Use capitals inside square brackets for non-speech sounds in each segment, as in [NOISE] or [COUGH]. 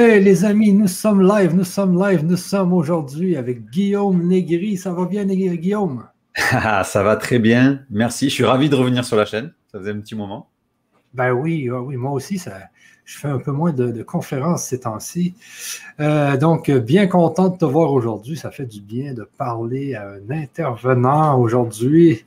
Hey les amis, nous sommes live, nous sommes live, nous sommes aujourd'hui avec Guillaume Négri. Ça va bien, Guillaume? [LAUGHS] Ah, ça va très bien, merci. Je suis ravi de revenir sur la chaîne. Ça faisait un petit moment. Ben oui, ah oui, moi aussi, ça, je fais un peu moins de, conférences ces temps-ci. Euh, donc, bien content de te voir aujourd'hui. Ça fait du bien de parler à un intervenant aujourd'hui.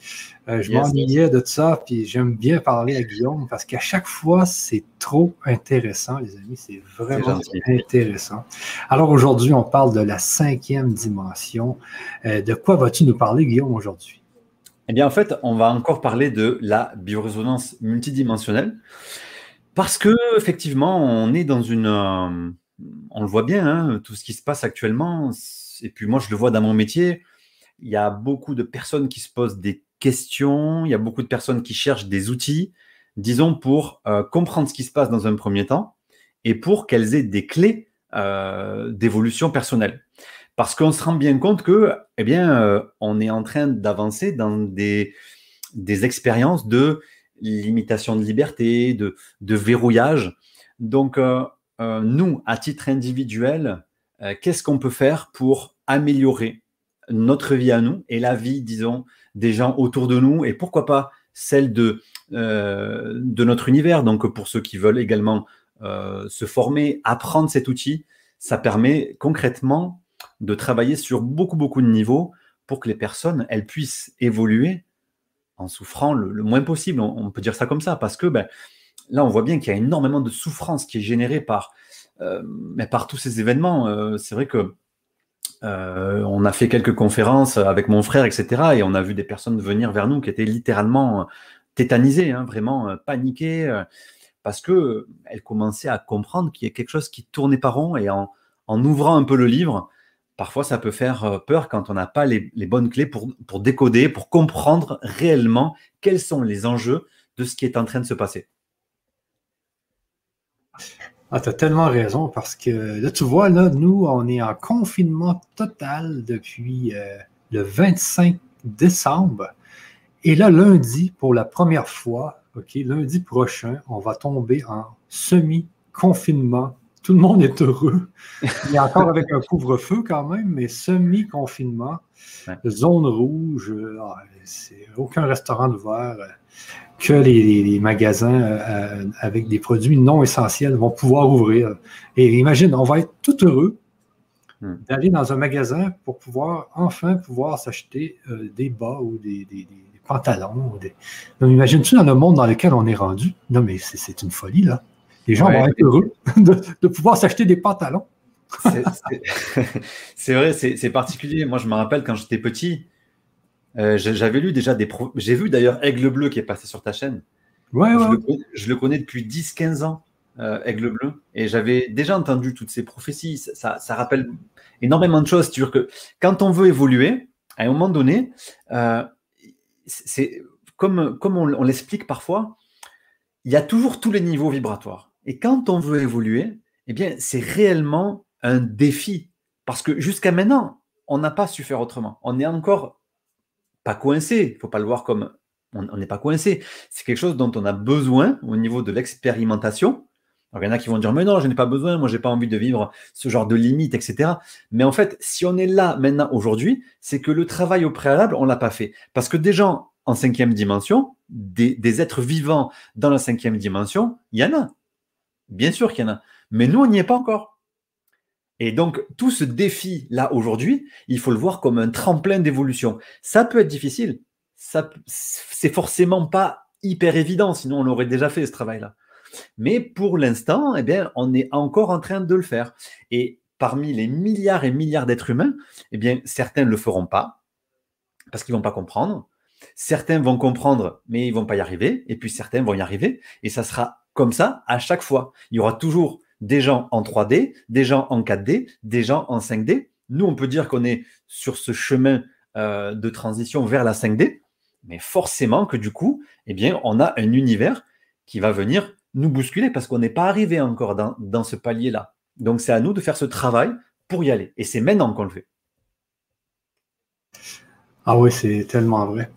Euh, je m'ennuyais de ça, puis j'aime bien parler à Guillaume parce qu'à chaque fois, c'est trop intéressant, les amis. C'est vraiment intéressant. Alors aujourd'hui, on parle de la cinquième dimension. Euh, de quoi vas-tu nous parler, Guillaume, aujourd'hui? Eh bien, en fait, on va encore parler de la biorésonance multidimensionnelle. Parce que effectivement, on est dans une, euh, on le voit bien, hein, tout ce qui se passe actuellement. Et puis moi, je le vois dans mon métier. Il y a beaucoup de personnes qui se posent des questions. Il y a beaucoup de personnes qui cherchent des outils, disons pour euh, comprendre ce qui se passe dans un premier temps et pour qu'elles aient des clés euh, d'évolution personnelle. Parce qu'on se rend bien compte que, eh bien, on est en train d'avancer dans des, des expériences de limitation de liberté, de, verrouillage. Donc, euh, euh, nous, à titre individuel, euh, qu'est-ce qu'on peut faire pour améliorer notre vie à nous et la vie, disons, des gens autour de nous et pourquoi pas celle de, de notre univers? Donc, pour ceux qui veulent également se former, apprendre cet outil, ça permet concrètement de travailler sur beaucoup, beaucoup de niveaux pour que les personnes, elles puissent évoluer en souffrant le, moins possible. On, peut dire ça comme ça, parce que ben, là, on voit bien qu'il y a énormément de souffrance qui est générée par, euh, par tous ces événements. Euh, c'est vrai que euh, on a fait quelques conférences avec mon frère, etc. Et on a vu des personnes venir vers nous qui étaient littéralement tétanisées, hein, vraiment paniquées, parce que elles commençaient à comprendre qu'il y a quelque chose qui tournait pas rond. Et en ouvrant un peu le livre, parfois ça peut faire euh, peur quand on n'a pas les, bonnes clés pour, décoder, pour comprendre réellement quels sont les enjeux de ce qui est en train de se passer. Ah, tu as tellement raison parce que là, tu vois, là, nous, on est en confinement total depuis euh, le 25 décembre. Et là, lundi, pour la première fois, OK, lundi prochain, on va tomber en semi-confinement tout le monde est heureux. [LAUGHS] Il y a encore avec un couvre-feu quand même, mais semi-confinement, zone rouge, ah, c'est aucun restaurant ouvert, euh, que les, magasins euh, avec des produits non essentiels vont pouvoir ouvrir. Et imagine, on va être tout heureux hmm. d'aller dans un magasin pour pouvoir enfin pouvoir s'acheter euh, des bas ou des, pantalons. imagine-tu dans le monde dans lequel on est rendu? Non, mais c'est une folie, là. Les gens vont être heureux [LAUGHS] de, pouvoir s'acheter des pantalons. c'est [LAUGHS] vrai, c'est particulier. Moi, je me rappelle quand j'étais petit, euh, j'avais lu déjà des. J'ai vu d'ailleurs Aigle Bleu qui est passé sur ta chaîne. Ouais, je, ouais. Le, je le connais depuis 10-15 ans, euh, Aigle Bleu. Et j'avais déjà entendu toutes ces prophéties. Ça, rappelle énormément de choses. C'est-à-dire que quand on veut évoluer, à un moment donné, euh, c'est comme, comme on l'explique parfois, il y a toujours tous les niveaux vibratoires. Et quand on veut évoluer, eh bien, c'est réellement un défi. Parce que jusqu'à maintenant, on n'a pas su faire autrement. On n'est encore pas coincé. Il ne faut pas le voir comme on n'est pas coincé. C'est quelque chose dont on a besoin au niveau de l'expérimentation. il y en a qui vont dire, mais non, je n'ai pas besoin, moi, je n'ai pas envie de vivre ce genre de limites, etc. Mais en fait, si on est là maintenant aujourd'hui, c'est que le travail au préalable, on ne l'a pas fait. Parce que des gens en cinquième dimension, des êtres vivants dans la cinquième dimension, il y en a. Bien sûr qu'il y en a. Mais nous, on n'y est pas encore. Et donc, tout ce défi-là aujourd'hui, il faut le voir comme un tremplin d'évolution. Ça peut être difficile. Ça, c'est forcément pas hyper évident, sinon on aurait déjà fait ce travail-là. Mais pour l'instant, eh bien, on est encore en train de le faire. Et parmi les milliards et milliards d'êtres humains, eh bien, certains ne le feront pas parce qu'ils vont pas comprendre. Certains vont comprendre, mais ils vont pas y arriver. Et puis certains vont y arriver. Et ça sera comme ça à chaque fois. Il y aura toujours des gens en 3D, des gens en 4D, des gens en 5D. Nous, on peut dire qu'on est sur ce chemin euh, de transition vers la 5D, mais forcément que du coup, eh bien, on a un univers qui va venir nous bousculer parce qu'on n'est pas arrivé encore dans, dans ce palier-là. Donc, c'est à nous de faire ce travail pour y aller. Et c'est maintenant qu'on le fait. Ah oui, c'est tellement vrai.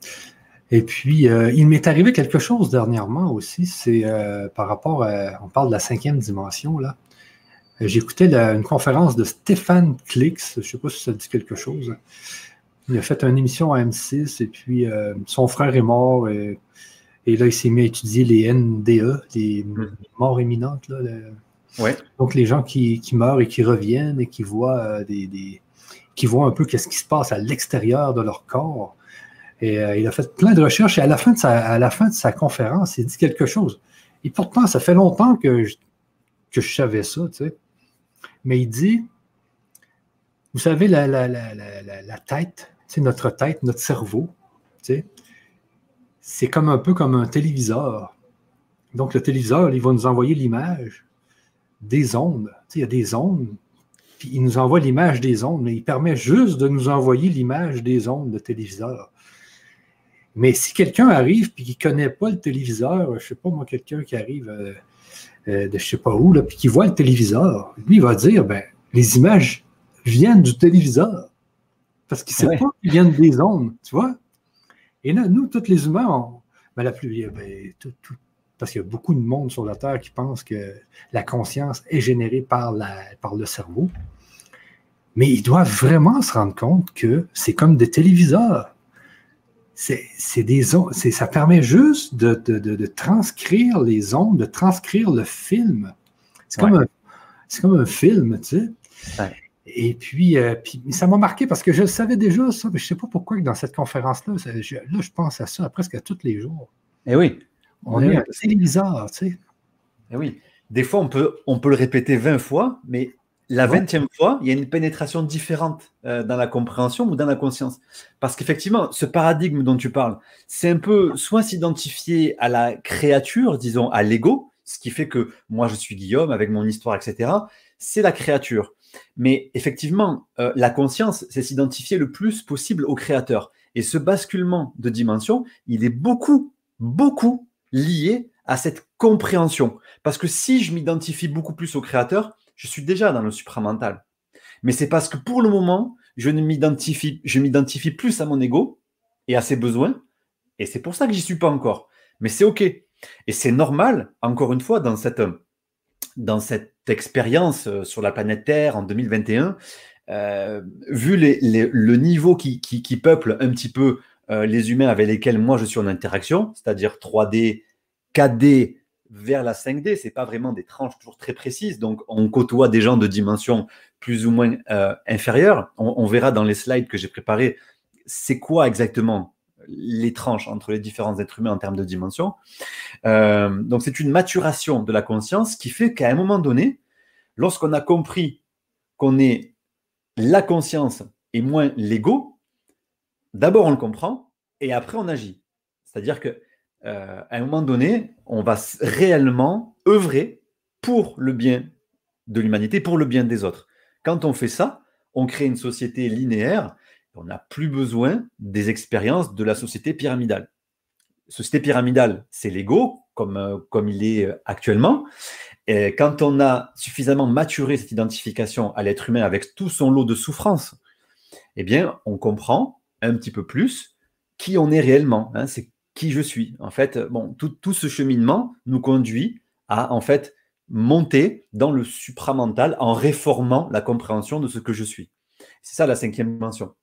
Et puis, euh, il m'est arrivé quelque chose dernièrement aussi, c'est euh, par rapport à, on parle de la cinquième dimension, là. J'écoutais une conférence de Stéphane Klix, je ne sais pas si ça dit quelque chose. Il a fait une émission à M6 et puis euh, son frère est mort et, là il s'est mis à étudier les NDE, les mm. morts imminentes. Là, Donc les gens qui, meurent et qui reviennent et qui voient euh, des, qui voient un peu qu'est-ce qui se passe à l'extérieur de leur corps. Euh, il a fait plein de recherches et à la fin de sa, à la fin de sa conférence, il dit quelque chose. Et pourtant, ça fait longtemps que je, que je savais ça, tu sais. Mais il dit, vous savez, la, la, la, la tête, notre tête, notre cerveau, c'est comme un peu comme un téléviseur. Donc, le téléviseur, il va nous envoyer l'image des ondes. Il y a des ondes, puis il nous envoie l'image des ondes, mais il permet juste de nous envoyer l'image des ondes de téléviseur. Mais si quelqu'un arrive et qui ne connaît pas le téléviseur, je ne sais pas moi, quelqu'un qui arrive euh, euh, de je ne sais pas où, là, puis qui voit le téléviseur, lui, il va dire, ben, les images viennent du téléviseur. Parce qu'il ne sait pas qu'ils viennent des ondes, tu vois? Et là, nous, tous les humains, ben, la plus, ben, parce qu'il y a beaucoup de monde sur la Terre qui pense que la conscience est générée par, la, par le cerveau. Mais ils doivent vraiment se rendre compte que c'est comme des téléviseurs c'est des ça permet juste de, transcrire les ondes, de transcrire le film. C'est comme, un, film, tu sais. Et puis, euh, puis, ça m'a marqué parce que je savais déjà ça, mais je ne sais pas pourquoi que dans cette conférence-là, là, je pense à ça presque à tous les jours. Eh oui. On est un téléviseur, tu sais. Eh oui. Des fois, on peut, on peut le répéter 20 fois, mais la vingtième fois, il y a une pénétration différente euh, dans la compréhension ou dans la conscience. Parce qu'effectivement, ce paradigme dont tu parles, c'est un peu soit s'identifier à la créature, disons à l'ego, ce qui fait que moi je suis Guillaume avec mon histoire, etc. C'est la créature. Mais effectivement, euh, la conscience, c'est s'identifier le plus possible au créateur. Et ce basculement de dimension, il est beaucoup, beaucoup lié à cette compréhension. Parce que si je m'identifie beaucoup plus au créateur, je suis déjà dans le supramental. Mais c'est parce que pour le moment, je ne m'identifie, je m'identifie plus à mon ego et à ses besoins. Et c'est pour ça que j'y suis pas encore. Mais c'est OK. Et c'est normal, encore une fois, dans cette, dans cette expérience euh, sur la planète Terre en 2021, euh, vu le niveau qui, qui, peuple un petit peu euh, les humains avec lesquels moi je suis en interaction, c'est-à-dire 3D, 4D, vers la 5D. C'est pas vraiment des tranches toujours très précises. Donc, on côtoie des gens de dimension plus ou moins euh, inférieure. On, verra dans les slides que j'ai préparés c'est quoi exactement les tranches entre les différents êtres humains en termes de dimension. Euh, donc, c'est une maturation de la conscience qui fait qu'à un moment donné, lorsqu'on a compris qu'on est la conscience et moins l'ego, d'abord on le comprend et après on agit. C'est-à-dire que euh, à un moment donné, on va réellement œuvrer pour le bien de l'humanité, pour le bien des autres. Quand on fait ça, on crée une société linéaire, on n'a plus besoin des expériences de la société pyramidale. Société pyramidale, c'est l'ego, comme, euh, comme il est euh, actuellement. Et quand on a suffisamment maturé cette identification à l'être humain avec tout son lot de souffrances, eh bien, on comprend un petit peu plus qui on est réellement. Hein. C'est qui je suis. En fait, bon, tout, ce cheminement nous conduit à en fait monter dans le supramental en réformant la compréhension de ce que je suis. C'est ça la cinquième dimension.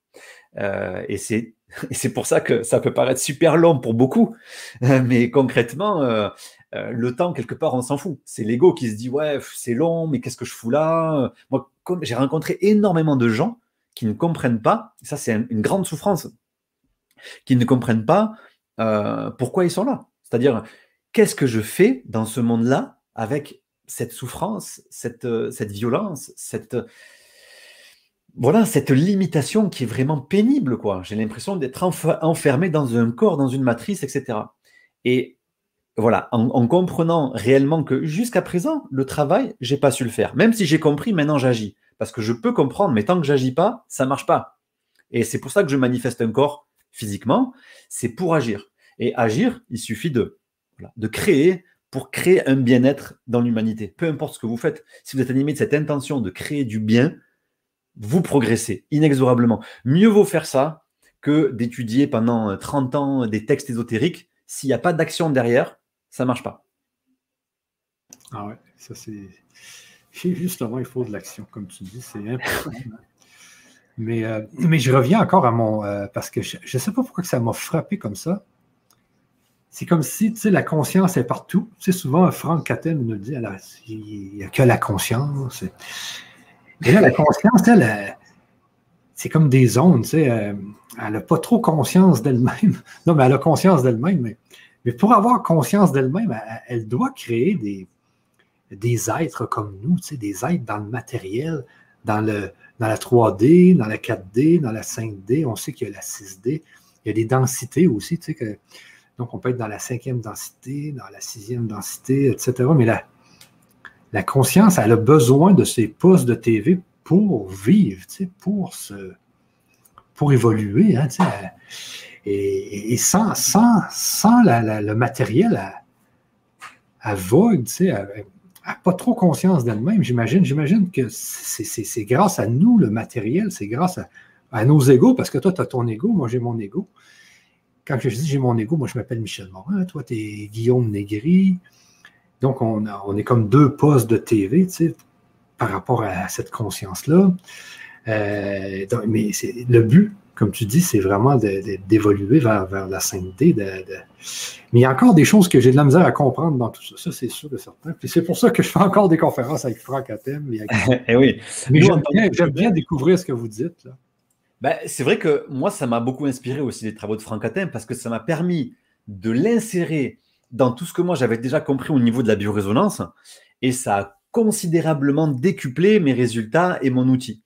Euh, [LAUGHS] et c'est pour ça que ça peut paraître super long pour beaucoup, [LAUGHS] mais concrètement, euh, euh, le temps quelque part on s'en fout. C'est l'ego qui se dit ouais c'est long, mais qu'est-ce que je fous là? Moi, j'ai rencontré énormément de gens qui ne comprennent pas. Ça c'est une grande souffrance, qui ne comprennent pas euh, pourquoi ils sont là? C'est-à-dire, qu'est-ce que je fais dans ce monde-là avec cette souffrance, cette, euh, violence, cette, voilà, cette limitation qui est vraiment pénible, quoi. J'ai l'impression d'être enfermé dans un corps, dans une matrice, etc. Et voilà, en, comprenant réellement que jusqu'à présent, le travail, j'ai pas su le faire. Même si j'ai compris, maintenant j'agis. Parce que je peux comprendre, mais tant que j'agis pas, ça marche pas. Et c'est pour ça que je manifeste un corps physiquement, c'est pour agir. Et agir, il suffit de, de créer pour créer un bien-être dans l'humanité. Peu importe ce que vous faites, si vous êtes animé de cette intention de créer du bien, vous progressez inexorablement. Mieux vaut faire ça que d'étudier pendant 30 ans des textes ésotériques. S'il n'y a pas d'action derrière, ça ne marche pas. Ah ouais, ça c'est. justement, il faut de l'action, comme tu dis, c'est [LAUGHS] important. Mais, euh, mais je reviens encore à mon. Euh, parce que je ne sais pas pourquoi que ça m'a frappé comme ça. C'est comme si, la conscience est partout. Tu sais, souvent, Franck Cattel nous dit, il n'y a que la conscience. Et là, la conscience, elle, c'est comme des ondes, tu sais. Euh, elle n'a pas trop conscience d'elle-même. [LAUGHS] Non, mais elle a conscience d'elle-même, mais, mais pour avoir conscience d'elle-même, elle, doit créer des, des êtres comme nous, tu sais, des êtres dans le matériel, dans, le, dans la 3D, dans la 4D, dans la 5D. On sait qu'il y a la 6D. Il y a des densités aussi, tu sais, donc, on peut être dans la cinquième densité, dans la sixième densité, etc. Mais la, conscience, elle a besoin de ces postes de TV pour vivre, pour, se, pour évoluer. Hein, et, sans, sans, sans le matériel, elle, vogue, elle n'a pas trop conscience d'elle-même, j'imagine. J'imagine que c'est grâce à nous, le matériel, c'est grâce à, nos égaux, parce que toi, tu as ton égaux, moi j'ai mon égaux quand je dis j'ai mon ego, moi je m'appelle Michel Morin, toi tu es Guillaume Négri. Donc on, on, est comme deux postes de TV, tu sais, par rapport à cette conscience-là. Euh, mais le but, comme tu dis, c'est vraiment d'évoluer vers, vers, la sainteté. Mais il y a encore des choses que j'ai de la misère à comprendre dans tout ça. Ça, c'est sûr et certain. Puis c'est pour ça que je fais encore des conférences avec Franck Atem. Et, [LAUGHS] eh oui. Mais j'aime bien, découvrir ce que vous dites. Là. Ben, c'est vrai que moi, ça m'a beaucoup inspiré aussi les travaux de Franck Atem parce que ça m'a permis de l'insérer dans tout ce que moi j'avais déjà compris au niveau de la biorésonance et ça a considérablement décuplé mes résultats et mon outil.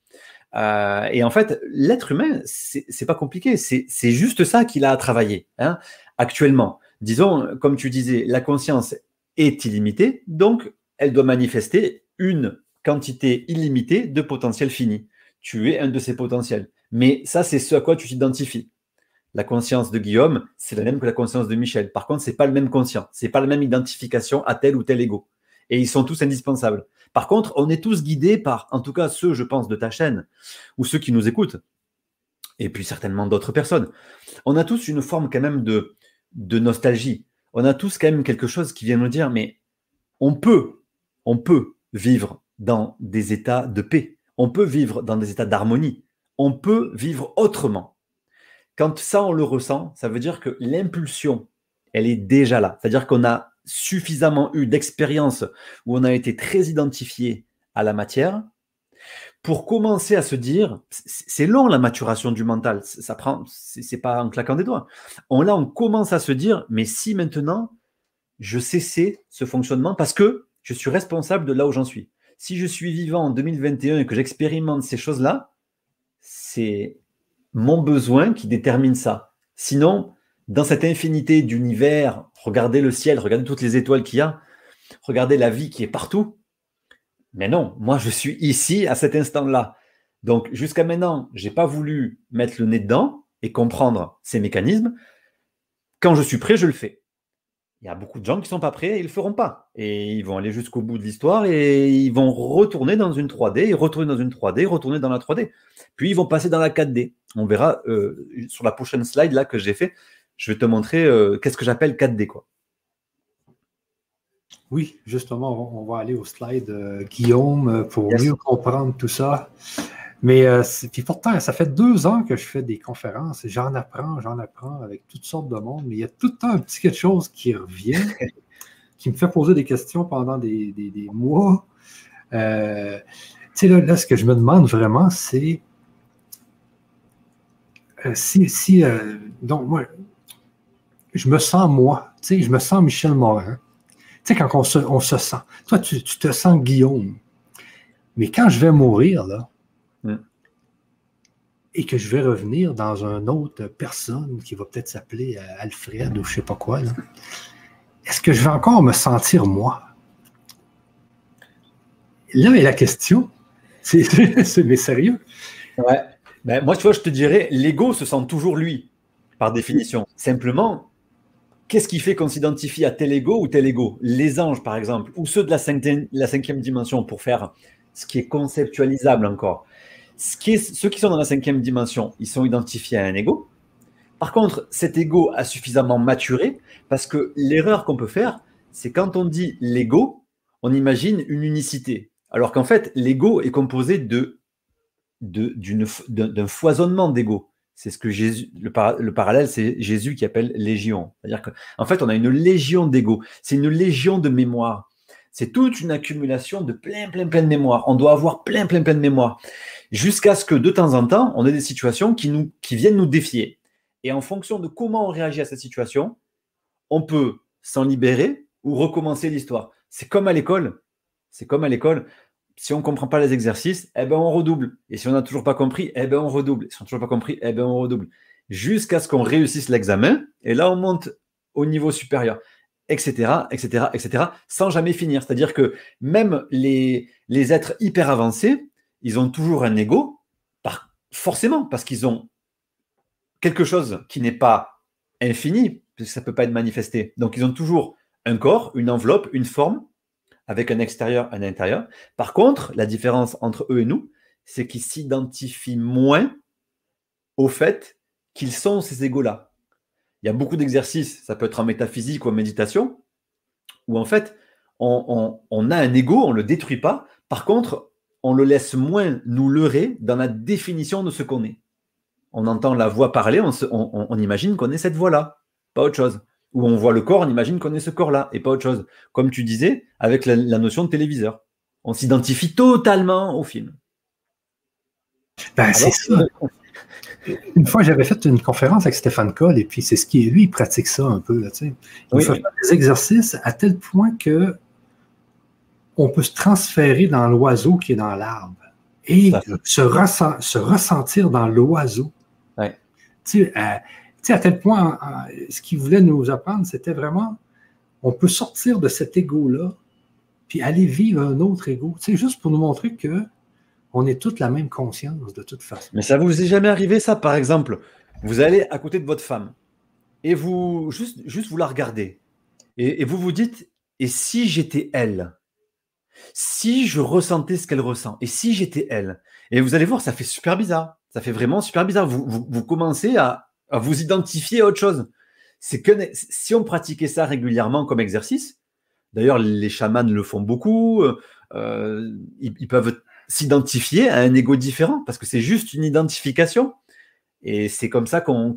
Euh, et en fait, l'être humain, c'est pas compliqué, c'est juste ça qu'il a à travailler hein, actuellement. Disons, comme tu disais, la conscience est illimitée, donc elle doit manifester une quantité illimitée de potentiel fini. Tu es un de ces potentiels. Mais ça, c'est ce à quoi tu t'identifies. La conscience de Guillaume, c'est la même que la conscience de Michel. Par contre, ce n'est pas le même conscient. Ce n'est pas la même identification à tel ou tel ego. Et ils sont tous indispensables. Par contre, on est tous guidés par, en tout cas ceux, je pense, de ta chaîne, ou ceux qui nous écoutent, et puis certainement d'autres personnes. On a tous une forme quand même de, de nostalgie. On a tous quand même quelque chose qui vient nous dire, mais on peut, on peut vivre dans des états de paix. On peut vivre dans des états d'harmonie on peut vivre autrement. Quand ça, on le ressent, ça veut dire que l'impulsion, elle est déjà là. C'est-à-dire qu'on a suffisamment eu d'expérience où on a été très identifié à la matière pour commencer à se dire, c'est long la maturation du mental, ça prend, c'est pas en claquant des doigts. On, là, on commence à se dire, mais si maintenant je cessais ce fonctionnement parce que je suis responsable de là où j'en suis. Si je suis vivant en 2021 et que j'expérimente ces choses-là, c'est mon besoin qui détermine ça. Sinon, dans cette infinité d'univers, regardez le ciel, regardez toutes les étoiles qu'il y a, regardez la vie qui est partout. Mais non, moi je suis ici à cet instant-là. Donc jusqu'à maintenant, je n'ai pas voulu mettre le nez dedans et comprendre ces mécanismes. Quand je suis prêt, je le fais. Il y a beaucoup de gens qui ne sont pas prêts et ils ne le feront pas. Et ils vont aller jusqu'au bout de l'histoire et ils vont retourner dans une 3D, et retourner dans une 3D, retourner dans la 3D. Puis ils vont passer dans la 4D. On verra euh, sur la prochaine slide là que j'ai fait. Je vais te montrer euh, qu'est-ce que j'appelle 4D. Quoi. Oui, justement, on va aller au slide euh, Guillaume pour mieux comprendre tout ça. Mais euh, puis pourtant, ça fait deux ans que je fais des conférences j'en apprends, j'en apprends avec toutes sortes de monde, mais il y a tout le temps un petit quelque chose qui revient, [LAUGHS] qui me fait poser des questions pendant des, mois. Euh, tu sais, là, ce que je me demande vraiment, c'est euh, si, si donc moi, je me sens moi, tu sais, je me sens Michel Morin. Tu sais, quand on se, on se sent, toi, tu, tu te sens Guillaume. Mais quand je vais mourir, là, et que je vais revenir dans une autre personne qui va peut-être s'appeler euh, Alfred ou je ne sais pas quoi, est-ce que je vais encore me sentir moi? Là est la question. [LAUGHS] C'est mais sérieux. Ouais. Ben, moi, tu vois, je te dirais, l'ego se sent toujours lui, par définition. Simplement, qu'est-ce qui fait qu'on s'identifie à tel ego ou tel ego? Les anges, par exemple, ou ceux de la cinquième dimension, pour faire ce qui est conceptualisable encore ceux qui sont dans la cinquième dimension, ils sont identifiés à un ego. Par contre, cet ego a suffisamment maturé parce que l'erreur qu'on peut faire, c'est quand on dit l'ego, on imagine une unicité. Alors qu'en fait, l'ego est composé d'un foisonnement d'ego. C'est ce que Jésus, le, le parallèle, c'est Jésus qui appelle légion. C'est-à-dire qu'en en fait, on a une légion d'ego. C'est une légion de mémoire. C'est toute une accumulation de plein, plein, plein de mémoire. On doit avoir plein, plein, plein de mémoire. Jusqu'à ce que de temps en temps, on ait des situations qui, qui viennent nous défier. Et en fonction de comment on réagit à cette situation, on peut s'en libérer ou recommencer l'histoire. C'est comme à l'école. C'est comme à l'école si on ne comprend pas les exercices, eh ben on redouble. Et si on n'a toujours pas compris, eh ben on redouble. Si on n'a toujours pas compris, eh ben on redouble. Jusqu'à ce qu'on réussisse l'examen. Et là, on monte au niveau supérieur, etc., etc., etc., sans jamais finir. C'est-à-dire que même les, êtres hyper avancés, ils ont toujours un ego, forcément, parce qu'ils ont quelque chose qui n'est pas infini, puisque ça ne peut pas être manifesté. Donc, ils ont toujours un corps, une enveloppe, une forme, avec un extérieur, un intérieur. Par contre, la différence entre eux et nous, c'est qu'ils s'identifient moins au fait qu'ils sont ces égaux-là. Il y a beaucoup d'exercices, ça peut être en métaphysique ou en méditation, où en fait, on, a un ego, on ne le détruit pas. Par contre, on le laisse moins nous leurrer dans la définition de ce qu'on est. On entend la voix parler, on, on imagine qu'on est cette voix-là, pas autre chose où on voit le corps, on imagine qu'on est ce corps-là et pas autre chose. Comme tu disais, avec la, notion de téléviseur. On s'identifie totalement au film. Ben, c'est ça. Une fois, j'avais fait une conférence avec Stéphane Coll, et puis c'est ce qui lui, il pratique ça un peu. Là, il fait des exercices à tel point que on peut se transférer dans l'oiseau qui est dans l'arbre et se, se, ressentir dans l'oiseau. Ouais. Tu sais, euh, à tel point, ce qu'il voulait nous apprendre, c'était vraiment, on peut sortir de cet ego-là, puis aller vivre un autre ego. C'est juste pour nous montrer que on est toute la même conscience de toute façon. Mais ça vous est jamais arrivé, ça, par exemple Vous allez à côté de votre femme et vous juste, juste vous la regardez et, vous vous dites et si j'étais elle? Si je ressentais ce qu'elle ressent? Et si j'étais elle Et vous allez voir, ça fait super bizarre. Ça fait vraiment super bizarre. vous commencez à, vous identifier à autre chose. C'est que si on pratiquait ça régulièrement comme exercice, d'ailleurs les chamans le font beaucoup, euh, ils, peuvent s'identifier à un ego différent parce que c'est juste une identification. Et c'est comme ça qu'on,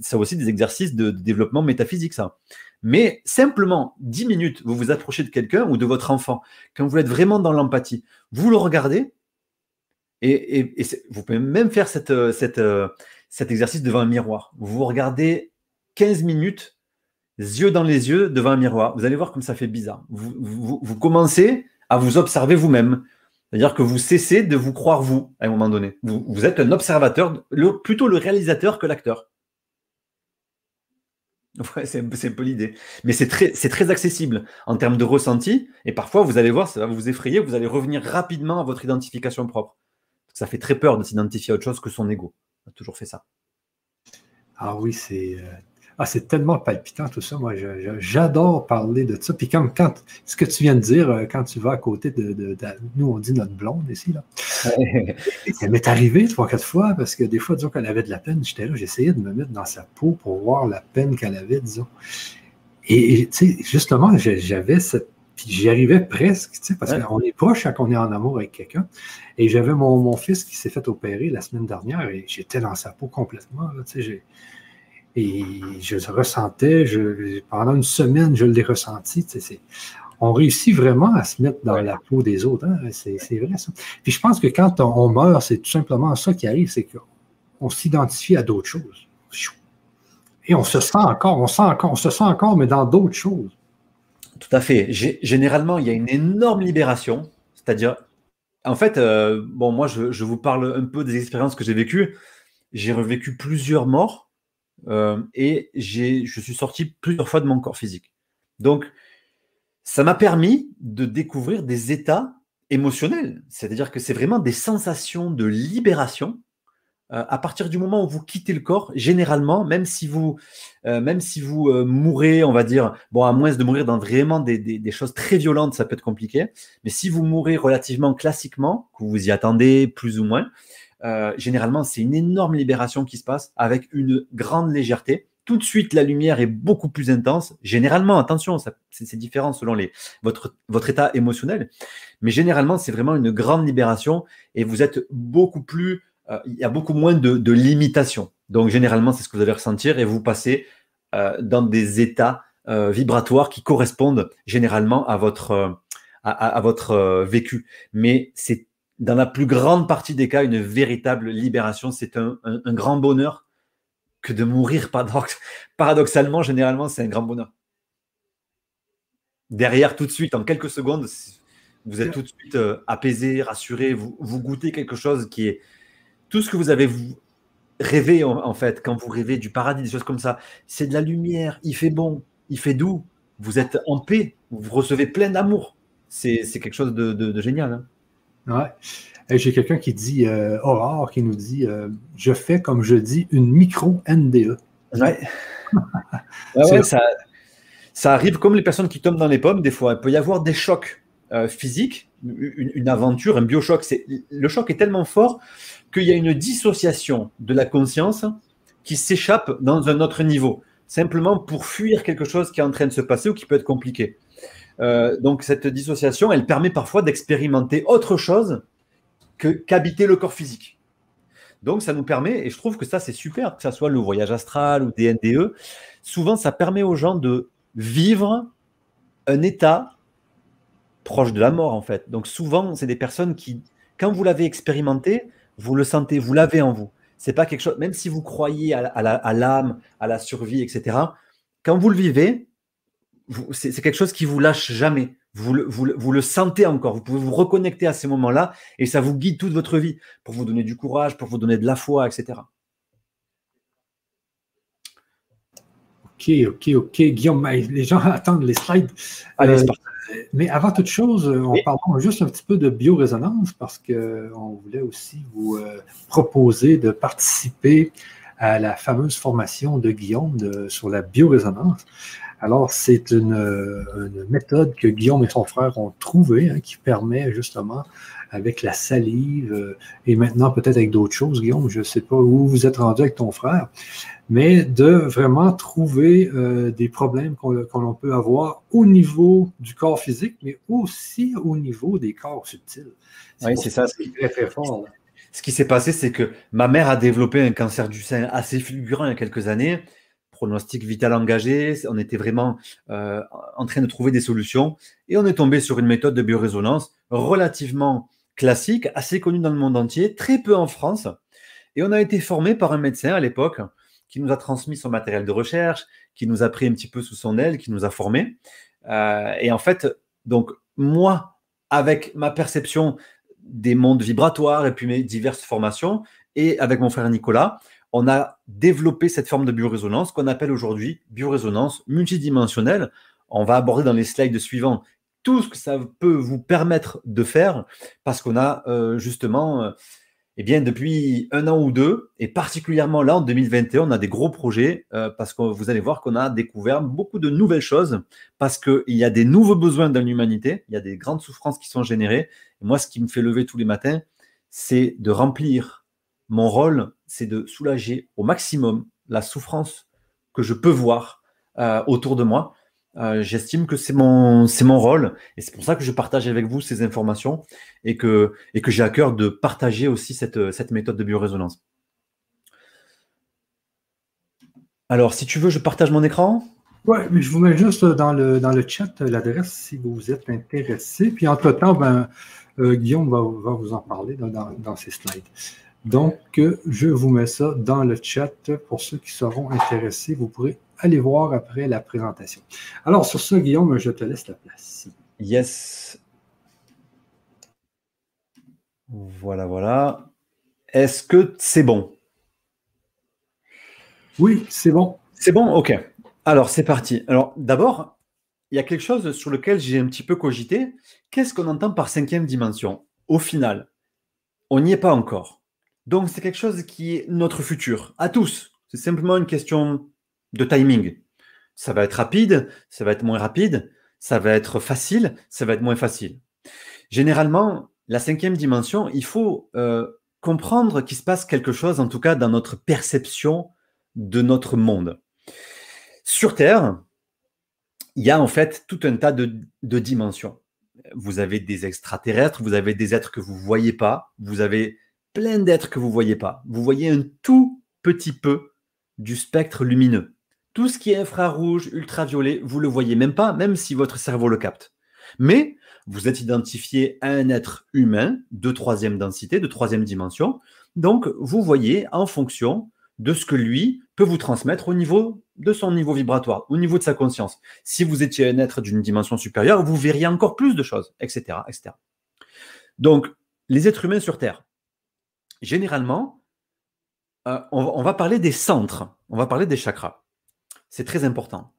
ça aussi des exercices de, développement métaphysique, ça. Mais simplement 10 minutes, vous vous approchez de quelqu'un ou de votre enfant, quand vous êtes vraiment dans l'empathie, vous le regardez, et, vous pouvez même faire cette, cette, cet exercice devant un miroir. Vous vous regardez 15 minutes, yeux dans les yeux, devant un miroir. Vous allez voir comme ça fait bizarre. Vous, commencez à vous observer vous-même. C'est-à-dire que vous cessez de vous croire vous à un moment donné. Vous, êtes un observateur, plutôt le réalisateur que l'acteur. c'est un peu l'idée. Mais c'est très, très accessible en termes de ressenti. Et parfois, vous allez voir, ça va vous effrayer, vous allez revenir rapidement à votre identification propre. Ça fait très peur de s'identifier à autre chose que son ego a toujours fait ça. Ah oui, c'est euh, ah, c'est tellement palpitant tout ça. Moi, j'adore parler de ça. Puis comme quand ce que tu viens de dire, euh, quand tu vas à côté de, nous, on dit notre blonde ici, là. ça m'est arrivé trois, quatre fois, parce que des fois, disons qu'elle avait de la peine, j'étais là, j'essayais de me mettre dans sa peau pour voir la peine qu'elle avait, disons. Et, tu sais, justement, j'avais cette puis j'y arrivais presque, tu sais, parce qu'on est proche quand on est en amour avec quelqu'un. Et j'avais mon, fils qui s'est fait opérer la semaine dernière et j'étais dans sa peau complètement. tu sais, et je le ressentais, je, pendant une semaine, je l'ai ressenti. Tu sais, on réussit vraiment à se mettre dans la peau des autres. Hein, c'est, vrai ça. Puis je pense que quand on, meurt, c'est tout simplement ça qui arrive, c'est qu'on s'identifie à d'autres choses. Et on se sent encore, on, sent encore, on se sent encore, mais dans d'autres choses. Tout à fait. généralement, il y a une énorme libération. C'est-à-dire, en fait, euh, bon, moi, je, vous parle un peu des expériences que j'ai vécues. J'ai revécu plusieurs morts euh, et je suis sorti plusieurs fois de mon corps physique. Donc, ça m'a permis de découvrir des états émotionnels. C'est-à-dire que c'est vraiment des sensations de libération euh, à partir du moment où vous quittez le corps, généralement, même si vous, euh, même si vous euh, mourrez, on va dire, bon, à moins de mourir dans vraiment des, choses très violentes, ça peut être compliqué, mais si vous mourrez relativement classiquement, que vous y attendez plus ou moins, généralement, c'est une énorme libération qui se passe avec une grande légèreté. Tout de suite la lumière est beaucoup plus intense. Généralement, attention, c'est différent selon les, votre, votre état émotionnel, mais généralement, c'est vraiment une grande libération et vous êtes beaucoup plus, euh, il y a beaucoup moins de, de limitations. Donc, généralement, c'est ce que vous allez ressentir et vous passez euh, dans des états euh, vibratoires qui correspondent généralement à votre, à, à, votre vécu. Mais c'est dans la plus grande partie des cas une véritable libération. C'est un, un, un grand bonheur que de mourir paradoxalement, généralement, c'est un grand bonheur. Derrière, tout de suite, en quelques secondes, vous êtes tout de suite apaisé, rassuré, vous, vous, goûtez quelque chose qui est tout ce que vous avez rêvé en, fait, quand vous rêvez du paradis, des choses comme ça. C'est de la lumière, il fait bon, il fait doux, vous êtes en paix, vous recevez plein d'amour. C'est quelque chose de, génial. Hein. Ouais. J'ai quelqu'un qui dit, euh, Aurore, qui nous dit euh, Je fais, comme je dis, une micro-NDE. [LAUGHS] Ouais. ça, ça, arrive comme les personnes qui tombent dans les pommes, des fois. Il peut y avoir des chocs euh, physiques, une, aventure, un biochoc. Le choc est tellement fort qu'il y a une dissociation de la conscience qui s'échappe dans un autre niveau, simplement pour fuir quelque chose qui est en train de se passer ou qui peut être compliqué. donc cette dissociation, elle permet parfois d'expérimenter autre chose qu'habiter le corps physique. Donc, ça nous permet, et je trouve que ça, c'est super, que ce soit le voyage astral ou des souvent, ça permet aux gens de vivre un état proche de la mort, en fait. Donc, souvent, c'est des personnes qui, quand vous l'avez expérimenté, vous le sentez, vous l'avez en vous. C'est pas quelque chose, même si vous croyez à l'âme, à, la survie, etc., quand vous le vivez, c'est quelque chose qui vous lâche jamais vous le, vous, le, sentez encore, vous pouvez vous reconnecter à ces moments-là et ça vous guide toute votre vie pour vous donner du courage, pour vous donner de la foi, etc. Ok, ok, ok. Guillaume, les gens [LAUGHS] attendent les slides. Allez, euh, mais avant toute chose, on parle juste un petit peu de biorésonance parce qu'on voulait aussi vous euh, proposer de participer à la fameuse formation de Guillaume sur la biorésonance. Alors, c'est une, méthode que Guillaume et son frère ont trouvée hein, qui permet justement, avec la salive euh, et maintenant peut-être avec d'autres choses, Guillaume, je ne sais pas où vous êtes rendu avec ton frère, mais de vraiment trouver euh, des problèmes qu'on peut avoir au niveau du corps physique, mais aussi au niveau des corps subtils. Oui, c'est ça. C'est très, très fort. Ce qui s'est passé, c'est que ma mère a développé un cancer du sein assez fulgurant il y a quelques années pronostic vital engagé, on était vraiment euh, en train de trouver des solutions et on est tombé sur une méthode de biorésonance relativement classique, assez connue dans le monde entier, très peu en France. Et on a été formé par un médecin à l'époque qui nous a transmis son matériel de recherche, qui nous a pris un petit peu sous son aile, qui nous a formés. Euh, et en fait, donc moi, avec ma perception des mondes vibratoires et puis mes diverses formations, et avec mon frère Nicolas, on a développé cette forme de biorésonance qu'on appelle aujourd'hui biorésonance multidimensionnelle. On va aborder dans les slides suivants tout ce que ça peut vous permettre de faire parce qu'on a euh, justement, euh, eh bien, depuis un an ou deux, et particulièrement là en 2021, on a des gros projets euh, parce que vous allez voir qu'on a découvert beaucoup de nouvelles choses parce qu'il y a des nouveaux besoins dans l'humanité, il y a des grandes souffrances qui sont générées. Moi, ce qui me fait lever tous les matins, c'est de remplir mon rôle, c'est de soulager au maximum la souffrance que je peux voir euh, autour de moi. Euh, j'estime que c'est mon, c'est mon rôle et c'est pour ça que je partage avec vous ces informations et que, et que j'ai à cœur de partager aussi cette, cette méthode de biorésonance. Alors, si tu veux, je partage mon écran. Oui, mais je vous mets juste dans le, dans le chat l'adresse si vous êtes intéressé. Puis, entre-temps, ben, euh, Guillaume va, va, vous en parler dans, dans, dans ces slides. Donc, je vous mets ça dans le chat pour ceux qui seront intéressés. Vous pourrez aller voir après la présentation. Alors, sur ce, Guillaume, je te laisse la place. Yes. Voilà, voilà. Est-ce que c'est bon? Oui, c'est bon. C'est bon? OK. Alors, c'est parti. Alors, d'abord, il y a quelque chose sur lequel j'ai un petit peu cogité. Qu'est-ce qu'on entend par cinquième dimension? Au final, on n'y est pas encore. Donc, c'est quelque chose qui est notre futur, à tous. C'est simplement une question de timing. Ça va être rapide, ça va être moins rapide, ça va être facile, ça va être moins facile. Généralement, la cinquième dimension, il faut euh, comprendre qu'il se passe quelque chose, en tout cas dans notre perception de notre monde. Sur Terre, il y a en fait tout un tas de, dimensions. Vous avez des extraterrestres, vous avez des êtres que vous ne voyez pas, vous avez plein d'êtres que vous ne voyez pas. Vous voyez un tout petit peu du spectre lumineux. Tout ce qui est infrarouge, ultraviolet, vous ne le voyez même pas, même si votre cerveau le capte. Mais vous êtes identifié à un être humain de troisième densité, de troisième dimension. Donc, vous voyez en fonction de ce que lui peut vous transmettre au niveau de son niveau vibratoire, au niveau de sa conscience. Si vous étiez un être d'une dimension supérieure, vous verriez encore plus de choses, etc., etc. Donc, les êtres humains sur Terre, généralement, euh, on, va parler des centres, on va parler des chakras. C'est très important.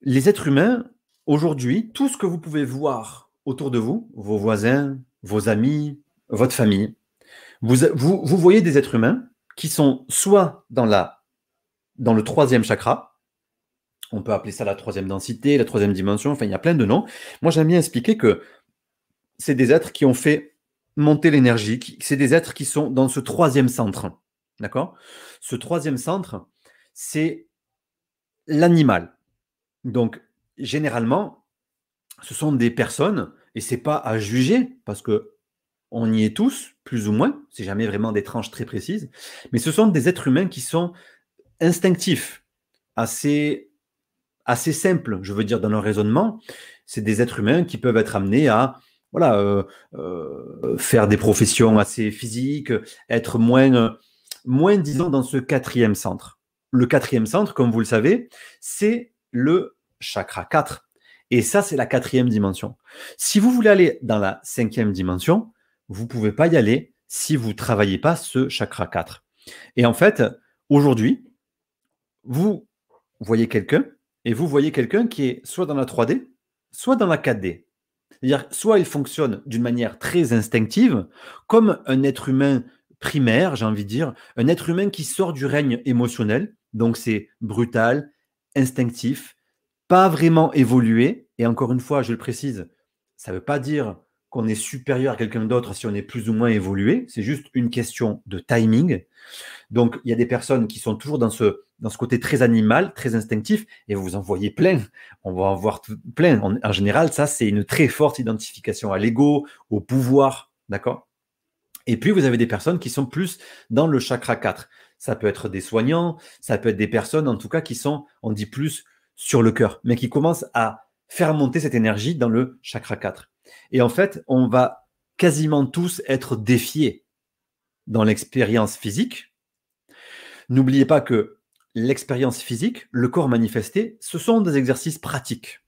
Les êtres humains, aujourd'hui, tout ce que vous pouvez voir autour de vous, vos voisins, vos amis, votre famille, vous, voyez des êtres humains qui sont soit dans, dans le troisième chakra, on peut appeler ça la troisième densité, la troisième dimension, enfin il y a plein de noms. Moi j'aime bien expliquer que c'est des êtres qui ont fait monter l'énergie, c'est des êtres qui sont dans ce troisième centre. D'accord? Ce troisième centre, c'est l'animal. Donc généralement, ce sont des personnes, et c'est pas à juger, parce que on y est tous, plus ou moins, c'est jamais vraiment des tranches très précises, mais ce sont des êtres humains qui sont instinctifs, assez, assez simples, je veux dire, dans leur raisonnement. C'est des êtres humains qui peuvent être amenés à voilà, euh, euh, faire des professions assez physiques, être moins, moins, disons, dans ce quatrième centre. Le quatrième centre, comme vous le savez, c'est le chakra 4. Et ça, c'est la quatrième dimension. Si vous voulez aller dans la cinquième dimension, vous ne pouvez pas y aller si vous ne travaillez pas ce chakra 4. Et en fait, aujourd'hui, vous voyez quelqu'un et vous voyez quelqu'un qui est soit dans la 3D, soit dans la 4D. C'est-à-dire, soit il fonctionne d'une manière très instinctive, comme un être humain primaire, j'ai envie de dire, un être humain qui sort du règne émotionnel, donc c'est brutal, instinctif, pas vraiment évolué, et encore une fois, je le précise, ça ne veut pas dire qu'on est supérieur à quelqu'un d'autre si on est plus ou moins évolué. C'est juste une question de timing. Donc, il y a des personnes qui sont toujours dans ce, dans ce côté très animal, très instinctif, et vous en voyez plein. On va en voir plein. En, général, ça, c'est une très forte identification à l'ego, au pouvoir. D'accord? Et puis, vous avez des personnes qui sont plus dans le chakra 4. Ça peut être des soignants, ça peut être des personnes, en tout cas, qui sont, on dit plus, sur le cœur, mais qui commencent à faire monter cette énergie dans le chakra 4. Et en fait, on va quasiment tous être défiés dans l'expérience physique. N'oubliez pas que l'expérience physique, le corps manifesté, ce sont des exercices pratiques.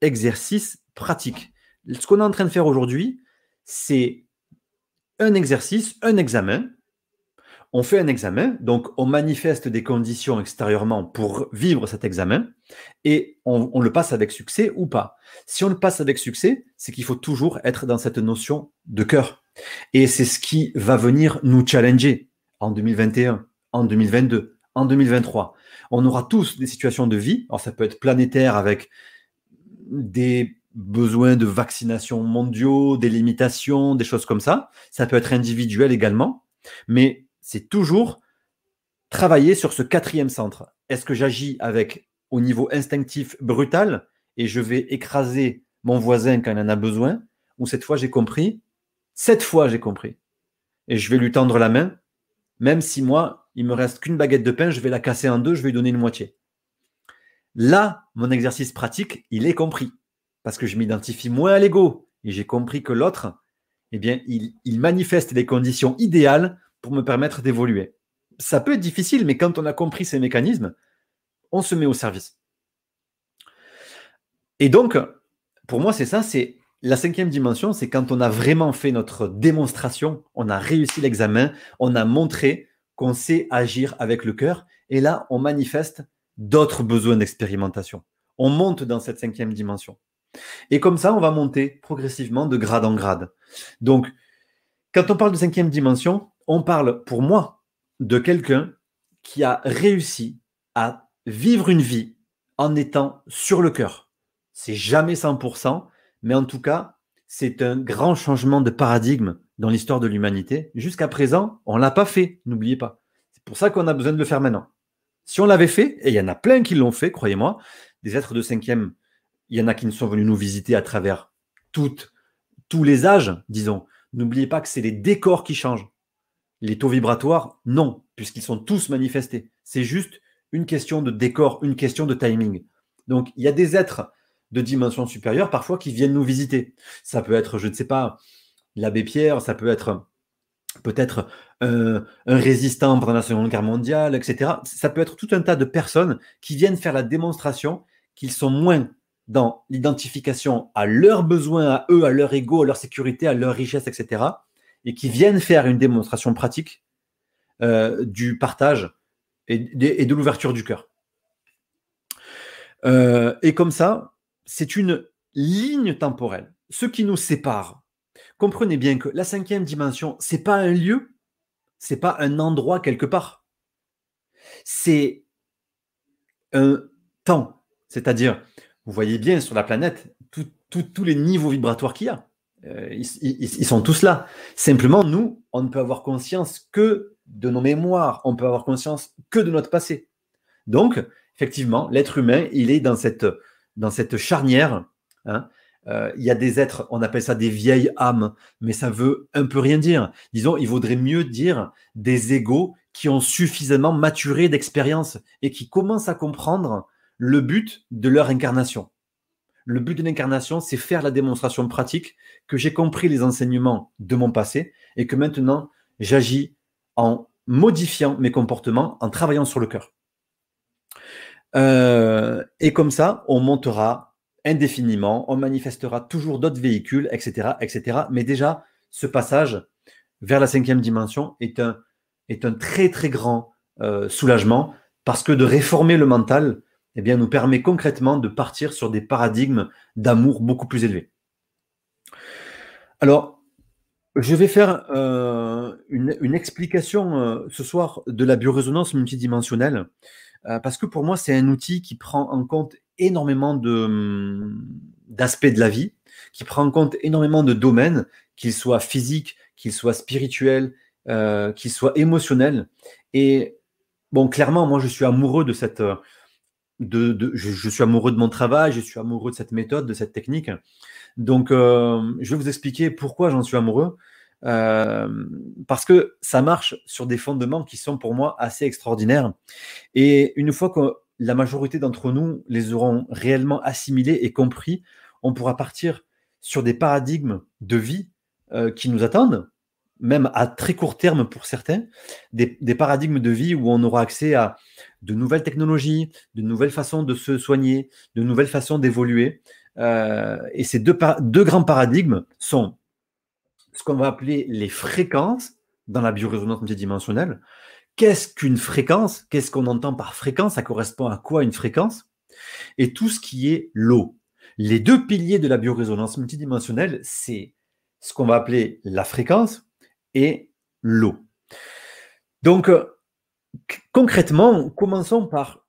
Exercices pratiques. Ce qu'on est en train de faire aujourd'hui, c'est un exercice, un examen on fait un examen, donc on manifeste des conditions extérieurement pour vivre cet examen et on, le passe avec succès ou pas. Si on le passe avec succès, c'est qu'il faut toujours être dans cette notion de cœur. Et c'est ce qui va venir nous challenger en 2021, en 2022, en 2023. On aura tous des situations de vie, alors ça peut être planétaire avec des besoins de vaccination mondiaux, des limitations, des choses comme ça. Ça peut être individuel également. Mais c'est toujours travailler sur ce quatrième centre. Est-ce que j'agis avec au niveau instinctif brutal et je vais écraser mon voisin quand il en a besoin? Ou cette fois j'ai compris Cette fois j'ai compris. Et je vais lui tendre la main, même si moi, il me reste qu'une baguette de pain, je vais la casser en deux, je vais lui donner une moitié. Là, mon exercice pratique, il est compris. Parce que je m'identifie moins à l'ego. Et j'ai compris que l'autre, eh bien, il, manifeste les conditions idéales pour me permettre d'évoluer. Ça peut être difficile, mais quand on a compris ces mécanismes, on se met au service. Et donc, pour moi, c'est ça, c'est la cinquième dimension, c'est quand on a vraiment fait notre démonstration, on a réussi l'examen, on a montré qu'on sait agir avec le cœur, et là, on manifeste d'autres besoins d'expérimentation. On monte dans cette cinquième dimension. Et comme ça, on va monter progressivement de grade en grade. Donc, quand on parle de cinquième dimension, on parle pour moi de quelqu'un qui a réussi à vivre une vie en étant sur le cœur. C'est jamais 100%, mais en tout cas, c'est un grand changement de paradigme dans l'histoire de l'humanité. Jusqu'à présent, on ne l'a pas fait, n'oubliez pas. C'est pour ça qu'on a besoin de le faire maintenant. Si on l'avait fait, et il y en a plein qui l'ont fait, croyez-moi, des êtres de cinquième, il y en a qui sont venus nous visiter à travers toutes, tous les âges, disons. N'oubliez pas que c'est les décors qui changent. Les taux vibratoires, non, puisqu'ils sont tous manifestés. C'est juste une question de décor, une question de timing. Donc, il y a des êtres de dimension supérieure parfois qui viennent nous visiter. Ça peut être, je ne sais pas, l'abbé Pierre, ça peut être peut-être un, résistant pendant la Seconde Guerre mondiale, etc. Ça peut être tout un tas de personnes qui viennent faire la démonstration qu'ils sont moins dans l'identification à leurs besoins, à eux, à leur ego, à leur sécurité, à leur richesse, etc. Et qui viennent faire une démonstration pratique euh, du partage et, de l'ouverture du cœur. Euh, et comme ça, c'est une ligne temporelle. Ce qui nous sépare comprenez bien que la cinquième dimension, c'est pas un lieu, c'est pas un endroit quelque part. C'est un temps. C'est-à-dire, vous voyez bien sur la planète tous les niveaux vibratoires qu'il y a. Euh, ils, sont tous là. Simplement, nous, on ne peut avoir conscience que de nos mémoires, on peut avoir conscience que de notre passé. Donc, effectivement, l'être humain, il est dans cette, dans cette charnière. Hein, euh, il y a des êtres, on appelle ça des vieilles âmes, mais ça veut un peu rien dire. Disons, il vaudrait mieux dire des égaux qui ont suffisamment maturé d'expérience et qui commencent à comprendre le but de leur incarnation. Le but de l'incarnation, c'est faire la démonstration pratique que j'ai compris les enseignements de mon passé et que maintenant j'agis en modifiant mes comportements, en travaillant sur le cœur. Euh, et comme ça, on montera indéfiniment, on manifestera toujours d'autres véhicules, etc., etc. Mais déjà, ce passage vers la cinquième dimension est un, très, très grand euh, soulagement parce que de réformer le mental eh bien, nous permet concrètement de partir sur des paradigmes d'amour beaucoup plus élevés. Alors, je vais faire euh, une, explication euh, ce soir de la biorésonance multidimensionnelle, parce que pour moi, c'est un outil qui prend en compte énormément hum, d'aspects de, la vie, qui prend en compte énormément de domaines, qu'ils soient physiques, qu'ils soient spirituels, euh, qu'ils soient émotionnels. Et bon, clairement, moi, je suis amoureux de cette. De, je, suis amoureux de mon travail, je suis amoureux de cette méthode, de cette technique. Donc, euh, je vais vous expliquer pourquoi j'en suis amoureux. Euh, parce que ça marche sur des fondements qui sont pour moi assez extraordinaires. Et une fois que la majorité d'entre nous les auront réellement assimilés et compris, on pourra partir sur des paradigmes de vie euh, qui nous attendent, même à très court terme pour certains, des, paradigmes de vie où on aura accès à de nouvelles technologies, de nouvelles façons de se soigner, de nouvelles façons d'évoluer. Euh, et ces deux, deux grands paradigmes sont ce qu'on va appeler les fréquences dans la biorésonance multidimensionnelle, qu'est-ce qu'une fréquence? Qu'est-ce qu'on entend par fréquence? Ça correspond à quoi une fréquence? Et tout ce qui est l'eau. Les deux piliers de la biorésonance multidimensionnelle, c'est ce qu'on va appeler la fréquence et l'eau. Donc, euh, concrètement, commençons par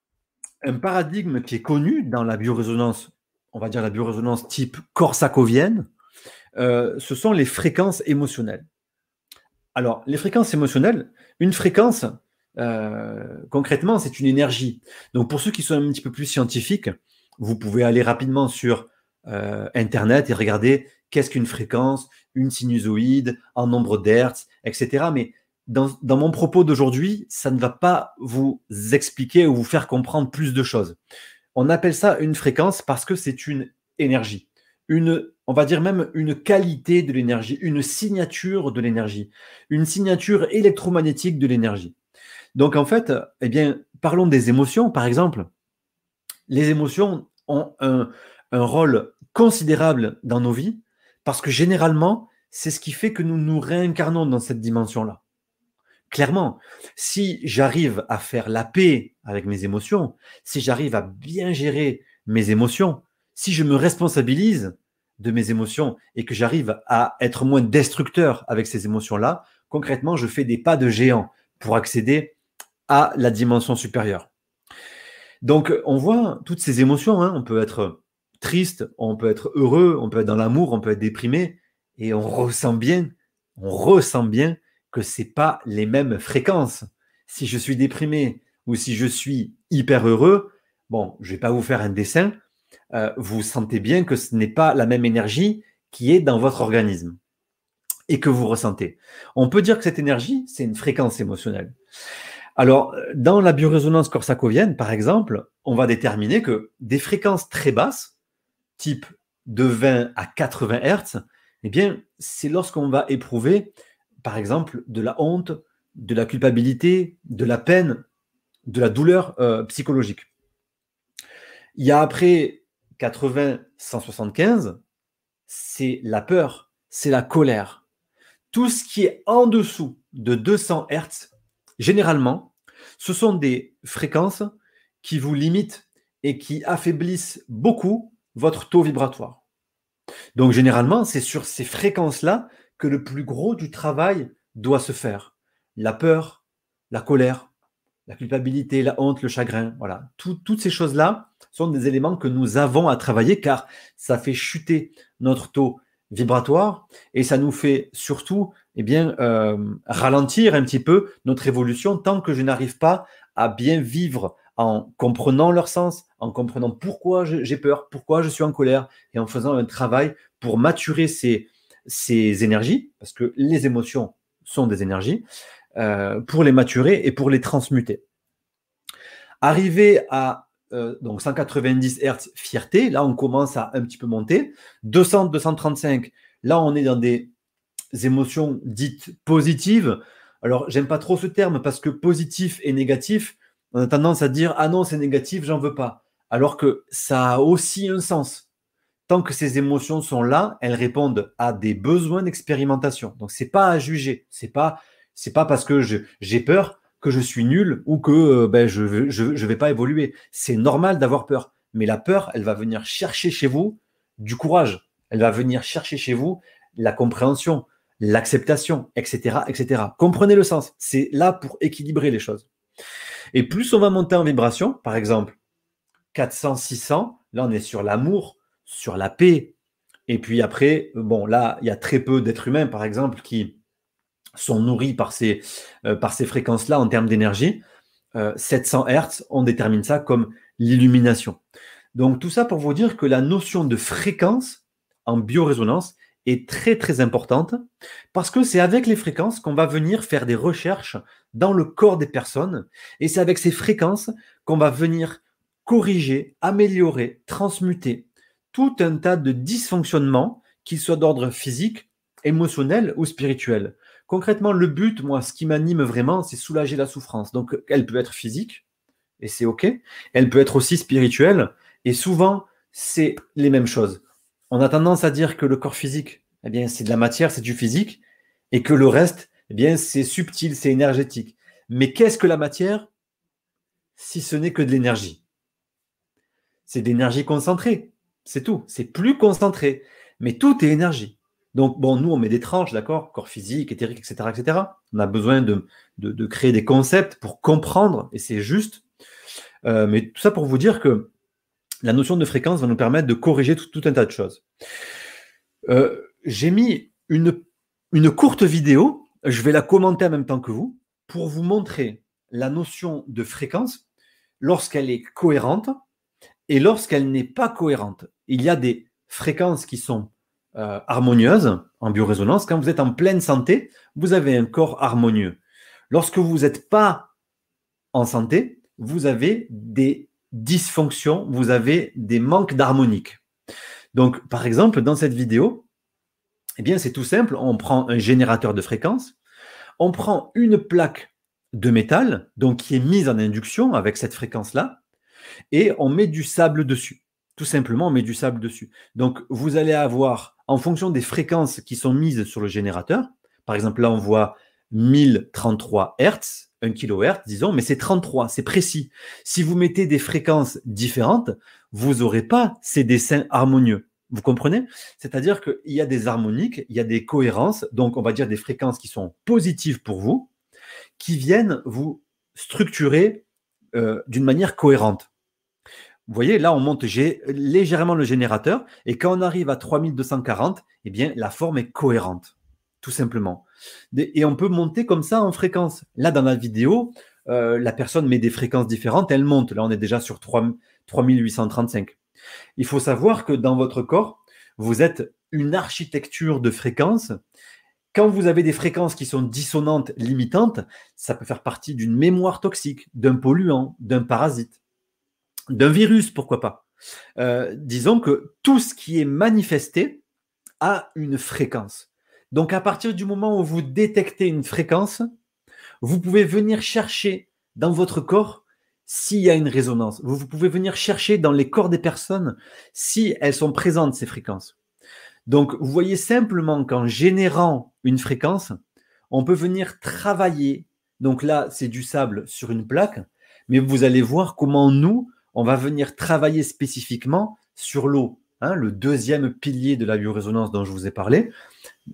un paradigme qui est connu dans la biorésonance, on va dire la biorésonance type corsacovienne, euh, ce sont les fréquences émotionnelles. Alors, les fréquences émotionnelles, une fréquence, euh, concrètement, c'est une énergie. Donc, pour ceux qui sont un petit peu plus scientifiques, vous pouvez aller rapidement sur euh, Internet et regarder qu'est-ce qu'une fréquence, une sinusoïde, en nombre d'hertz, etc. Mais dans, dans mon propos d'aujourd'hui, ça ne va pas vous expliquer ou vous faire comprendre plus de choses. On appelle ça une fréquence parce que c'est une énergie une, on va dire même une qualité de l'énergie, une signature de l'énergie, une signature électromagnétique de l'énergie. Donc en fait, eh bien, parlons des émotions, par exemple. Les émotions ont un, un rôle considérable dans nos vies parce que généralement, c'est ce qui fait que nous nous réincarnons dans cette dimension-là. Clairement, si j'arrive à faire la paix avec mes émotions, si j'arrive à bien gérer mes émotions, si je me responsabilise, de mes émotions et que j'arrive à être moins destructeur avec ces émotions-là, concrètement, je fais des pas de géant pour accéder à la dimension supérieure. Donc, on voit toutes ces émotions. Hein. On peut être triste, on peut être heureux, on peut être dans l'amour, on peut être déprimé, et on ressent bien, on ressent bien que c'est pas les mêmes fréquences. Si je suis déprimé ou si je suis hyper heureux, bon, je vais pas vous faire un dessin, euh, vous sentez bien que ce n'est pas la même énergie qui est dans votre organisme et que vous ressentez. On peut dire que cette énergie, c'est une fréquence émotionnelle. Alors, dans la biorésonance corsacovienne, par exemple, on va déterminer que des fréquences très basses, type de 20 à 80 Hertz, eh bien, c'est lorsqu'on va éprouver, par exemple, de la honte, de la culpabilité, de la peine, de la douleur euh, psychologique. Il y a après 80, 175, c'est la peur, c'est la colère. Tout ce qui est en dessous de 200 Hertz, généralement, ce sont des fréquences qui vous limitent et qui affaiblissent beaucoup votre taux vibratoire. Donc généralement, c'est sur ces fréquences-là que le plus gros du travail doit se faire. La peur, la colère, la culpabilité, la honte, le chagrin, voilà. toutes ces choses-là sont des éléments que nous avons à travailler car ça fait chuter notre taux vibratoire et ça nous fait surtout eh bien, euh, ralentir un petit peu notre évolution tant que je n'arrive pas à bien vivre en comprenant leur sens, en comprenant pourquoi j'ai peur, pourquoi je suis en colère, et en faisant un travail pour maturer ces, ces énergies, parce que les émotions sont des énergies, pour les maturer et pour les transmuter. Arrivé à euh, donc 190 Hz fierté, là on commence à un petit peu monter. 200, 235, là on est dans des émotions dites positives. Alors j'aime pas trop ce terme parce que positif et négatif, on a tendance à dire ah non c'est négatif, j'en veux pas. Alors que ça a aussi un sens. Tant que ces émotions sont là, elles répondent à des besoins d'expérimentation. Donc c'est pas à juger, c'est pas c'est pas parce que j'ai peur que je suis nul ou que euh, ben, je ne je, vais pas évoluer. C'est normal d'avoir peur. Mais la peur, elle va venir chercher chez vous du courage. Elle va venir chercher chez vous la compréhension, l'acceptation, etc., etc. Comprenez le sens. C'est là pour équilibrer les choses. Et plus on va monter en vibration, par exemple, 400, 600, là on est sur l'amour, sur la paix. Et puis après, bon, là, il y a très peu d'êtres humains, par exemple, qui, sont nourris par ces, euh, par ces fréquences-là en termes d'énergie. 700 euh, Hertz, on détermine ça comme l'illumination. Donc tout ça pour vous dire que la notion de fréquence en biorésonance est très très importante parce que c'est avec les fréquences qu'on va venir faire des recherches dans le corps des personnes et c'est avec ces fréquences qu'on va venir corriger, améliorer, transmuter tout un tas de dysfonctionnements, qu'ils soient d'ordre physique, émotionnel ou spirituel. Concrètement, le but, moi, ce qui m'anime vraiment, c'est soulager la souffrance. Donc, elle peut être physique, et c'est OK. Elle peut être aussi spirituelle, et souvent, c'est les mêmes choses. On a tendance à dire que le corps physique, eh bien, c'est de la matière, c'est du physique, et que le reste, eh bien, c'est subtil, c'est énergétique. Mais qu'est-ce que la matière si ce n'est que de l'énergie? C'est d'énergie concentrée, c'est tout. C'est plus concentré, mais tout est énergie. Donc, bon, nous, on met des tranches, d'accord Corps physique, éthérique, etc., etc. On a besoin de, de, créer des concepts pour comprendre, et c'est juste. Euh, mais tout ça pour vous dire que la notion de fréquence va nous permettre de corriger tout, un tas de choses. Euh, j'ai mis une, une courte vidéo, je vais la commenter en même temps que vous, pour vous montrer la notion de fréquence lorsqu'elle est cohérente et lorsqu'elle n'est pas cohérente. Il y a des fréquences qui sont euh, harmonieuse en biorésonance, quand vous êtes en pleine santé, vous avez un corps harmonieux. Lorsque vous n'êtes pas en santé, vous avez des dysfonctions, vous avez des manques d'harmonique. Donc, par exemple, dans cette vidéo, eh bien, c'est tout simple. On prend un générateur de fréquence, on prend une plaque de métal, donc qui est mise en induction avec cette fréquence-là, et on met du sable dessus. Tout simplement, on met du sable dessus. Donc, vous allez avoir en fonction des fréquences qui sont mises sur le générateur. Par exemple, là, on voit 1033 Hz, 1 kHz, disons, mais c'est 33, c'est précis. Si vous mettez des fréquences différentes, vous n'aurez pas ces dessins harmonieux. Vous comprenez? C'est-à-dire qu'il y a des harmoniques, il y a des cohérences, donc on va dire des fréquences qui sont positives pour vous, qui viennent vous structurer euh, d'une manière cohérente. Vous voyez, là, on monte légèrement le générateur et quand on arrive à 3240, eh bien, la forme est cohérente, tout simplement. Et on peut monter comme ça en fréquence. Là, dans la vidéo, euh, la personne met des fréquences différentes, elle monte. Là, on est déjà sur 3, 3835. Il faut savoir que dans votre corps, vous êtes une architecture de fréquences. Quand vous avez des fréquences qui sont dissonantes, limitantes, ça peut faire partie d'une mémoire toxique, d'un polluant, d'un parasite, d'un virus, pourquoi pas. Euh, disons que tout ce qui est manifesté a une fréquence. Donc à partir du moment où vous détectez une fréquence, vous pouvez venir chercher dans votre corps s'il y a une résonance. Vous, pouvez venir chercher dans les corps des personnes si elles sont présentes, ces fréquences. Donc, vous voyez simplement qu'en générant une fréquence, on peut venir travailler. Donc là, c'est du sable sur une plaque, mais vous allez voir comment nous, on va venir travailler spécifiquement sur l'eau, hein, le deuxième pilier de la biorésonance dont je vous ai parlé.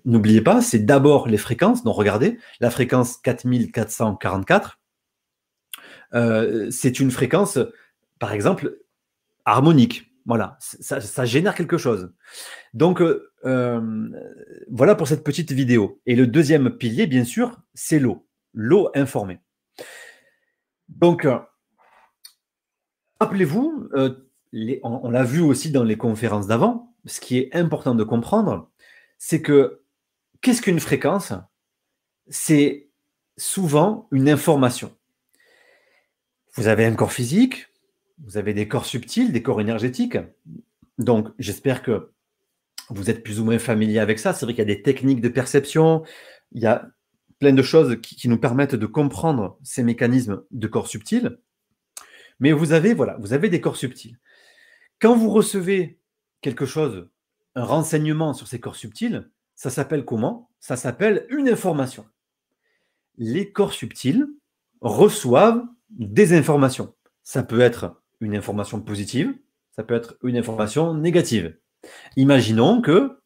N'oubliez pas, c'est d'abord les fréquences. Donc regardez, la fréquence 4444, euh, c'est une fréquence, par exemple, harmonique. Voilà, ça, génère quelque chose. Donc euh, euh, voilà pour cette petite vidéo. Et le deuxième pilier, bien sûr, c'est l'eau, l'eau informée. Donc, rappelez-vous, on l'a vu aussi dans les conférences d'avant, ce qui est important de comprendre, c'est que qu'est-ce qu'une fréquence? C'est souvent une information. Vous avez un corps physique, vous avez des corps subtils, des corps énergétiques. Donc, j'espère que vous êtes plus ou moins familier avec ça. C'est vrai qu'il y a des techniques de perception, il y a plein de choses qui, qui, nous permettent de comprendre ces mécanismes de corps subtils. Mais vous avez, voilà, vous avez des corps subtils. Quand vous recevez quelque chose un renseignement sur ces corps subtils, ça s'appelle comment? Ça s'appelle une information. Les corps subtils reçoivent des informations. Ça peut être une information positive, ça peut être une information négative. Imaginons que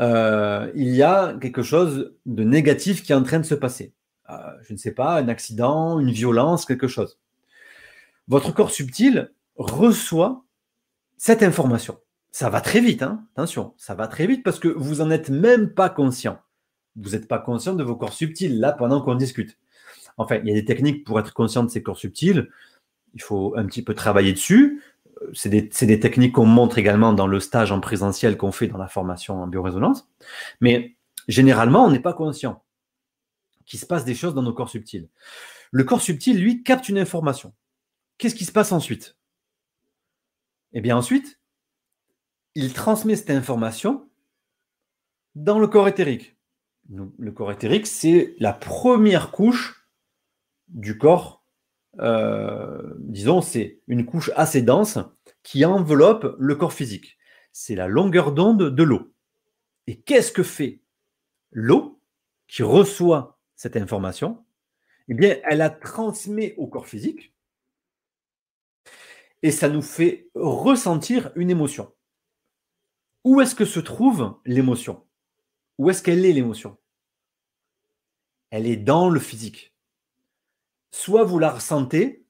euh, il y a quelque chose de négatif qui est en train de se passer. Euh, je ne sais pas, un accident, une violence, quelque chose. Votre corps subtil reçoit cette information ça va très vite, hein attention, ça va très vite parce que vous n'en êtes même pas conscient. Vous n'êtes pas conscient de vos corps subtils là pendant qu'on discute. Enfin, il y a des techniques pour être conscient de ces corps subtils. Il faut un petit peu travailler dessus. C'est des, des, techniques qu'on montre également dans le stage en présentiel qu'on fait dans la formation en biorésonance. Mais généralement, on n'est pas conscient qu'il se passe des choses dans nos corps subtils. Le corps subtil, lui, capte une information. Qu'est-ce qui se passe ensuite? Eh bien ensuite, il transmet cette information dans le corps éthérique. Le corps éthérique, c'est la première couche du corps. Euh, disons, c'est une couche assez dense qui enveloppe le corps physique. C'est la longueur d'onde de l'eau. Et qu'est-ce que fait l'eau qui reçoit cette information? Eh bien, elle la transmet au corps physique et ça nous fait ressentir une émotion. Où est-ce que se trouve l'émotion? Où est-ce qu'elle est l'émotion? Elle est dans le physique. Soit vous la ressentez,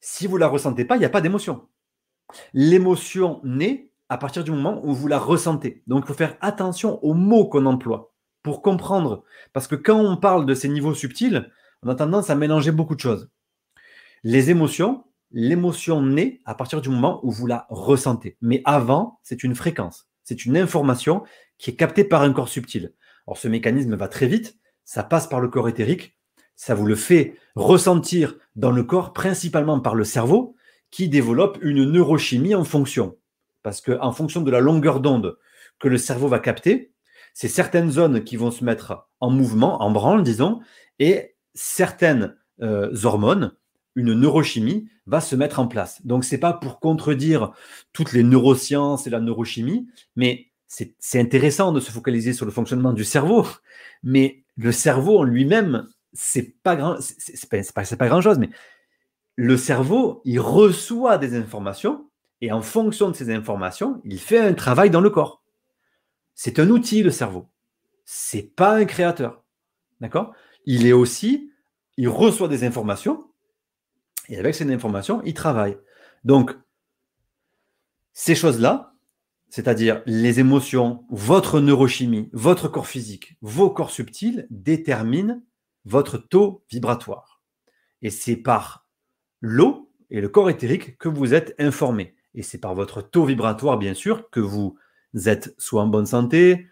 si vous ne la ressentez pas, il n'y a pas d'émotion. L'émotion naît à partir du moment où vous la ressentez. Donc il faut faire attention aux mots qu'on emploie pour comprendre. Parce que quand on parle de ces niveaux subtils, on a tendance à mélanger beaucoup de choses. Les émotions, l'émotion naît à partir du moment où vous la ressentez. Mais avant, c'est une fréquence, c'est une information qui est captée par un corps subtil. Alors ce mécanisme va très vite, ça passe par le corps éthérique, ça vous le fait ressentir dans le corps, principalement par le cerveau, qui développe une neurochimie en fonction. Parce qu'en fonction de la longueur d'onde que le cerveau va capter, c'est certaines zones qui vont se mettre en mouvement, en branle, disons, et certaines euh, hormones une neurochimie va se mettre en place. Donc, ce n'est pas pour contredire toutes les neurosciences et la neurochimie, mais c'est intéressant de se focaliser sur le fonctionnement du cerveau. Mais le cerveau en lui-même, c'est pas grand, c'est pas, pas, pas grand chose, mais le cerveau, il reçoit des informations et en fonction de ces informations, il fait un travail dans le corps. C'est un outil, le cerveau. C'est pas un créateur. D'accord? Il est aussi, il reçoit des informations et avec ces informations, il travaille. Donc, ces choses-là, c'est-à-dire les émotions, votre neurochimie, votre corps physique, vos corps subtils, déterminent votre taux vibratoire. Et c'est par l'eau et le corps éthérique que vous êtes informé. Et c'est par votre taux vibratoire, bien sûr, que vous êtes soit en bonne santé,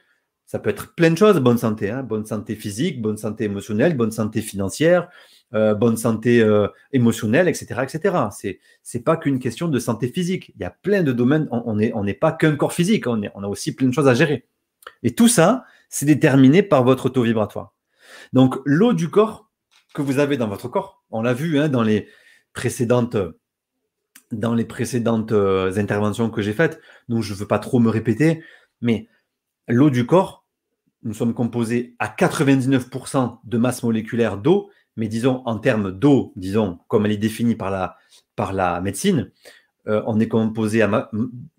ça peut être plein de choses, bonne santé, hein, bonne santé physique, bonne santé émotionnelle, bonne santé financière, euh, bonne santé euh, émotionnelle, etc., etc. C'est c'est pas qu'une question de santé physique. Il y a plein de domaines. On n'est on pas qu'un corps physique. On a aussi plein de choses à gérer. Et tout ça, c'est déterminé par votre taux vibratoire. Donc l'eau du corps que vous avez dans votre corps, on l'a vu hein, dans les précédentes dans les précédentes euh, interventions que j'ai faites, donc je ne veux pas trop me répéter, mais l'eau du corps, nous sommes composés à 99% de masse moléculaire d'eau, mais disons en termes d'eau, disons comme elle est définie par la, médecine, euh, on est composé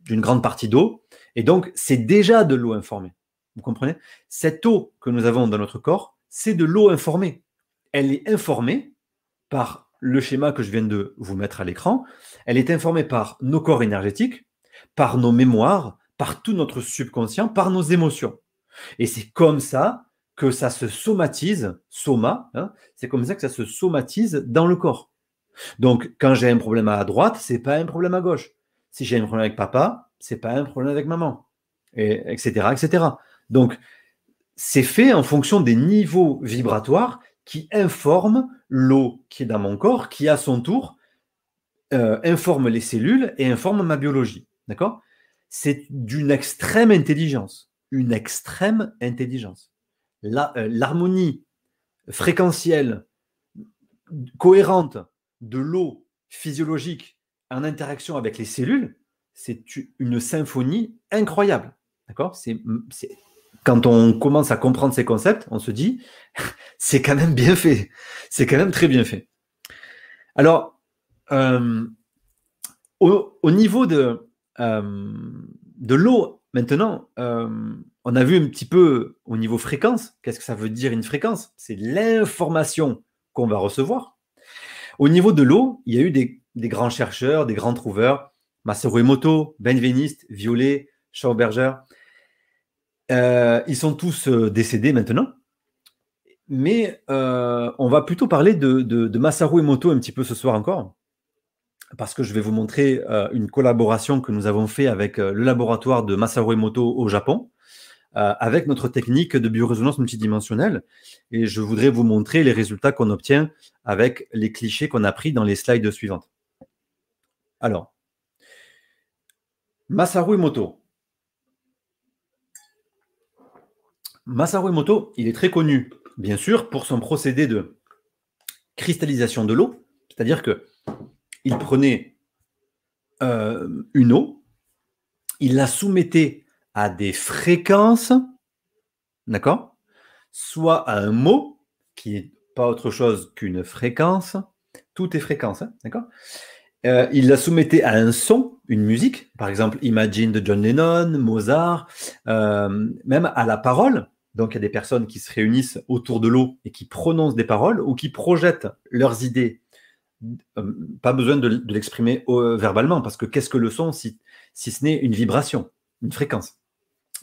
d'une grande partie d'eau, et donc c'est déjà de l'eau informée. Vous comprenez? Cette eau que nous avons dans notre corps, c'est de l'eau informée. Elle est informée par le schéma que je viens de vous mettre à l'écran, elle est informée par nos corps énergétiques, par nos mémoires, par tout notre subconscient, par nos émotions. Et c'est comme ça que ça se somatise, soma, hein, c'est comme ça que ça se somatise dans le corps. Donc, quand j'ai un problème à droite, c'est pas un problème à gauche. Si j'ai un problème avec papa, c'est pas un problème avec maman, et, etc., etc. Donc, c'est fait en fonction des niveaux vibratoires qui informe l'eau qui est dans mon corps, qui à son tour euh, informe les cellules et informe ma biologie. D'accord? C'est d'une extrême intelligence. Une extrême intelligence. Euh, l'harmonie fréquentielle, cohérente de l'eau physiologique en interaction avec les cellules, c'est une symphonie incroyable. D'accord? Quand on commence à comprendre ces concepts, on se dit, [LAUGHS] c'est quand même bien fait. C'est quand même très bien fait. Alors, euh, au, niveau de, euh, de l'eau, maintenant, euh, on a vu un petit peu au niveau fréquence. Qu'est-ce que ça veut dire une fréquence? C'est l'information qu'on va recevoir. Au niveau de l'eau, il y a eu des, grands chercheurs, des grands trouveurs, Masaru Emoto, Benveniste, Violet, Schauberger, euh, ils sont tous euh, décédés maintenant. Mais on va plutôt parler de, Masaru Emoto un petit peu ce soir encore, parce que je vais vous montrer une collaboration que nous avons fait avec le laboratoire de Masaru Emoto au Japon, avec notre technique de biorésonance multidimensionnelle. Et je voudrais vous montrer les résultats qu'on obtient avec les clichés qu'on a pris dans les slides suivantes. Alors, Masaru Emoto, Masaru Emoto, il est très connu, bien sûr, pour son procédé de cristallisation de l'eau, c'est-à-dire que il prenait euh, une eau, il la soumettait à des fréquences, d'accord? Soit à un mot, qui n'est pas autre chose qu'une fréquence, tout est fréquence, hein, d'accord? Euh, il la soumettait à un son, une musique, par exemple Imagine de John Lennon, Mozart, euh, même à la parole. Donc il y a des personnes qui se réunissent autour de l'eau et qui prononcent des paroles ou qui projettent leurs idées. Euh, pas besoin de, l'exprimer verbalement, parce que qu'est-ce que le son si, si ce n'est une vibration, une fréquence?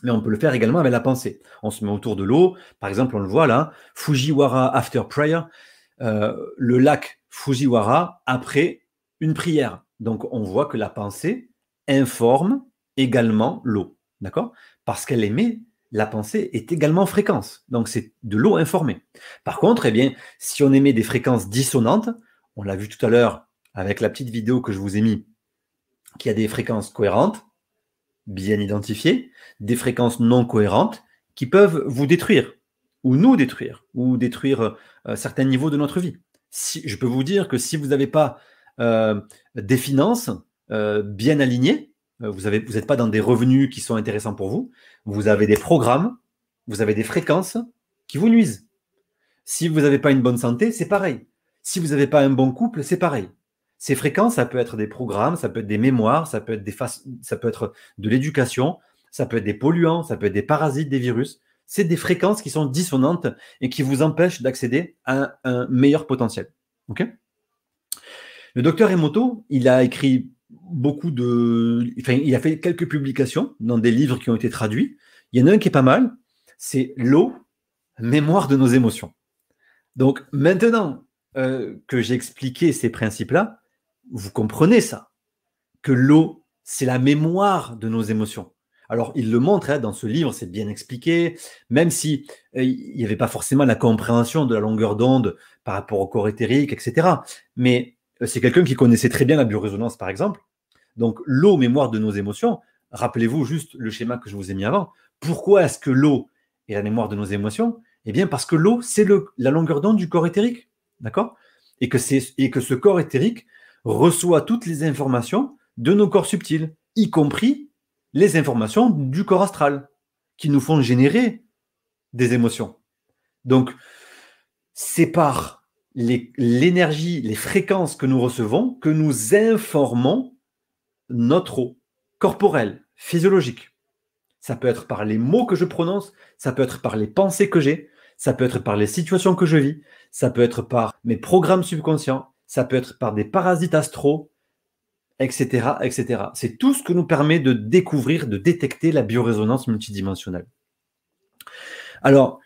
Mais on peut le faire également avec la pensée. On se met autour de l'eau, par exemple, on le voit là, Fujiwara after prayer, le lac Fujiwara après une prière. Donc on voit que la pensée informe également l'eau. D'accord? Parce qu'elle émet, la pensée est également fréquence. Donc c'est de l'eau informée. Par contre, eh bien, si on émet des fréquences dissonantes, on l'a vu tout à l'heure avec la petite vidéo que je vous ai mis, qui a des fréquences cohérentes, bien identifiées, des fréquences non cohérentes qui peuvent vous détruire, ou nous détruire, ou détruire euh, certains niveaux de notre vie. Si, je peux vous dire que si vous n'avez pas euh, des finances euh, bien alignées. Vous n'êtes pas dans des revenus qui sont intéressants pour vous. Vous avez des programmes, vous avez des fréquences qui vous nuisent. Si vous n'avez pas une bonne santé, c'est pareil. Si vous n'avez pas un bon couple, c'est pareil. Ces fréquences, ça peut être des programmes, ça peut être des mémoires, ça peut être, des ça peut être de l'éducation, ça peut être des polluants, ça peut être des parasites, des virus. C'est des fréquences qui sont dissonantes et qui vous empêchent d'accéder à un meilleur potentiel. Le docteur Emoto, il a écrit beaucoup de. Enfin, il a fait quelques publications dans des livres qui ont été traduits. Il y en a un qui est pas mal, c'est L'eau, mémoire de nos émotions. Donc maintenant euh, que j'ai expliqué ces principes-là, vous comprenez ça, que l'eau, c'est la mémoire de nos émotions. Alors, il le montre hein, dans ce livre, c'est bien expliqué, même si euh, il n'y avait pas forcément la compréhension de la longueur d'onde par rapport au corps éthérique, etc. Mais euh, c'est quelqu'un qui connaissait très bien la biorésonance, par exemple. Donc, l'eau, mémoire de nos émotions, rappelez-vous juste le schéma que je vous ai mis avant. Pourquoi est-ce que l'eau est la mémoire de nos émotions? Eh bien, parce que l'eau, c'est la longueur d'onde du corps éthérique. D'accord? Et que, et que ce corps éthérique reçoit toutes les informations de nos corps subtils, y compris les informations du corps astral, qui nous font générer des émotions. Donc, c'est par l'énergie, les, fréquences que nous recevons que nous informons notre eau corporelle, physiologique. Ça peut être par les mots que je prononce, ça peut être par les pensées que j'ai, ça peut être par les situations que je vis, ça peut être par mes programmes subconscients, ça peut être par des parasites astraux, etc. etc. C'est tout ce que nous permet de découvrir, de détecter la biorésonance multidimensionnelle. Alors,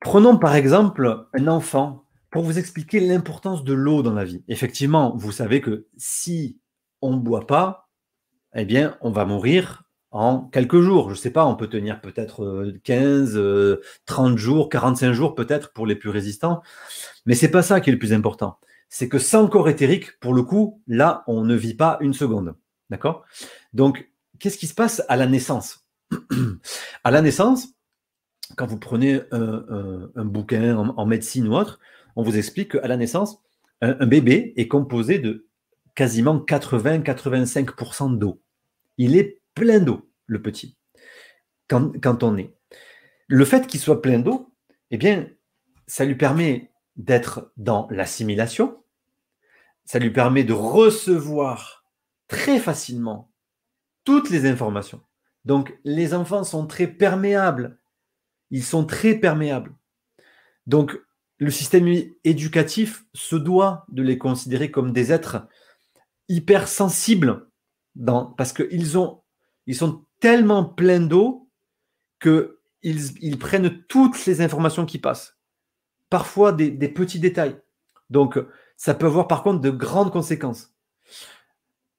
prenons par exemple un enfant pour vous expliquer l'importance de l'eau dans la vie. Effectivement, vous savez que si on ne boit pas, eh bien, on va mourir en quelques jours. Je ne sais pas, on peut tenir peut-être 15, euh, 30 euh, jours, 45 jours peut-être pour les plus résistants. Mais c'est pas ça qui est le plus important. C'est que sans corps éthérique, pour le coup, là, on ne vit pas une seconde. D'accord? Donc, qu'est-ce qui se passe à la naissance? À la naissance, quand vous prenez un, bouquin en, médecine ou autre, on vous explique qu'à la naissance, un bébé est composé de quasiment 80-85% d'eau. Il est plein d'eau, le petit, quand, on est. Le fait qu'il soit plein d'eau, eh bien, ça lui permet d'être dans l'assimilation, ça lui permet de recevoir très facilement toutes les informations. Donc, les enfants sont très perméables. Ils sont très perméables. Donc, le système éducatif se doit de les considérer comme des êtres hypersensibles dans, parce qu'ils ont ils sont tellement pleins d'eau qu'ils ils prennent toutes les informations qui passent. Parfois des, petits détails. Donc, ça peut avoir par contre de grandes conséquences.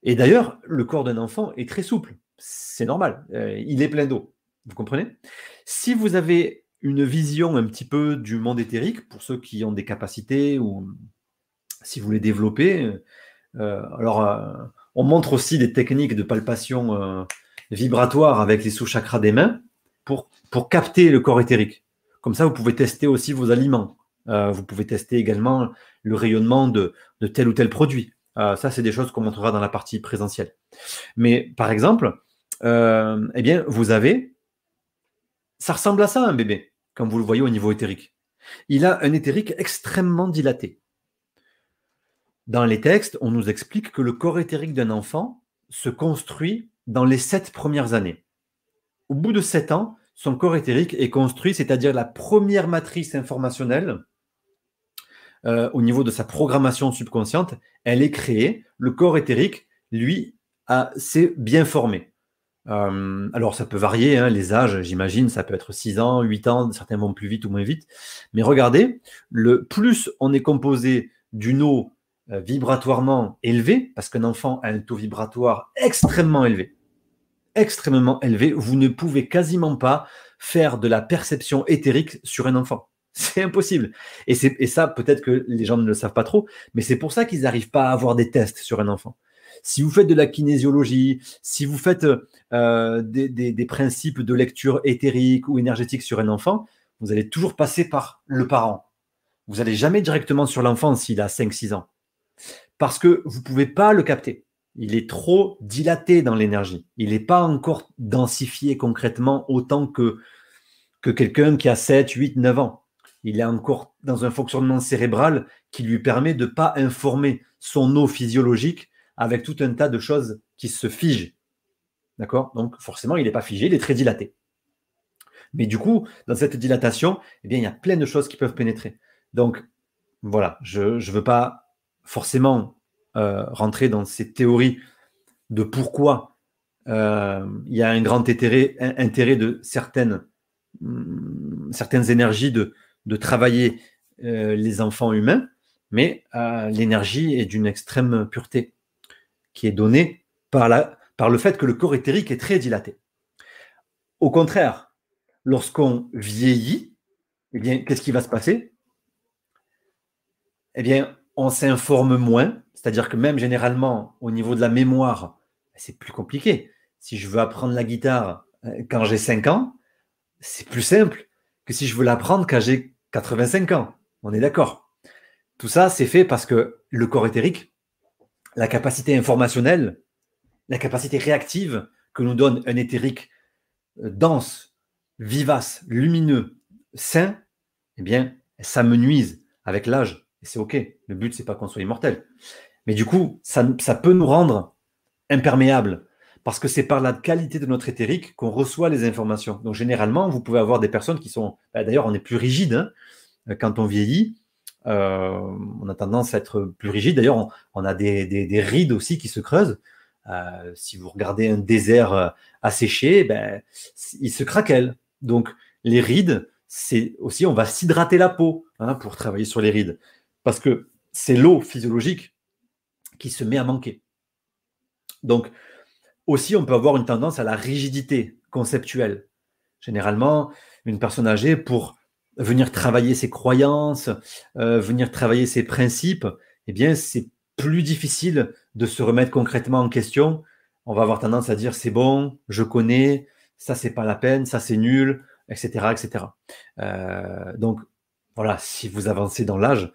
Et d'ailleurs, le corps d'un enfant est très souple. C'est normal. Euh, il est plein d'eau. Vous comprenez? Si vous avez une vision un petit peu du monde éthérique, pour ceux qui ont des capacités ou si vous les développez, euh, alors euh, on montre aussi des techniques de palpation vibratoire avec les sous-chakras des mains pour, capter le corps éthérique. Comme ça, vous pouvez tester aussi vos aliments. Euh, vous pouvez tester également le rayonnement de, tel ou tel produit. Euh, ça, c'est des choses qu'on montrera dans la partie présentielle. Mais par exemple, euh, eh bien, vous avez, ça ressemble à ça un bébé, comme vous le voyez au niveau éthérique. Il a un éthérique extrêmement dilaté. Dans les textes, on nous explique que le corps éthérique d'un enfant se construit dans les sept premières années. Au bout de sept ans, son corps éthérique est construit, c'est-à-dire la première matrice informationnelle euh, au niveau de sa programmation subconsciente, elle est créée. Le corps éthérique, lui, s'est bien formé. Euh, alors, ça peut varier, hein, les âges, j'imagine, ça peut être 6 ans, 8 ans, certains vont plus vite ou moins vite. Mais regardez, le plus on est composé d'une eau vibratoirement élevé, parce qu'un enfant a un taux vibratoire extrêmement élevé, extrêmement élevé, vous ne pouvez quasiment pas faire de la perception éthérique sur un enfant. [LAUGHS] C'est impossible. Et, et ça, peut-être que les gens ne le savent pas trop, mais c'est pour ça qu'ils n'arrivent pas à avoir des tests sur un enfant. Si vous faites de la kinésiologie, si vous faites euh, des, des, principes de lecture éthérique ou énergétique sur un enfant, vous allez toujours passer par le parent. Vous n'allez jamais directement sur l'enfant s'il a 5-6 ans parce que vous ne pouvez pas le capter. Il est trop dilaté dans l'énergie. Il n'est pas encore densifié concrètement autant que, que quelqu'un qui a 7, 8, 9 ans. Il est encore dans un fonctionnement cérébral qui lui permet de ne pas informer son eau physiologique avec tout un tas de choses qui se figent. D'accord? Donc forcément, il n'est pas figé, il est très dilaté. Mais du coup, dans cette dilatation, eh il y a plein de choses qui peuvent pénétrer. Donc, voilà, je ne veux pas forcément euh, rentrer dans ces théories de pourquoi euh, il y a un grand intérêt, de certaines, mm, certaines énergies de, travailler les enfants humains, mais l'énergie est d'une extrême pureté qui est donnée par le fait que le corps éthérique est très dilaté. Au contraire, lorsqu'on vieillit, eh bien, qu'est-ce qui va se passer? Eh bien, on s'informe moins, c'est-à-dire que même généralement, au niveau de la mémoire, c'est plus compliqué. Si je veux apprendre la guitare euh, quand j'ai 5 ans, c'est plus simple que si je veux l'apprendre quand j'ai 85 ans. On est d'accord. Tout ça, c'est fait parce que le corps éthérique, la capacité informationnelle, la capacité réactive que nous donne un éthérique euh, dense, vivace, lumineux, sain, eh bien, ça me nuise avec l'âge. C'est OK. Le but, c'est pas qu'on soit immortel. Mais du coup, ça, ça peut nous rendre imperméables parce que c'est par la qualité de notre éthérique qu'on reçoit les informations. Donc, généralement, vous pouvez avoir des personnes qui sont. Bah, d'ailleurs, on est plus rigide hein, quand on vieillit. Euh, on a tendance à être plus rigide. D'ailleurs, on, a des, rides aussi qui se creusent. Euh, si vous regardez un désert euh, asséché, ben, il se craquelle. Donc, les rides, c'est aussi, on va s'hydrater la peau hein, pour travailler sur les rides. Parce que c'est l'eau physiologique qui se met à manquer. Donc, aussi, on peut avoir une tendance à la rigidité conceptuelle. Généralement, une personne âgée, pour venir travailler ses croyances, euh, venir travailler ses principes, eh bien, c'est plus difficile de se remettre concrètement en question. On va avoir tendance à dire c'est bon, je connais, ça c'est pas la peine, ça c'est nul, etc., etc. Euh, donc voilà, si vous avancez dans l'âge,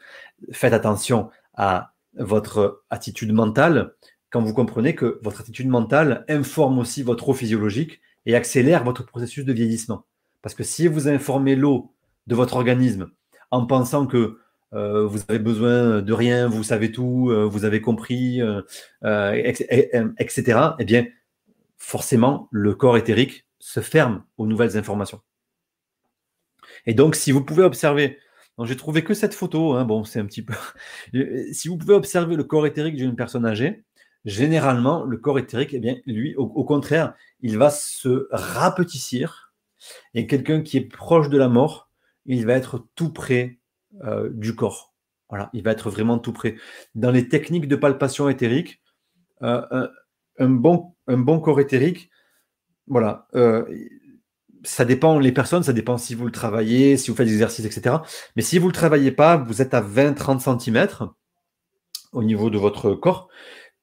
faites attention à votre attitude mentale quand vous comprenez que votre attitude mentale informe aussi votre eau physiologique et accélère votre processus de vieillissement. Parce que si vous informez l'eau de votre organisme en pensant que euh, vous avez besoin de rien, vous savez tout, euh, vous avez compris, euh, etc., eh bien, forcément, le corps éthérique se ferme aux nouvelles informations. Et donc, si vous pouvez observer, j'ai trouvé que cette photo, hein, bon, c'est un petit peu. [LAUGHS] si vous pouvez observer le corps éthérique d'une personne âgée, généralement, le corps éthérique, eh bien, lui, au contraire, il va se rapetissir. Et quelqu'un qui est proche de la mort, il va être tout près euh, du corps. Voilà, il va être vraiment tout près. Dans les techniques de palpation éthérique, euh, un, bon, un bon corps éthérique, voilà, euh, ça dépend les personnes, ça dépend si vous le travaillez, si vous faites des exercices, etc. Mais si vous ne le travaillez pas, vous êtes à 20-30 cm au niveau de votre corps.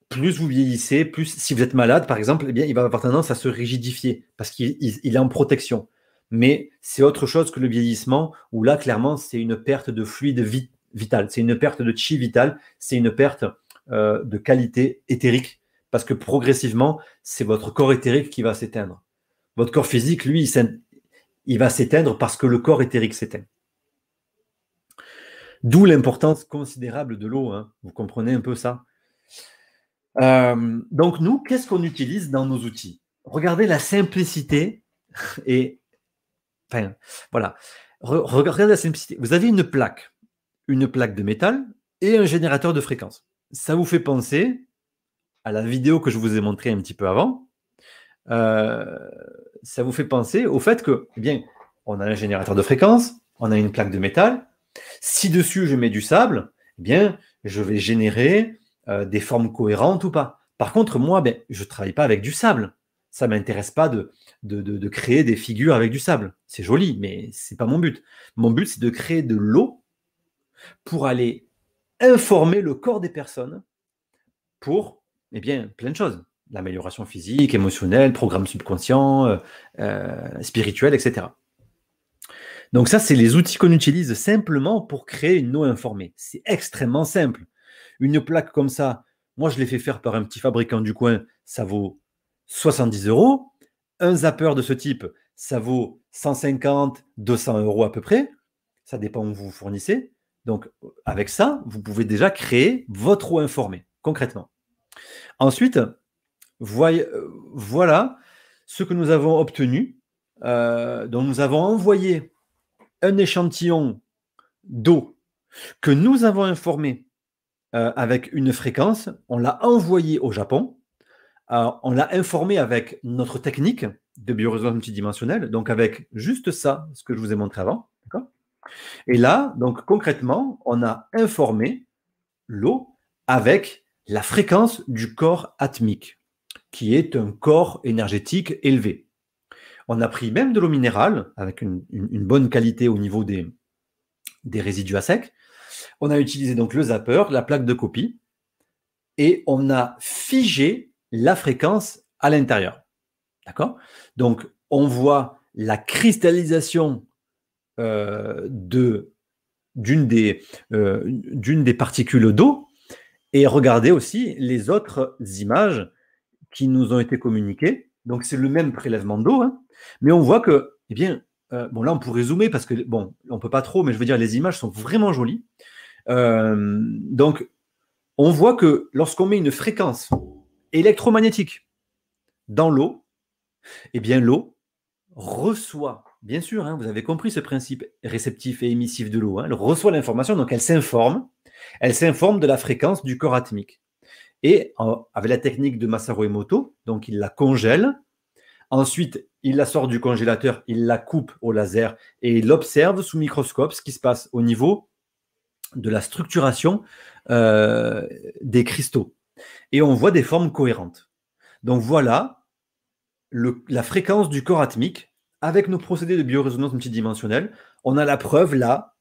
Plus vous vieillissez, plus si vous êtes malade, par exemple, eh bien, il va avoir tendance à se rigidifier parce qu'il est en protection mais c'est autre chose que le vieillissement, où là, clairement, c'est une perte de fluide vital, c'est une perte de chi vital, c'est une perte euh, de qualité éthérique, parce que progressivement, c'est votre corps éthérique qui va s'éteindre. Votre corps physique, lui, il, va s'éteindre parce que le corps éthérique s'éteint. D'où l'importance considérable de l'eau, hein. vous comprenez un peu ça? Euh, donc nous, qu'est-ce qu'on utilise dans nos outils? Regardez la simplicité [LAUGHS] et Enfin, voilà. regardez la simplicité. Vous avez une plaque, une plaque de métal et un générateur de fréquence. Ça vous fait penser à la vidéo que je vous ai montrée un petit peu avant? Euh, ça vous fait penser au fait que, eh bien, on a un générateur de fréquence, on a une plaque de métal. Si dessus je mets du sable, eh bien, je vais générer euh, des formes cohérentes ou pas. Par contre, moi, ben, je ne travaille pas avec du sable ça m'intéresse pas de, de, créer des figures avec du sable. C'est joli, mais c'est pas mon but. Mon but, c'est de créer de l'eau pour aller informer le corps des personnes pour, eh bien, plein de choses. L'amélioration physique, émotionnelle, programme subconscient, euh, euh, spirituel, etc. Donc ça, c'est les outils qu'on utilise simplement pour créer une eau informée. C'est extrêmement simple. Une plaque comme ça, moi je l'ai fait faire par un petit fabricant du coin, ça vaut 70 euros. Un zapper de ce type, ça vaut 150, 200 euros à peu près. Ça dépend où vous fournissez. Donc, avec ça, vous pouvez déjà créer votre eau informée, concrètement. Ensuite, euh, voilà ce que nous avons obtenu. Euh, dont nous avons envoyé un échantillon d'eau que nous avons informé euh, avec une fréquence. On l'a envoyé au Japon on l'a informé avec notre technique de biorésonance multidimensionnelle, donc avec juste ça, ce que je vous ai montré avant. Et là, donc concrètement, on a informé l'eau avec la fréquence du corps atmique, qui est un corps énergétique élevé. On a pris même de l'eau minérale, avec une, bonne qualité au niveau des, résidus à sec. On a utilisé donc le zapper, la plaque de copie, et on a figé la fréquence à l'intérieur. D'accord? Donc, on voit la cristallisation euh, d'une euh, des particules d'eau et regardez aussi les autres images qui nous ont été communiquées. Donc, c'est le même prélèvement d'eau, hein. mais on voit que, eh bien, euh, bon, là, on pourrait zoomer parce que, bon, on peut pas trop, mais je veux dire, les images sont vraiment jolies. donc, on voit que lorsqu'on met une fréquence électromagnétique dans l'eau, eh bien l'eau reçoit, bien sûr, hein, vous avez compris ce principe réceptif et émissif de l'eau, hein, elle reçoit l'information, donc elle s'informe, elle s'informe de la fréquence du corps atmique. Et avec la technique de Masaru Emoto, donc il la congèle, ensuite il la sort du congélateur, il la coupe au laser et il observe sous microscope ce qui se passe au niveau de la structuration euh, des cristaux. Et on voit des formes cohérentes. Donc voilà la fréquence du corps atmique avec nos procédés de biorésonance multidimensionnelle. On a la preuve là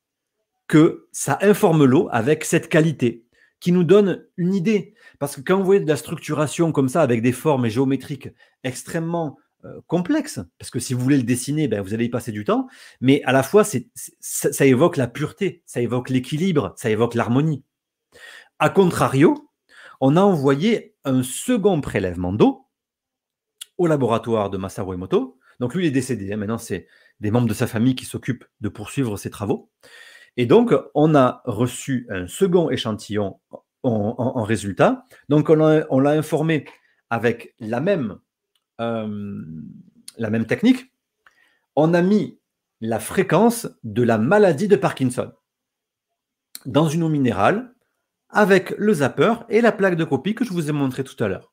que ça informe l'eau avec cette qualité qui nous donne une idée. Parce que quand vous voyez de la structuration comme ça, avec des formes géométriques extrêmement euh, complexes, parce que si vous voulez le dessiner, ben, vous allez y passer du temps, mais à la fois, ça évoque la pureté, ça évoque l'équilibre, ça évoque l'harmonie. A contrario, on a envoyé un second prélèvement d'eau au laboratoire de Masaru Emoto. Donc lui, il est décédé. Hein. Maintenant, c'est des membres de sa famille qui s'occupent de poursuivre ses travaux. Et donc, on a reçu un second échantillon en, résultat. Donc, on l'a informé avec la même, euh, la même technique. On a mis la fréquence de la maladie de Parkinson dans une eau minérale avec le zapper et la plaque de copie que je vous ai montré tout à l'heure.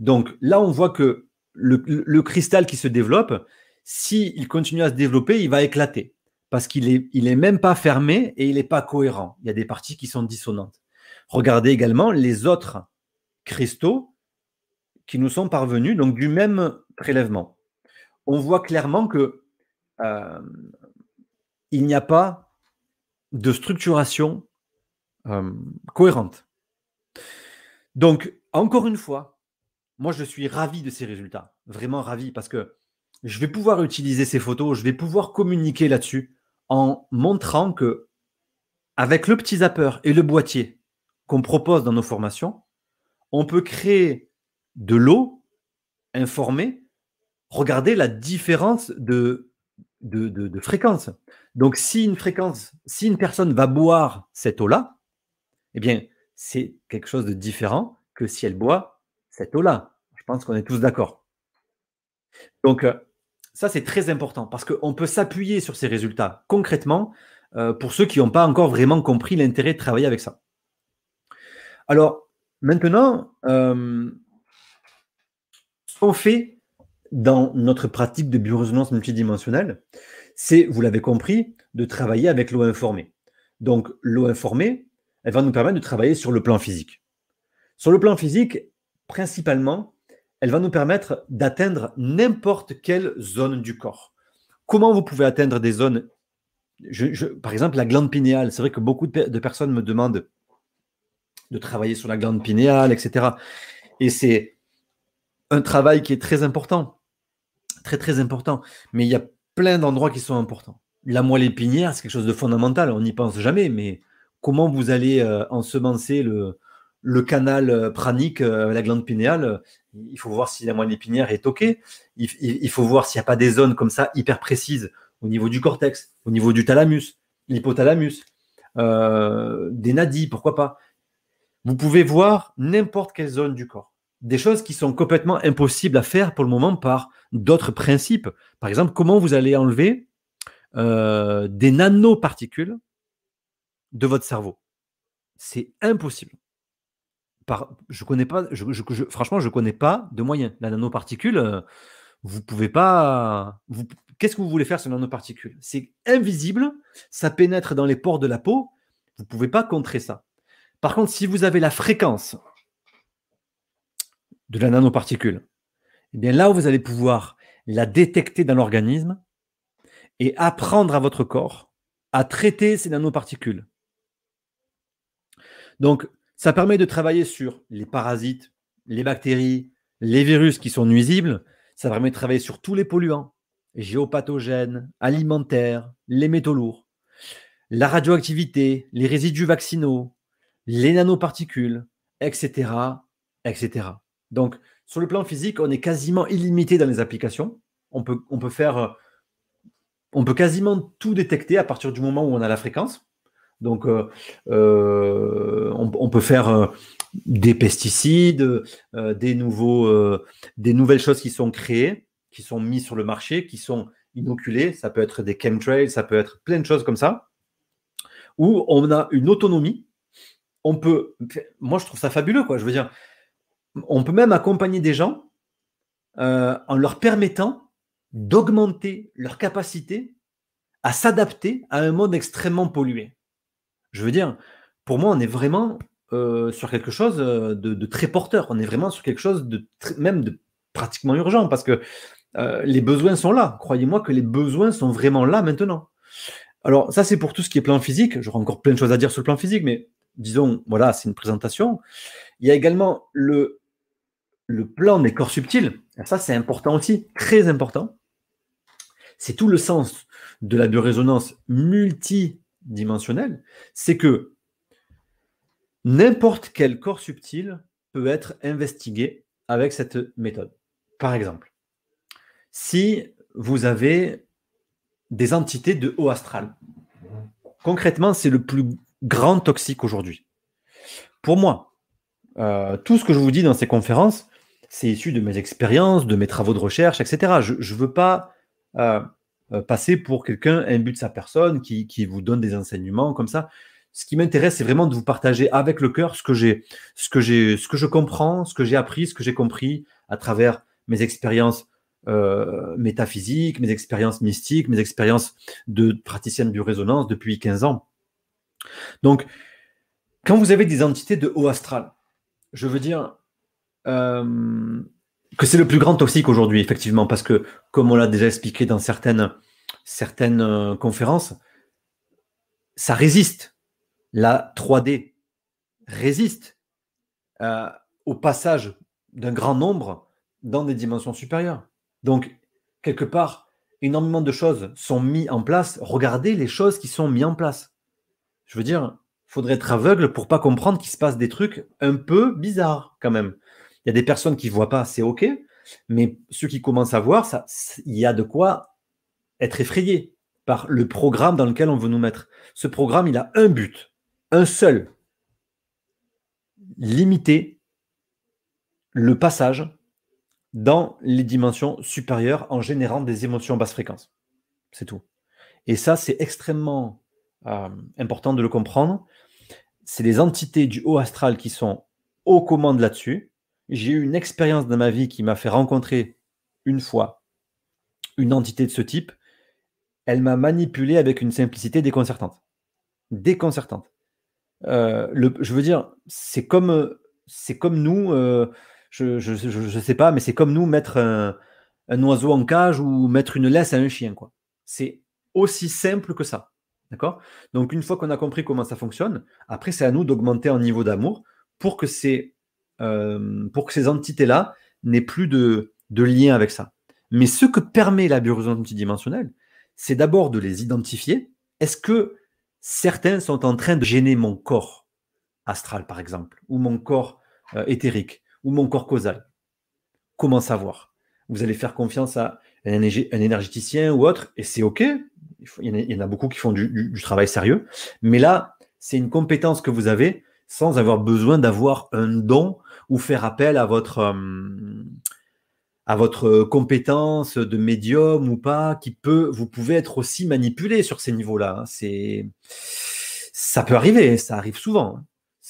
Donc là, on voit que le, cristal qui se développe, s'il continue à se développer, il va éclater parce qu'il n'est même pas fermé et il n'est pas cohérent. Il y a des parties qui sont dissonantes. Regardez également les autres cristaux qui nous sont parvenus, donc du même prélèvement. On voit clairement que euh, il n'y a pas de structuration euh, cohérente. Donc, encore une fois, moi, je suis ravi de ces résultats. Vraiment ravi parce que je vais pouvoir utiliser ces photos, je vais pouvoir communiquer là-dessus en montrant que avec le petit zapper et le boîtier qu'on propose dans nos formations, on peut créer de l'eau informée. Regardez la différence de, fréquence. Donc, si une fréquence, si une personne va boire cette eau-là, eh bien, c'est quelque chose de différent que si elle boit cette eau-là. Je pense qu'on est tous d'accord. Donc, euh, ça, c'est très important parce qu'on peut s'appuyer sur ces résultats concrètement euh, pour ceux qui n'ont pas encore vraiment compris l'intérêt de travailler avec ça. Alors, maintenant, euh, ce qu'on fait dans notre pratique de biorésonance multidimensionnelle, c'est, vous l'avez compris, de travailler avec l'eau informée. Donc, l'eau informée, elle va nous permettre de travailler sur le plan physique. Sur le plan physique, principalement, elle va nous permettre d'atteindre n'importe quelle zone du corps. Comment vous pouvez atteindre des zones Par exemple, la glande pinéale. C'est vrai que beaucoup de, personnes me demandent de travailler sur la glande pinéale, etc. Et c'est un travail qui est très important. Très, très important. Mais il y a plein d'endroits qui sont importants. La moelle épinière, c'est quelque chose de fondamental. On n'y pense jamais, mais comment vous allez euh, ensemencer le, canal euh, pranique, euh, la glande pinéale, il faut voir si la moelle épinière est OK. Il, faut voir s'il n'y a pas des zones comme ça hyper précises au niveau du cortex, au niveau du thalamus, l'hypothalamus, des nadis, pourquoi pas. Vous pouvez voir n'importe quelle zone du corps. Des choses qui sont complètement impossibles à faire pour le moment par d'autres principes. Par exemple, comment vous allez enlever des nanoparticules de votre cerveau. C'est impossible. Par, je connais pas, franchement, je connais pas de moyens. La nanoparticule, euh, vous pouvez pas. Qu'est-ce que vous voulez faire sur nanoparticule? C'est invisible, ça pénètre dans les pores de la peau, vous ne pouvez pas contrer ça. Par contre, si vous avez la fréquence de la nanoparticule, eh bien là où vous allez pouvoir la détecter dans l'organisme et apprendre à votre corps à traiter ces nanoparticules. Donc, ça permet de travailler sur les parasites, les bactéries, les virus qui sont nuisibles. Ça permet de travailler sur tous les polluants, géopathogènes, alimentaires, les métaux lourds, la radioactivité, les résidus vaccinaux, les nanoparticules, etc., etc. Donc, sur le plan physique, on est quasiment illimité dans les applications. On peut, on peut faire, on peut quasiment tout détecter à partir du moment où on a la fréquence. Donc, euh, euh, on, peut faire euh, des pesticides, des, nouveaux, des nouvelles choses qui sont créées, qui sont mises sur le marché, qui sont inoculées. Ça peut être des chemtrails, ça peut être plein de choses comme ça, où on a une autonomie. On peut, moi je trouve ça fabuleux, quoi. Je veux dire, on peut même accompagner des gens euh, en leur permettant d'augmenter leur capacité à s'adapter à un monde extrêmement pollué. Je veux dire, pour moi, on est vraiment euh, sur quelque chose euh, de, très porteur. On est vraiment sur quelque chose de même de pratiquement urgent parce que les besoins sont là. Croyez-moi que les besoins sont vraiment là maintenant. Alors, ça, c'est pour tout ce qui est plan physique. J'aurai encore plein de choses à dire sur le plan physique, mais disons, voilà, c'est une présentation. Il y a également le plan des corps subtils, ça c'est important aussi, très important. C'est tout le sens de la biorésonance multidimensionnelle, c'est que n'importe quel corps subtil peut être investigué avec cette méthode. Par exemple, si vous avez des entités de haut astral, concrètement, c'est le plus grand toxique aujourd'hui. Pour moi, euh, tout ce que je vous dis dans ces conférences, c'est issu de mes expériences, de mes travaux de recherche, etc. Je ne veux pas euh, euh, passer pour quelqu'un un but de sa personne qui, vous donne des enseignements comme ça. Ce qui m'intéresse, c'est vraiment de vous partager avec le cœur ce que j'ai, ce que j'ai, ce que je comprends, ce que j'ai appris, ce que j'ai compris à travers mes expériences métaphysiques, mes expériences mystiques, mes expériences de praticienne de résonance depuis 15 ans. Donc, quand vous avez des entités de haut astral, je veux dire, euh, que c'est le plus grand toxique aujourd'hui, effectivement, parce que, comme on l'a déjà expliqué dans certaines, euh, conférences, ça résiste. La 3D résiste euh, au passage d'un grand nombre dans des dimensions supérieures. Donc, quelque part, énormément de choses sont mises en place. Regardez les choses qui sont mises en place. Je veux dire, faudrait être aveugle pour pas comprendre qu'il se passe des trucs un peu bizarres quand même. Il y a des personnes qui voient pas, c'est OK, mais ceux qui commencent à voir, ça, il y a de quoi être effrayé par le programme dans lequel on veut nous mettre. Ce programme, il a un but, un seul, limiter le passage dans les dimensions supérieures en générant des émotions basse fréquence. C'est tout. Et ça, c'est extrêmement important de le comprendre. C'est les entités du haut astral qui sont aux commandes là-dessus j'ai eu une expérience dans ma vie qui m'a fait rencontrer une fois une entité de ce type. Elle m'a manipulé avec une simplicité déconcertante. Déconcertante. Euh, je veux dire, c'est comme, c'est comme nous, euh, je ne sais pas, mais c'est comme nous mettre un, oiseau en cage ou mettre une laisse à un chien. quoi. C'est aussi simple que ça. D'accord? Donc, une fois qu'on a compris comment ça fonctionne, après, c'est à nous d'augmenter en niveau d'amour pour que c'est euh, ces entités-là n'aient plus de, lien avec ça. Mais ce que permet la biorésonance multidimensionnelle, c'est d'abord de les identifier. Est-ce que certains sont en train de gêner mon corps astral, par exemple, ou mon corps euh, éthérique, ou mon corps causal? Comment savoir? Vous allez faire confiance à un, énergéticien ou autre, et c'est OK. Il y, en a, beaucoup qui font du travail sérieux. Mais là, c'est une compétence que vous avez sans avoir besoin d'avoir un don ou faire appel à votre, euh, à votre compétence de médium ou pas, qui peut, vous pouvez être aussi manipulé sur ces niveaux-là. Hein. C'est, ça peut arriver, ça arrive souvent.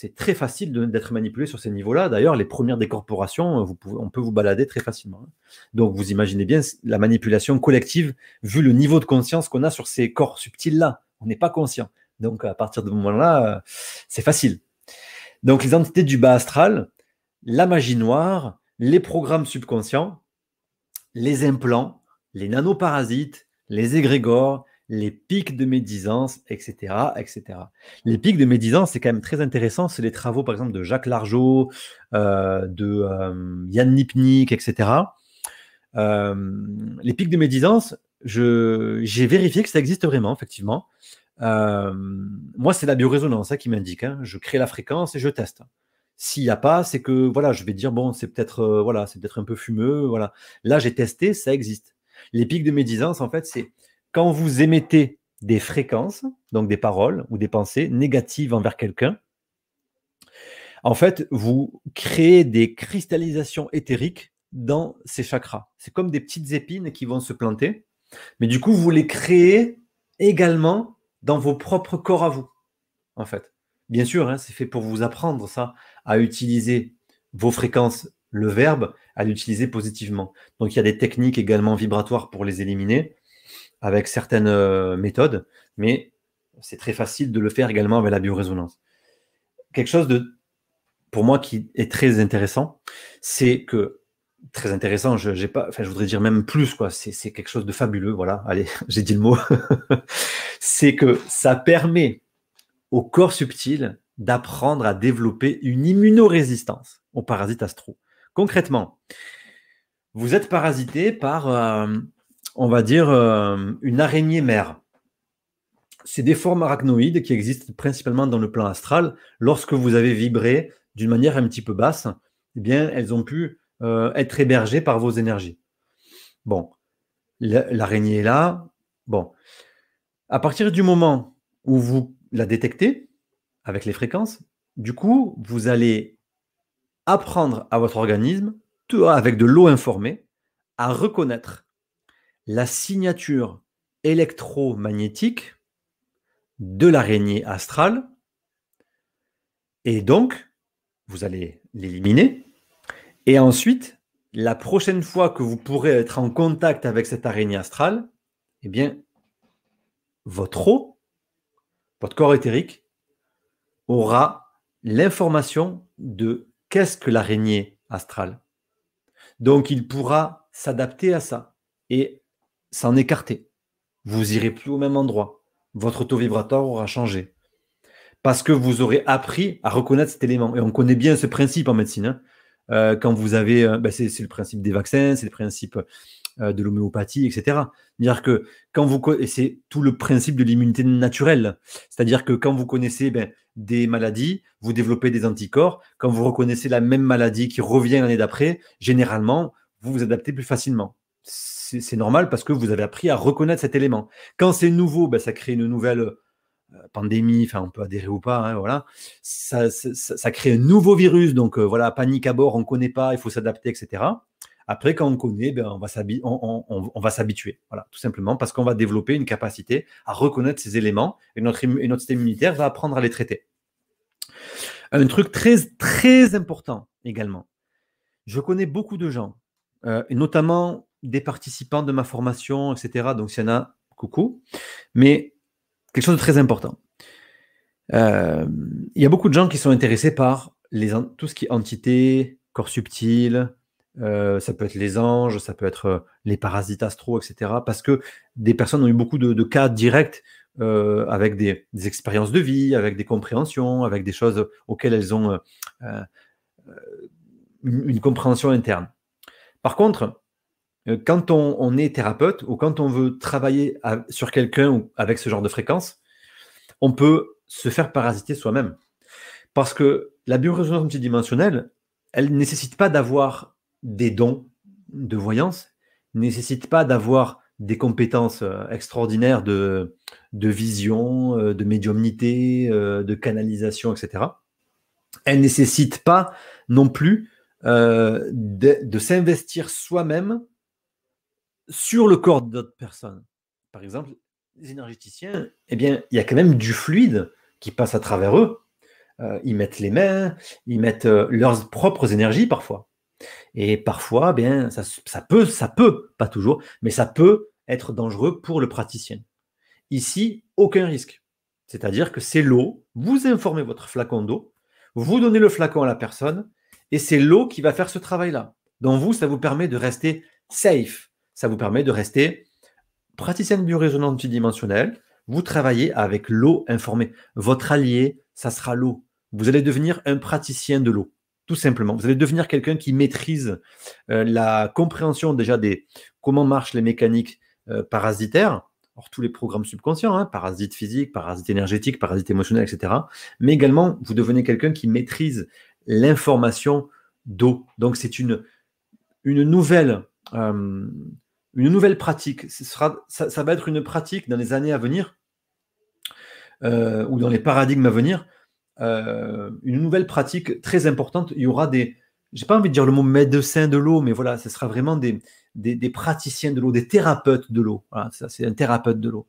C'est très facile d'être manipulé sur ces niveaux-là. D'ailleurs, les premières décorporations, vous on peut vous balader très facilement. Hein. Donc, vous imaginez bien la manipulation collective, vu le niveau de conscience qu'on a sur ces corps subtils-là. On n'est pas conscient. Donc, à partir de ce moment-là, c'est facile. Donc, les entités du bas astral, la magie noire, les programmes subconscients, les implants, les nanoparasites, les égrégores, les pics de médisance, etc., etc. Les pics de médisance, c'est quand même très intéressant. C'est les travaux, par exemple, de Jacques Largeau, euh, de euh, Yann Nipnik, etc. Euh, les pics de médisance, j'ai vérifié que ça existe vraiment, effectivement. moi, c'est la biorésonance hein, qui m'indique. Hein. Je crée la fréquence et je teste. S'il n'y a pas, c'est que voilà, je vais dire bon, c'est peut-être voilà, c'est peut-être un peu fumeux, voilà. Là, j'ai testé, ça existe. Les pics de médisance, en fait, c'est quand vous émettez des fréquences, donc des paroles ou des pensées négatives envers quelqu'un, en fait, vous créez des cristallisations éthériques dans ces chakras. C'est comme des petites épines qui vont se planter, mais du coup, vous les créez également dans vos propres corps à vous, en fait. Bien sûr, hein, c'est fait pour vous apprendre ça, à utiliser vos fréquences, le verbe, à l'utiliser positivement. Donc, il y a des techniques également vibratoires pour les éliminer avec certaines euh, méthodes, mais c'est très facile de le faire également avec la biorésonance. Quelque chose de, pour moi, qui est très intéressant, c'est que très intéressant, je, voudrais dire même plus, quoi. C'est, quelque chose de fabuleux, voilà. Allez, [LAUGHS] j'ai dit le mot. [LAUGHS] c'est que ça permet au corps subtil d'apprendre à développer une immunorésistance aux parasites astro. Concrètement, vous êtes parasité par euh, on va dire, euh, une araignée mère. C'est des formes arachnoïdes qui existent principalement dans le plan astral. Lorsque vous avez vibré d'une manière un petit peu basse, eh bien, elles ont pu euh, être hébergées par vos énergies. Bon, l'araignée est là. Bon, à partir du moment où vous la détectez avec les fréquences, du coup, vous allez apprendre à votre organisme, avec de l'eau informée, à reconnaître la signature électromagnétique de l'araignée astrale. Et donc, vous allez l'éliminer. Et ensuite, la prochaine fois que vous pourrez être en contact avec cette araignée astrale, eh bien, votre eau, votre corps éthérique, aura l'information de qu'est-ce que l'araignée astrale. Donc, il pourra s'adapter à ça. Et s'en écarter. Vous irez plus au même endroit. Votre taux vibratoire aura changé. Parce que vous aurez appris à reconnaître cet élément. Et on connaît bien ce principe en médecine. Hein. Euh, quand vous avez, euh, ben, c'est, le principe des vaccins, c'est le principe euh, de l'homéopathie, etc. C'est-à-dire que quand vous, et c'est tout le principe de l'immunité naturelle. C'est-à-dire que quand vous connaissez ben, des maladies, vous développez des anticorps. Quand vous reconnaissez la même maladie qui revient l'année d'après, généralement, vous vous adaptez plus facilement c'est normal parce que vous avez appris à reconnaître cet élément. Quand c'est nouveau, ben, ça crée une nouvelle euh, pandémie, enfin on peut adhérer ou pas, hein, voilà. Ça, crée un nouveau virus, donc euh, voilà, panique à bord, on ne connaît pas, il faut s'adapter, etc. Après, quand on connaît, ben, on va s'habituer, voilà, tout simplement parce qu'on va développer une capacité à reconnaître ces éléments et notre, système immunitaire va apprendre à les traiter. Un truc très, très important également. Je connais beaucoup de gens, euh, et notamment des participants de ma formation, etc. Donc, s'il y en a, coucou. Mais quelque chose de très important. Euh, il y a beaucoup de gens qui sont intéressés par les, tout ce qui est entité, corps subtil, euh, ça peut être les anges, ça peut être euh, les parasites astro, etc. Parce que des personnes ont eu beaucoup de, cas directs avec des, expériences de vie, avec des compréhensions, avec des choses auxquelles elles ont une, compréhension interne. Par contre, quand on, est thérapeute ou quand on veut travailler sur quelqu'un avec ce genre de fréquence, on peut se faire parasiter soi-même. Parce que la biorésonance multidimensionnelle, elle ne nécessite pas d'avoir des dons de voyance, ne nécessite pas d'avoir des compétences euh, extraordinaires de, vision, euh, de médiumnité, de canalisation, etc. Elle nécessite pas non plus de s'investir soi-même sur le corps d'autres personnes. Par exemple, les énergéticiens, eh bien, il y a quand même du fluide qui passe à travers eux. ils mettent les mains, ils mettent leurs propres énergies parfois. Et parfois, bien, ça, ça, peut, ça peut, pas toujours, mais ça peut être dangereux pour le praticien. Ici, aucun risque. C'est-à-dire que c'est l'eau, vous informez votre flacon d'eau, vous donnez le flacon à la personne, et c'est l'eau qui va faire ce travail-là. Donc vous, ça vous permet de rester safe, ça vous permet de rester praticien de biorésonance multidimensionnelle, vous travaillez avec l'eau informée. Votre allié, ça sera l'eau. Vous allez devenir un praticien de l'eau, tout simplement. Vous allez devenir quelqu'un qui maîtrise euh, la compréhension déjà des comment marchent les mécaniques euh, parasitaires, alors, tous les programmes subconscients, hein, parasites physiques, parasites énergétiques, parasites émotionnels, etc. Mais également, vous devenez quelqu'un qui maîtrise l'information d'eau. Donc, c'est une, une, nouvelle, euh, une nouvelle pratique. Ça, va être une pratique dans les années à venir, euh, ou dans les paradigmes à venir, euh, une nouvelle pratique très importante. Il y aura des, j'ai pas envie de dire le mot médecin de l'eau, mais voilà, ce sera vraiment des, praticiens de l'eau, des thérapeutes de l'eau. Voilà, ça, c'est un thérapeute de l'eau.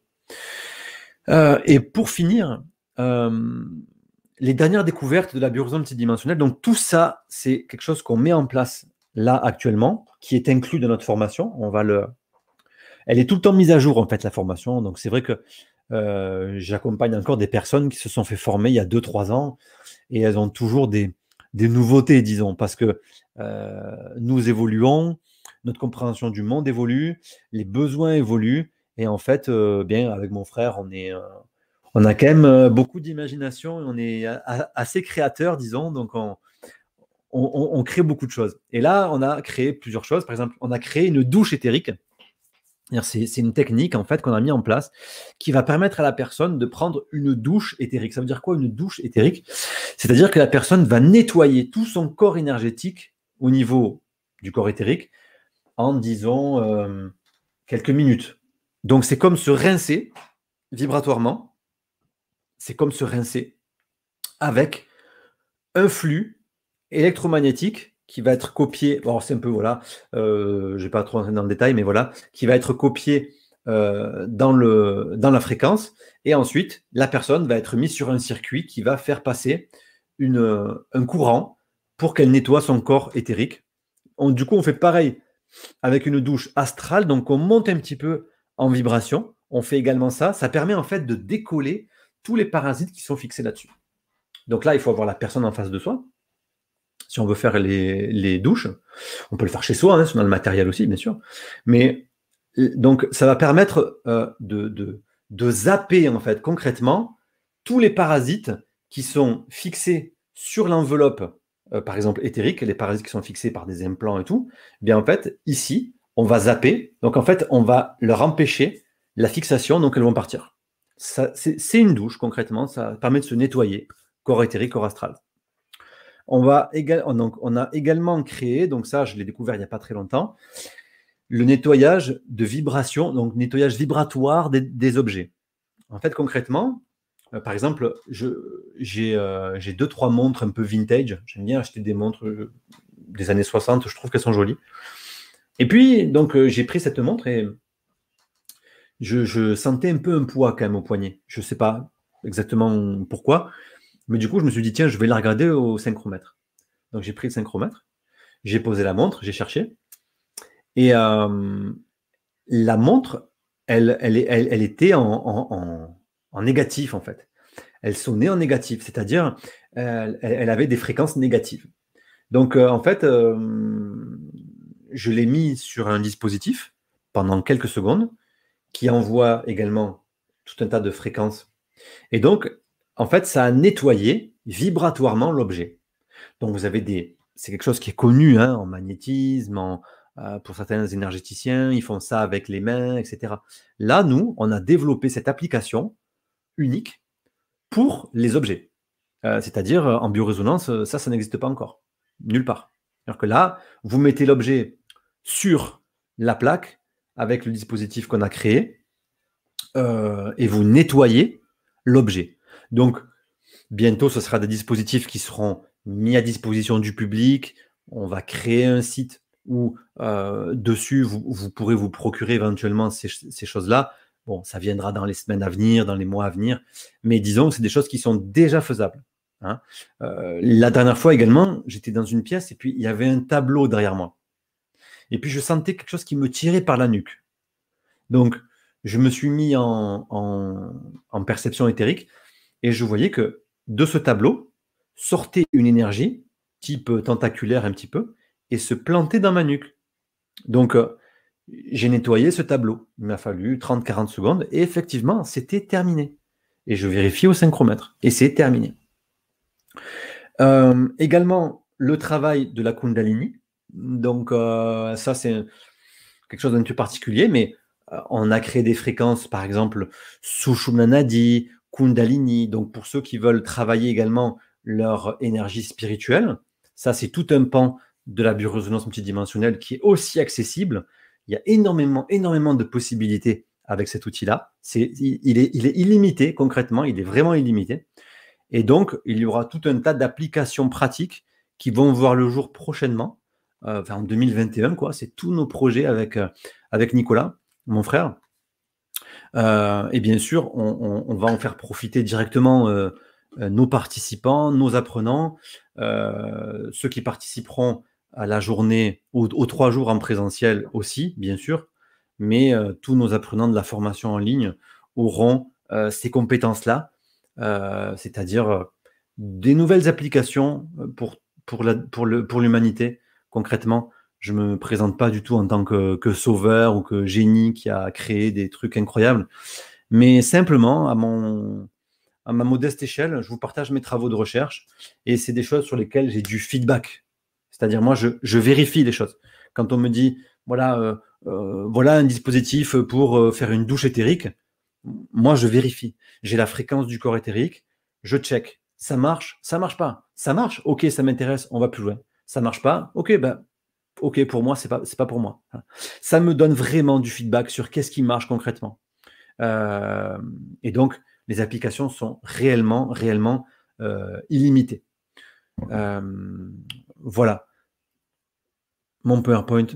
Euh, et pour finir, les dernières découvertes de la biorésonance multidimensionnelle, donc tout ça, c'est quelque chose qu'on met en place là actuellement, qui est inclus dans notre formation. On va le, elle est tout le temps mise à jour en fait la formation. Donc c'est vrai que euh, j'accompagne encore des personnes qui se sont fait former il y a 2-3 ans et elles ont toujours des, des nouveautés, disons, parce que nous évoluons, notre compréhension du monde évolue, les besoins évoluent, et en fait, euh, bien, avec mon frère, on est, euh, on a quand même euh, beaucoup d'imagination et on est assez créateur, disons, donc on, on, crée beaucoup de choses. Et là, on a créé plusieurs choses. Par exemple, on a créé une douche éthérique. C'est une technique en fait qu'on a mis en place qui va permettre à la personne de prendre une douche éthérique. Ça veut dire quoi une douche éthérique? C'est-à-dire que la personne va nettoyer tout son corps énergétique au niveau du corps éthérique en, disons, euh, quelques minutes. Donc, c'est comme se rincer vibratoirement. C'est comme se rincer avec un flux électromagnétique qui va être copié. Bon, c'est un peu, voilà, euh, je ne vais pas trop rentrer dans le détail, mais voilà, qui va être copié euh, dans, le, dans la fréquence. Et ensuite, la personne va être mise sur un circuit qui va faire passer une, un courant pour qu'elle nettoie son corps éthérique. du coup, on fait pareil avec une douche astrale. Donc, on monte un petit peu en vibration. On fait également ça. Ça permet en fait de décoller tous les parasites qui sont fixés là-dessus. Donc là, il faut avoir la personne en face de soi. Si on veut faire les, douches, on peut le faire chez soi, hein, on a le matériel aussi, bien sûr. Mais donc, ça va permettre euh, de, de, de zapper en fait concrètement tous les parasites qui sont fixés sur l'enveloppe euh, par exemple éthériques, les parasites qui sont fixés par des implants et tout, eh bien en fait, ici, on va zapper. Donc en fait, on va leur empêcher la fixation, donc elles vont partir. C'est une douche concrètement, ça permet de se nettoyer, corps éthérique, corps astral. Donc, on a également créé, donc ça je l'ai découvert il n'y a pas très longtemps, le nettoyage de vibration, donc nettoyage vibratoire des objets. En fait, concrètement, euh, par exemple, euh, j'ai deux, trois montres un peu vintage. J'aime bien acheter des montres euh, des années 60, je trouve qu'elles sont jolies. Et puis, donc, j'ai pris cette montre et je, sentais un peu un poids quand même au poignet. Je ne sais pas exactement pourquoi, mais du coup, je me suis dit, tiens, je vais la regarder au synchromètre. Donc, j'ai pris le synchromètre, j'ai posé la montre, j'ai cherché. Et la montre, elle, était en en négatif en fait. Elle sonnait en négatif, c'est-à-dire elle, avait des fréquences négatives. Donc euh, en fait, euh, je l'ai mis sur un dispositif pendant quelques secondes qui envoie également tout un tas de fréquences. Et donc, en fait, ça a nettoyé vibratoirement l'objet. Donc vous avez des... C'est quelque chose qui est connu hein, en magnétisme, euh, pour certains énergéticiens, ils font ça avec les mains, etc. Là, nous, on a développé cette application unique pour les objets. Euh, c'est-à-dire, euh, en biorésonance, ça, ça n'existe pas encore. Nulle part. Alors que là, vous mettez l'objet sur la plaque avec le dispositif qu'on a créé et vous nettoyez l'objet. Donc, bientôt, ce sera des dispositifs qui seront mis à disposition du public. On va créer un site où dessus, vous, pourrez vous procurer éventuellement ces choses-là. Bon, ça viendra dans les semaines à venir, dans les mois à venir, mais disons que c'est des choses qui sont déjà faisables. Hein. la dernière fois également, j'étais dans une pièce et puis il y avait un tableau derrière moi. Et puis je sentais quelque chose qui me tirait par la nuque. Donc, je me suis mis en perception éthérique et je voyais que de ce tableau sortait une énergie, type tentaculaire un petit peu, et se plantait dans ma nuque. Donc, euh, j'ai nettoyé ce tableau. Il m'a fallu 30-40 secondes, et effectivement, c'était terminé. Et je vérifie au synchromètre, et c'est terminé. Euh, également, le travail de la Kundalini. Donc, euh, ça, c'est quelque chose d'un peu particulier, mais on a créé des fréquences, par exemple, Sushumna Nadi, Kundalini. Donc, pour ceux qui veulent travailler également leur énergie spirituelle, ça, c'est tout un pan de la biorésonance multidimensionnelle qui est aussi accessible. Il y a énormément, énormément de possibilités avec cet outil-là. C'est, il, est, il est illimité, concrètement, il est vraiment illimité. Et donc, il y aura tout un tas d'applications pratiques qui vont voir le jour prochainement, euh, en 2021, quoi. C'est tous nos projets avec, euh, avec Nicolas, mon frère. Euh, et bien sûr, on, va en faire profiter directement euh, euh, nos participants, nos apprenants, ceux qui participeront à la journée ou aux trois jours en présentiel aussi, bien sûr, mais tous nos apprenants de la formation en ligne auront ces compétences-là, c'est-à-dire des nouvelles applications pour l'humanité, concrètement, je me présente pas du tout en tant que, sauveur ou que génie qui a créé des trucs incroyables, mais simplement à mon à ma modeste échelle, je vous partage mes travaux de recherche et c'est des choses sur lesquelles j'ai du feedback. C'est-à-dire moi, je, vérifie les choses. Quand on me dit voilà euh, euh, voilà un dispositif pour euh, faire une douche éthérique, moi je vérifie. J'ai la fréquence du corps éthérique, je check. Ça marche, ça marche pas. Ça marche, ok, ça m'intéresse, on va plus loin. Ça marche pas, ok, ben ok, pour moi, c'est pas, pas pour moi. Ça me donne vraiment du feedback sur qu'est-ce qui marche concrètement. Euh, et donc, les applications sont réellement, réellement euh, illimitées. Euh, voilà. Mon PowerPoint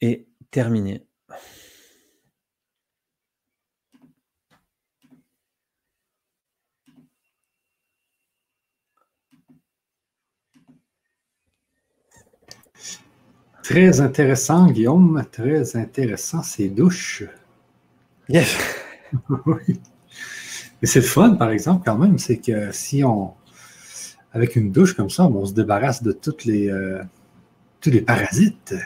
est terminé. Très intéressant, Guillaume. Très intéressant, ces douches. Yes. [LAUGHS] oui. Mais c'est le fun, par exemple, quand même, c'est que si on. Avec une douche comme ça, on se débarrasse de toutes les, euh, tous les parasites.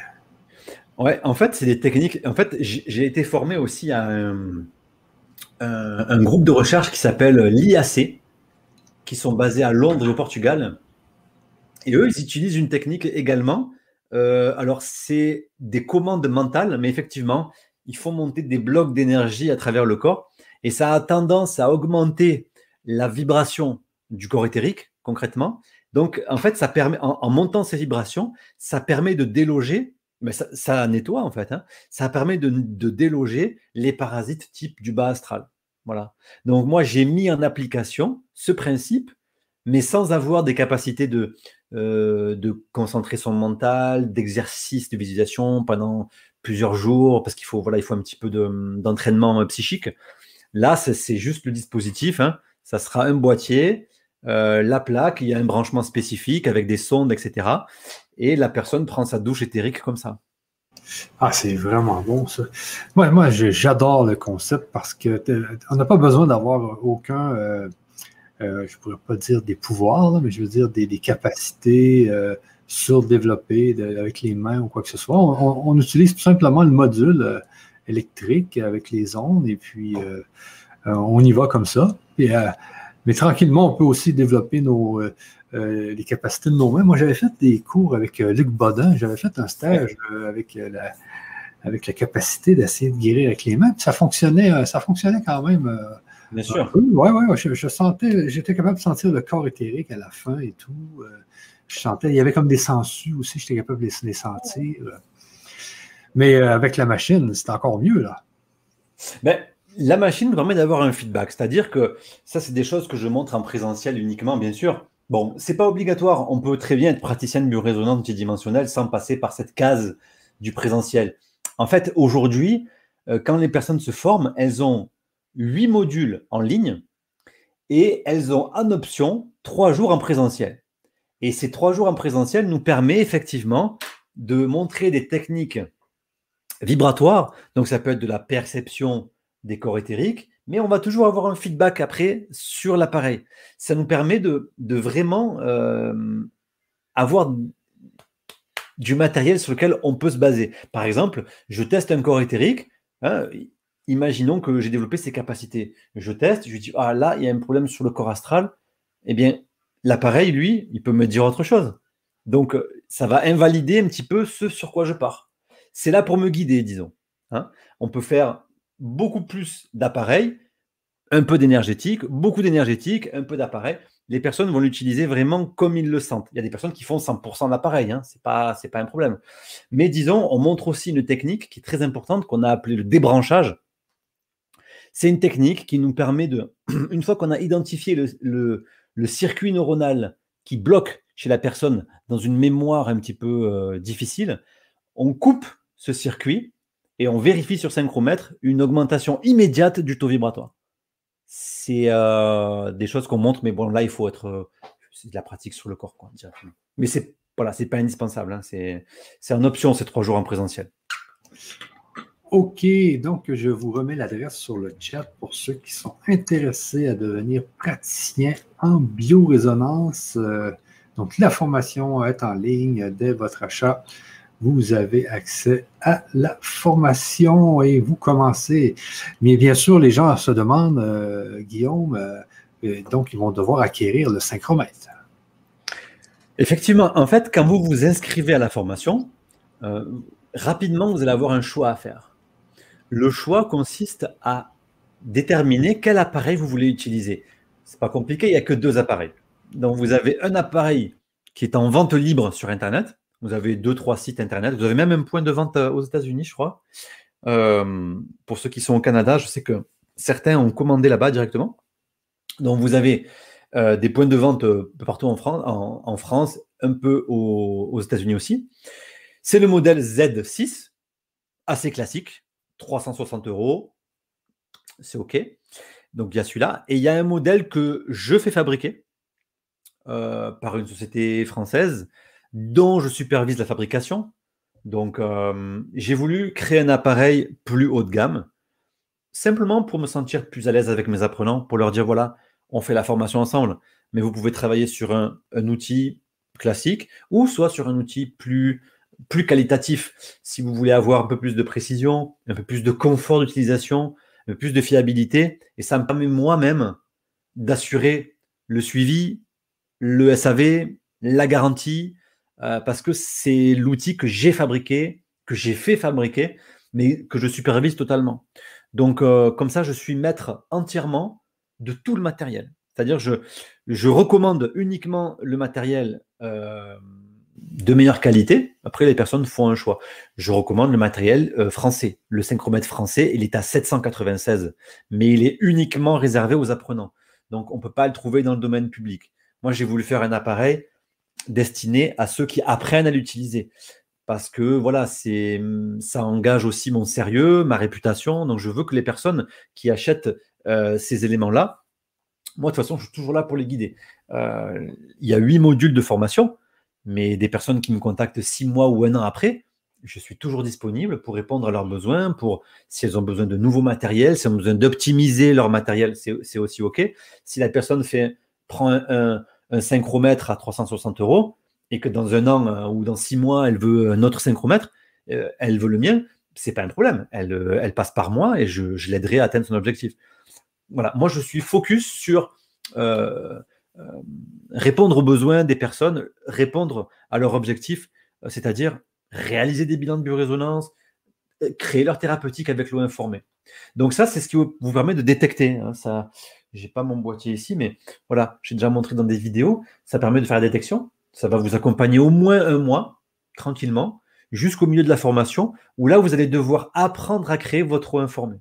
Ouais, en fait, c'est des techniques. En fait, j'ai été formé aussi à un, un groupe de recherche qui s'appelle l'IAC, qui sont basés à Londres et au Portugal. Et eux, ils utilisent une technique également euh, alors, c'est des commandes mentales, mais effectivement, il faut monter des blocs d'énergie à travers le corps. Et ça a tendance à augmenter la vibration du corps éthérique, concrètement. Donc, en fait, ça permet, en, montant ces vibrations, ça permet de déloger, mais ça, nettoie en fait, hein. ça permet de, de, déloger les parasites type du bas astral. Voilà. Donc, moi, j'ai mis en application ce principe, mais sans avoir des capacités de, euh, de concentrer son mental, d'exercice de visualisation pendant plusieurs jours, parce qu'il faut, voilà, il faut un petit peu d'entraînement euh, psychique. Là, c'est juste le dispositif. Hein. Ça sera un boîtier, euh, la plaque, il y a un branchement spécifique avec des sondes, etc. Et la personne prend sa douche éthérique comme ça. Ah, c'est vraiment bon ça. Moi, moi j'adore le concept parce que on n'a pas besoin d'avoir aucun je ne pourrais pas dire des pouvoirs, mais je veux dire des, capacités euh, surdéveloppées avec les mains ou quoi que ce soit. On, utilise tout simplement le module euh, électrique avec les ondes et puis on y va comme ça. mais tranquillement, on peut aussi développer nos, les capacités de nos mains. Moi, j'avais fait des cours avec Luc Bodin, j'avais fait un stage avec la, avec la capacité d'essayer de guérir avec les mains. ça fonctionnait, ça fonctionnait quand même Bien sûr. Oui, oui, je, sentais, j'étais capable de sentir le corps éthérique à la fin et tout. Euh, je sentais, il y avait comme des sangsues aussi, j'étais capable de les, sentir. Mais euh, avec la machine, c'est encore mieux, là. Ben, la machine permet d'avoir un feedback, c'est-à-dire que ça, c'est des choses que je montre en présentiel uniquement, bien sûr. Bon, c'est pas obligatoire. On peut très bien être praticien de biorésonance multidimensionnelle sans passer par cette case du présentiel. En fait, aujourd'hui, euh, quand les personnes se forment, elles ont huit modules en ligne et elles ont en option trois jours en présentiel. Et ces trois jours en présentiel nous permet effectivement de montrer des techniques vibratoires. Donc ça peut être de la perception des corps éthériques, mais on va toujours avoir un feedback après sur l'appareil. Ça nous permet de, vraiment euh, avoir du matériel sur lequel on peut se baser. Par exemple, je teste un corps éthérique. Hein, imaginons que j'ai développé ces capacités. Je teste, je dis, ah là, il y a un problème sur le corps astral. Eh bien, l'appareil, lui, il peut me dire autre chose. Donc, ça va invalider un petit peu ce sur quoi je pars. C'est là pour me guider, disons. Hein. On peut faire beaucoup plus d'appareils, un peu d'énergétique, beaucoup d'énergétique, un peu d'appareil. Les personnes vont l'utiliser vraiment comme ils le sentent. Il y a des personnes qui font 100% d'appareil, hein. pas c'est pas un problème. Mais disons, on montre aussi une technique qui est très importante qu'on a appelée le débranchage. C'est une technique qui nous permet de, [CLEARS THROAT] une fois qu'on a identifié le, circuit neuronal qui bloque chez la personne dans une mémoire un petit peu euh, difficile, on coupe ce circuit et on vérifie sur synchromètre une augmentation immédiate du taux vibratoire. C'est euh, des choses qu'on montre, mais bon, là, il faut être. Euh, c'est de la pratique sur le corps, quoi, directement. Mais c'est voilà, pas indispensable. Hein, c'est en option ces trois jours en présentiel. OK, donc je vous remets l'adresse sur le chat pour ceux qui sont intéressés à devenir praticiens en biorésonance. Euh, donc la formation est en ligne dès votre achat. Vous avez accès à la formation et vous commencez. Mais bien sûr, les gens se demandent, euh, Guillaume, euh, donc ils vont devoir acquérir le synchromètre. Effectivement, en fait, quand vous vous inscrivez à la formation, rapidement, vous allez avoir un choix à faire. Le choix consiste à déterminer quel appareil vous voulez utiliser. C'est pas compliqué, il n'y a que deux appareils. Donc vous avez un appareil qui est en vente libre sur Internet. Vous avez deux, trois sites Internet. Vous avez même un point de vente euh, aux États-Unis, je crois. Euh, pour ceux qui sont au Canada, je sais que certains ont commandé là-bas directement. Donc vous avez euh, des points de vente partout en France, en, France un peu aux États-Unis aussi. C'est le modèle Z6, assez classique, 360 euros. C'est OK. Donc il y a celui-là. Et il y a un modèle que je fais fabriquer euh, par une société française dont je supervise la fabrication. Donc euh, j'ai voulu créer un appareil plus haut de gamme, simplement pour me sentir plus à l'aise avec mes apprenants, pour leur dire voilà, on fait la formation ensemble, mais vous pouvez travailler sur un, un outil classique ou soit sur un outil plus plus qualitatif. Si vous voulez avoir un peu plus de précision, un peu plus de confort d'utilisation, un peu plus de fiabilité, et ça me permet moi-même d'assurer le suivi, le SAV, la garantie, euh, parce que c'est l'outil que j'ai fabriqué, que j'ai fait fabriquer, mais que je supervise totalement. Donc, euh, comme ça, je suis maître entièrement de tout le matériel. C'est-à-dire, je, je recommande uniquement le matériel euh, de meilleure qualité. Après, les personnes font un choix. Je recommande le matériel euh, français. Le synchromètre français, il est à 796, mais il est uniquement réservé aux apprenants. Donc, on ne peut pas le trouver dans le domaine public. Moi, j'ai voulu faire un appareil destiné à ceux qui apprennent à l'utiliser. Parce que voilà, ça engage aussi mon sérieux, ma réputation. Donc, je veux que les personnes qui achètent euh, ces éléments-là, moi, de toute façon, je suis toujours là pour les guider. Euh, il y a huit modules de formation mais des personnes qui me contactent six mois ou un an après, je suis toujours disponible pour répondre à leurs besoins, pour si elles ont besoin de nouveaux matériels, si elles ont besoin d'optimiser leur matériel, c'est aussi OK. Si la personne fait, prend un, synchromètre à 360 euros et que dans un an euh, ou dans six mois, elle veut un autre synchromètre, euh, elle veut le mien, c'est pas un problème. Elle, euh, passe par moi et je, l'aiderai à atteindre son objectif. Voilà, moi je suis focus sur répondre aux besoins des personnes, répondre à leur objectif, euh, c'est-à-dire réaliser des bilans de biorésonance, euh, créer leur thérapeutique avec l'eau informée. Donc ça, c'est ce qui vous permet de détecter. Hein, ça, j'ai pas mon boîtier ici, mais voilà, j'ai déjà montré dans des vidéos. Ça permet de faire la détection. Ça va vous accompagner au moins un mois, tranquillement, jusqu'au milieu de la formation, où là, vous allez devoir apprendre à créer votre eau informée.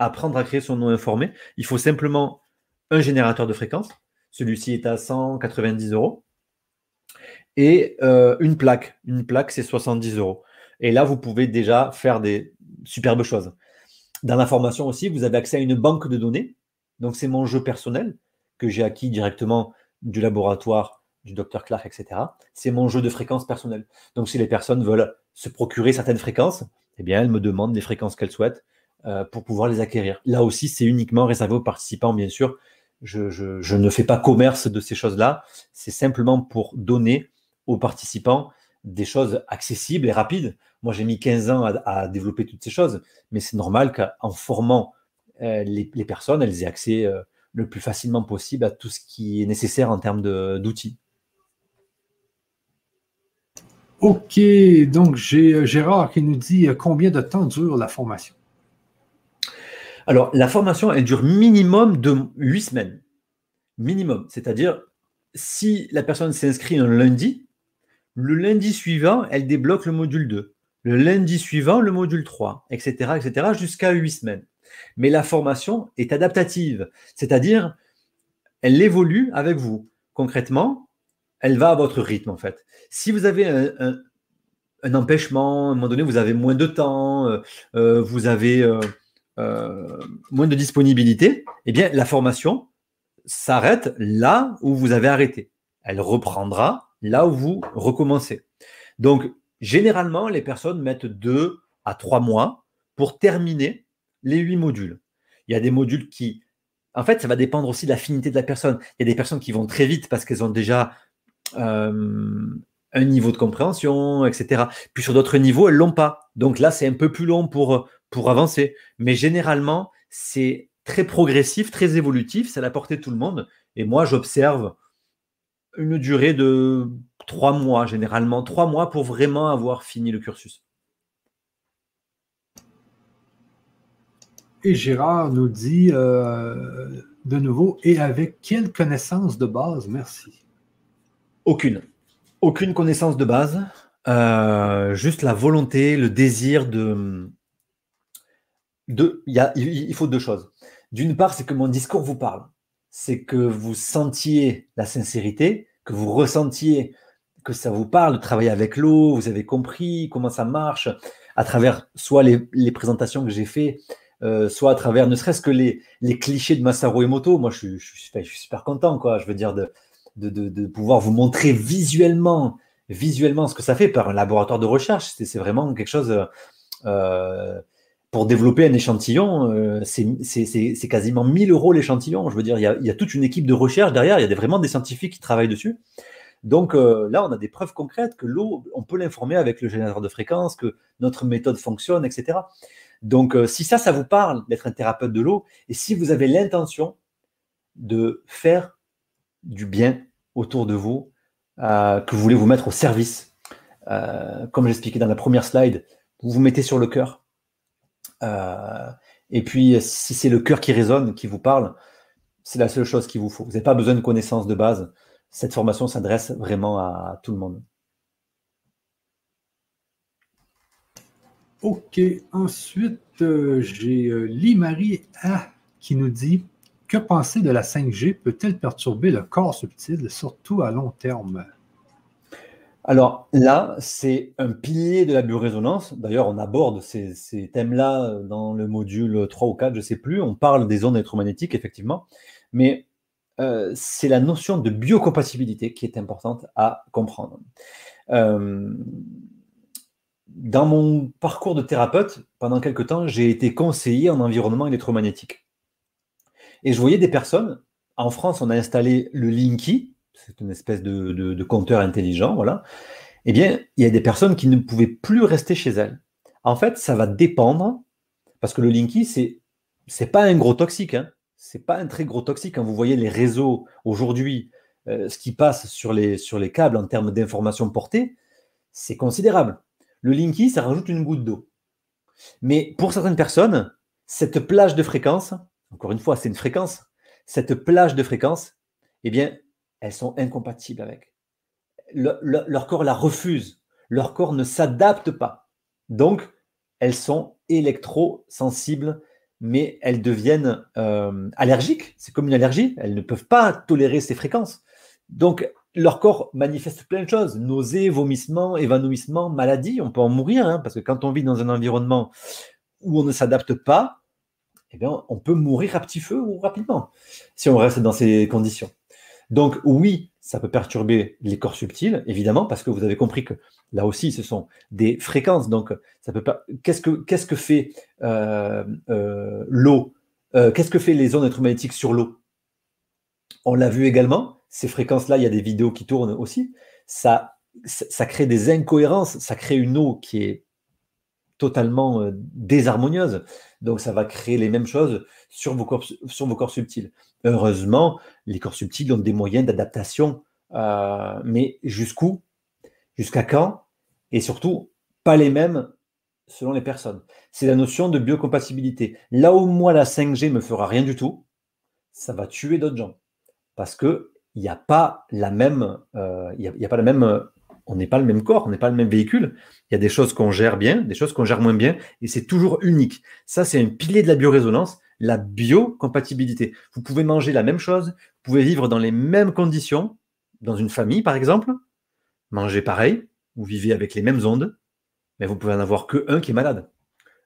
Apprendre à créer son eau informée. Il faut simplement un générateur de fréquence, celui-ci est à 190 euros. Et euh, une plaque. Une plaque, c'est 70 euros. Et là, vous pouvez déjà faire des superbes choses. Dans la formation aussi, vous avez accès à une banque de données. Donc, c'est mon jeu personnel que j'ai acquis directement du laboratoire du docteur Clark, etc. C'est mon jeu de fréquences personnel. Donc, si les personnes veulent se procurer certaines fréquences, eh bien, elles me demandent les fréquences qu'elles souhaitent euh, pour pouvoir les acquérir. Là aussi, c'est uniquement réservé aux participants, bien sûr. Je, ne fais pas commerce de ces choses-là. C'est simplement pour donner aux participants des choses accessibles et rapides. Moi, j'ai mis 15 ans à, développer toutes ces choses, mais c'est normal qu'en formant euh, les, personnes, elles aient accès euh, le plus facilement possible à tout ce qui est nécessaire en termes d'outils. Ok, donc j'ai euh, Gérard qui nous dit combien de temps dure la formation? Alors, la formation, elle dure minimum de 8 semaines. Minimum. C'est-à-dire, si la personne s'inscrit un lundi, le lundi suivant, elle débloque le module 2. Le lundi suivant, le module 3, etc., etc., jusqu'à 8 semaines. Mais la formation est adaptative, c'est-à-dire, elle évolue avec vous. Concrètement, elle va à votre rythme, en fait. Si vous avez un, empêchement, à un moment donné, vous avez moins de temps, euh, euh, vous avez euh, moins de disponibilité, eh bien, la formation s'arrête là où vous avez arrêté. Elle reprendra là où vous recommencez. Donc, généralement, les personnes mettent deux à trois mois pour terminer les huit modules. Il y a des modules qui, en fait, ça va dépendre aussi de l'affinité de la personne. Il y a des personnes qui vont très vite parce qu'elles ont déjà euh, un niveau de compréhension, etc. Puis sur d'autres niveaux, elles l'ont pas. Donc là, c'est un peu plus long pour, pour avancer. Mais généralement, c'est très progressif, très évolutif, c'est à la portée de tout le monde. Et moi, j'observe une durée de trois mois, généralement. Trois mois pour vraiment avoir fini le cursus. Et Gérard nous dit euh, de nouveau, et avec quelle connaissance de base Merci. Aucune. Aucune connaissance de base. Euh, juste la volonté, le désir de. De y a, il faut deux choses. D'une part, c'est que mon discours vous parle. C'est que vous sentiez la sincérité que vous ressentiez que ça vous parle de travailler avec l'eau, vous avez compris comment ça marche à travers soit les, présentations que j'ai fait, euh, soit à travers ne serait-ce que les, les, clichés de Masaru Emoto. Moi, je, je, suis, je, suis super content, quoi. Je veux dire, de, de, de, pouvoir vous montrer visuellement, visuellement ce que ça fait par un laboratoire de recherche. C'est vraiment quelque chose. Euh, pour développer un échantillon, euh, c'est quasiment 1000 euros l'échantillon. Je veux dire, il y, a, toute une équipe de recherche derrière, il y a vraiment des scientifiques qui travaillent dessus. Donc euh, là, on a des preuves concrètes que l'eau, on peut l'informer avec le générateur de fréquences, que notre méthode fonctionne, etc. Donc euh, si ça, ça vous parle d'être un thérapeute de l'eau, et si vous avez l'intention de faire du bien autour de vous, que vous voulez vous mettre au service, comme j'expliquais dans la première slide, vous vous mettez sur le cœur, euh, et puis, si c'est le cœur qui résonne, qui vous parle, c'est la seule chose qu'il vous faut. Vous n'avez pas besoin de connaissances de base. Cette formation s'adresse vraiment à tout le monde. Ok, ensuite, euh, j'ai euh, Lee-Marie A qui nous dit Que penser de la 5G peut-elle perturber le corps subtil, surtout à long terme? Alors là, c'est un pilier de la biorésonance. D'ailleurs, on aborde ces, thèmes-là dans le module 3 ou 4, je ne sais plus. On parle des ondes électromagnétiques, effectivement. Mais euh, c'est la notion de biocompatibilité qui est importante à comprendre. Euh, dans mon parcours de thérapeute, pendant quelque temps, j'ai été conseiller en environnement électromagnétique. Et je voyais des personnes, en France, on a installé le Linky, c'est une espèce de, compteur intelligent, voilà, eh bien, il y a des personnes qui ne pouvaient plus rester chez elles. En fait, ça va dépendre, parce que le Linky, c'est c'est pas un gros toxique, hein. c'est pas un très gros toxique. Quand vous voyez les réseaux aujourd'hui, euh, ce qui passe sur les, sur les câbles en termes d'informations portées, c'est considérable. Le Linky, ça rajoute une goutte d'eau. Mais pour certaines personnes, cette plage de fréquence, encore une fois, c'est une fréquence, cette plage de fréquence, eh bien, elles sont incompatibles avec. leur corps la refuse. Leur corps ne s'adapte pas. Donc, elles sont électrosensibles, mais elles deviennent euh, allergiques. C'est comme une allergie. Elles ne peuvent pas tolérer ces fréquences. Donc, leur corps manifeste plein de choses nausées, vomissements, évanouissements, maladies. On peut en mourir, hein, parce que quand on vit dans un environnement où on ne s'adapte pas, eh bien, on peut mourir à petit feu ou rapidement si on reste dans ces conditions. Donc oui, ça peut perturber les corps subtils, évidemment, parce que vous avez compris que là aussi, ce sont des fréquences. Donc, ça peut pas. Qu'est-ce que fait euh, euh, l'eau euh, Qu'est-ce que fait les ondes électromagnétiques sur l'eau? On l'a vu également. Ces fréquences-là, il y a des vidéos qui tournent aussi. Ça crée des incohérences. Ça crée une eau qui est totalement désharmonieuse. Donc, ça va créer les mêmes choses sur vos corps, subtils. Heureusement, les corps subtils ont des moyens d'adaptation, euh, mais jusqu'où? Jusqu'à quand? Et surtout, pas les mêmes selon les personnes. C'est la notion de biocompatibilité. Là où moi, la 5G me fera rien du tout, ça va tuer d'autres gens. Parce que il n'y a pas la même, euh, il y a, pas la même, on n'est pas le même corps, on n'est pas le même véhicule. Il y a des choses qu'on gère bien, des choses qu'on gère moins bien, et c'est toujours unique. Ça, c'est un pilier de la biorésonance la biocompatibilité. Vous pouvez manger la même chose, vous pouvez vivre dans les mêmes conditions, dans une famille par exemple, manger pareil, vous vivez avec les mêmes ondes, mais vous pouvez en avoir que un qui est malade.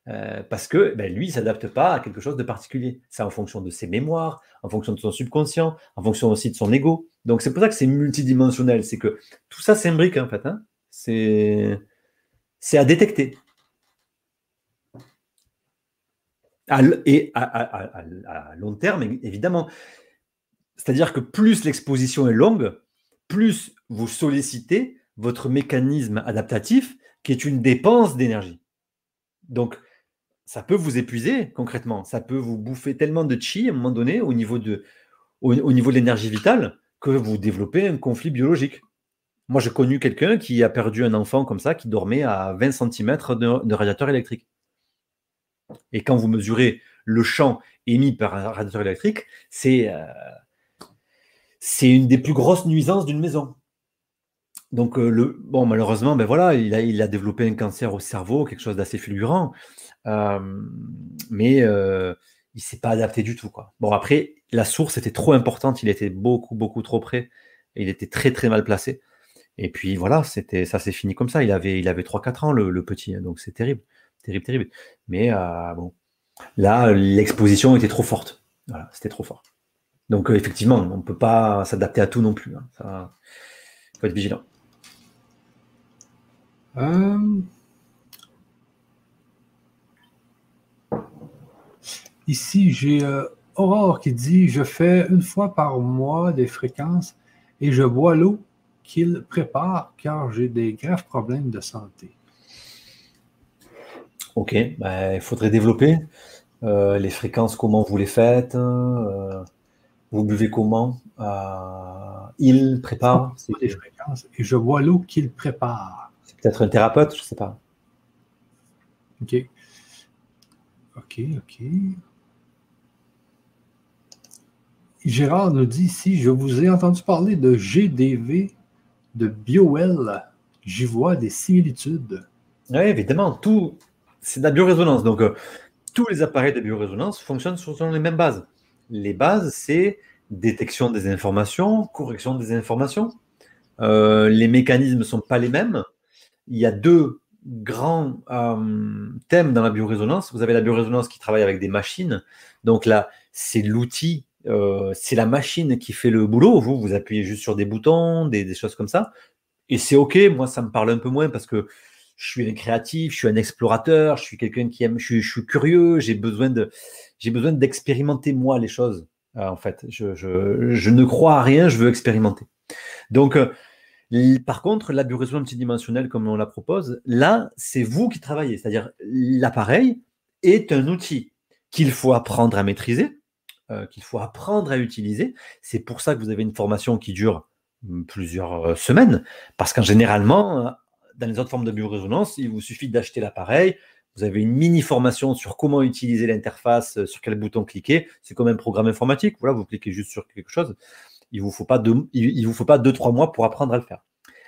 Euh, parce que ben, lui, il ne s'adapte pas à quelque chose de particulier. C'est en fonction de ses mémoires, en fonction de son subconscient, en fonction aussi de son ego. Donc c'est pour ça que c'est multidimensionnel. C'est que tout ça s'imbrique en fait. Hein. C'est à détecter. et à, long terme, évidemment. C'est-à-dire que plus l'exposition est longue, plus vous sollicitez votre mécanisme adaptatif qui est une dépense d'énergie. Donc, ça peut vous épuiser concrètement, ça peut vous bouffer tellement de chi à un moment donné au niveau de, au, niveau de l'énergie vitale que vous développez un conflit biologique. Moi, j'ai connu quelqu'un qui a perdu un enfant comme ça, qui dormait à 20 cm de radiateur électrique. Et quand vous mesurez le champ émis par un radiateur électrique, c'est euh, une des plus grosses nuisances d'une maison. Donc, euh, le, bon, malheureusement, ben voilà, il a, il a développé un cancer au cerveau, quelque chose d'assez fulgurant, mais il ne s'est pas adapté du tout. Quoi. Bon, après, la source était trop importante, il était beaucoup, beaucoup trop près, il était très, très mal placé. Et puis voilà, c'était ça s'est fini comme ça. Il avait, il avait 3-4 ans, le, petit, hein, donc c'est terrible terrible, terrible. Mais euh, bon, là, l'exposition était trop forte. C'était trop fort. Donc euh, effectivement, on ne peut pas s'adapter à tout non plus. Hein. Ça, faut être vigilant. Euh, ici, j'ai Aurore qui dit Je fais une fois par mois des fréquences et je bois l'eau qu'il prépare car j'ai des graves problèmes de santé. Ok, bah, il faudrait développer euh, les fréquences, comment vous les faites, euh, vous buvez comment, euh, il prépare. des fréquences et je vois l'eau qu'il prépare. C'est peut-être un thérapeute, je ne sais pas. Ok. Ok, ok. Gérard nous dit ici, je vous ai entendu parler de GDV, de BioL. J'y vois des similitudes. Oui, évidemment. Tout, c'est de la biorésonance. Donc, euh, tous les appareils de biorésonance fonctionnent sur les mêmes bases. Les bases, c'est détection des informations, correction des informations. Euh, les mécanismes ne sont pas les mêmes. Il y a deux grands euh, thèmes dans la biorésonance. Vous avez la biorésonance qui travaille avec des machines. Donc là, c'est l'outil, c'est la machine qui fait le boulot. Vous, vous appuyez juste sur des boutons, des, choses comme ça. Et c'est OK. Moi, ça me parle un peu moins parce que je suis un créatif, je suis un explorateur, je suis quelqu'un qui aime, je suis, curieux, j'ai besoin de, j'ai besoin d'expérimenter moi les choses. Euh, en fait, je, ne crois à rien, je veux expérimenter. Donc, euh, par contre, la biorésonance multidimensionnelle, comme on la propose, là, c'est vous qui travaillez. C'est-à-dire, l'appareil est un outil qu'il faut apprendre à maîtriser, euh, qu'il faut apprendre à utiliser. C'est pour ça que vous avez une formation qui dure hum, plusieurs semaines, parce qu'en généralement, dans les autres formes de biorésonance, il vous suffit d'acheter l'appareil. Vous avez une mini formation sur comment utiliser l'interface, euh, sur quel bouton cliquer. C'est comme un programme informatique. Voilà, vous cliquez juste sur quelque chose. Il vous faut pas deux, vous faut pas deux, trois mois pour apprendre à le faire.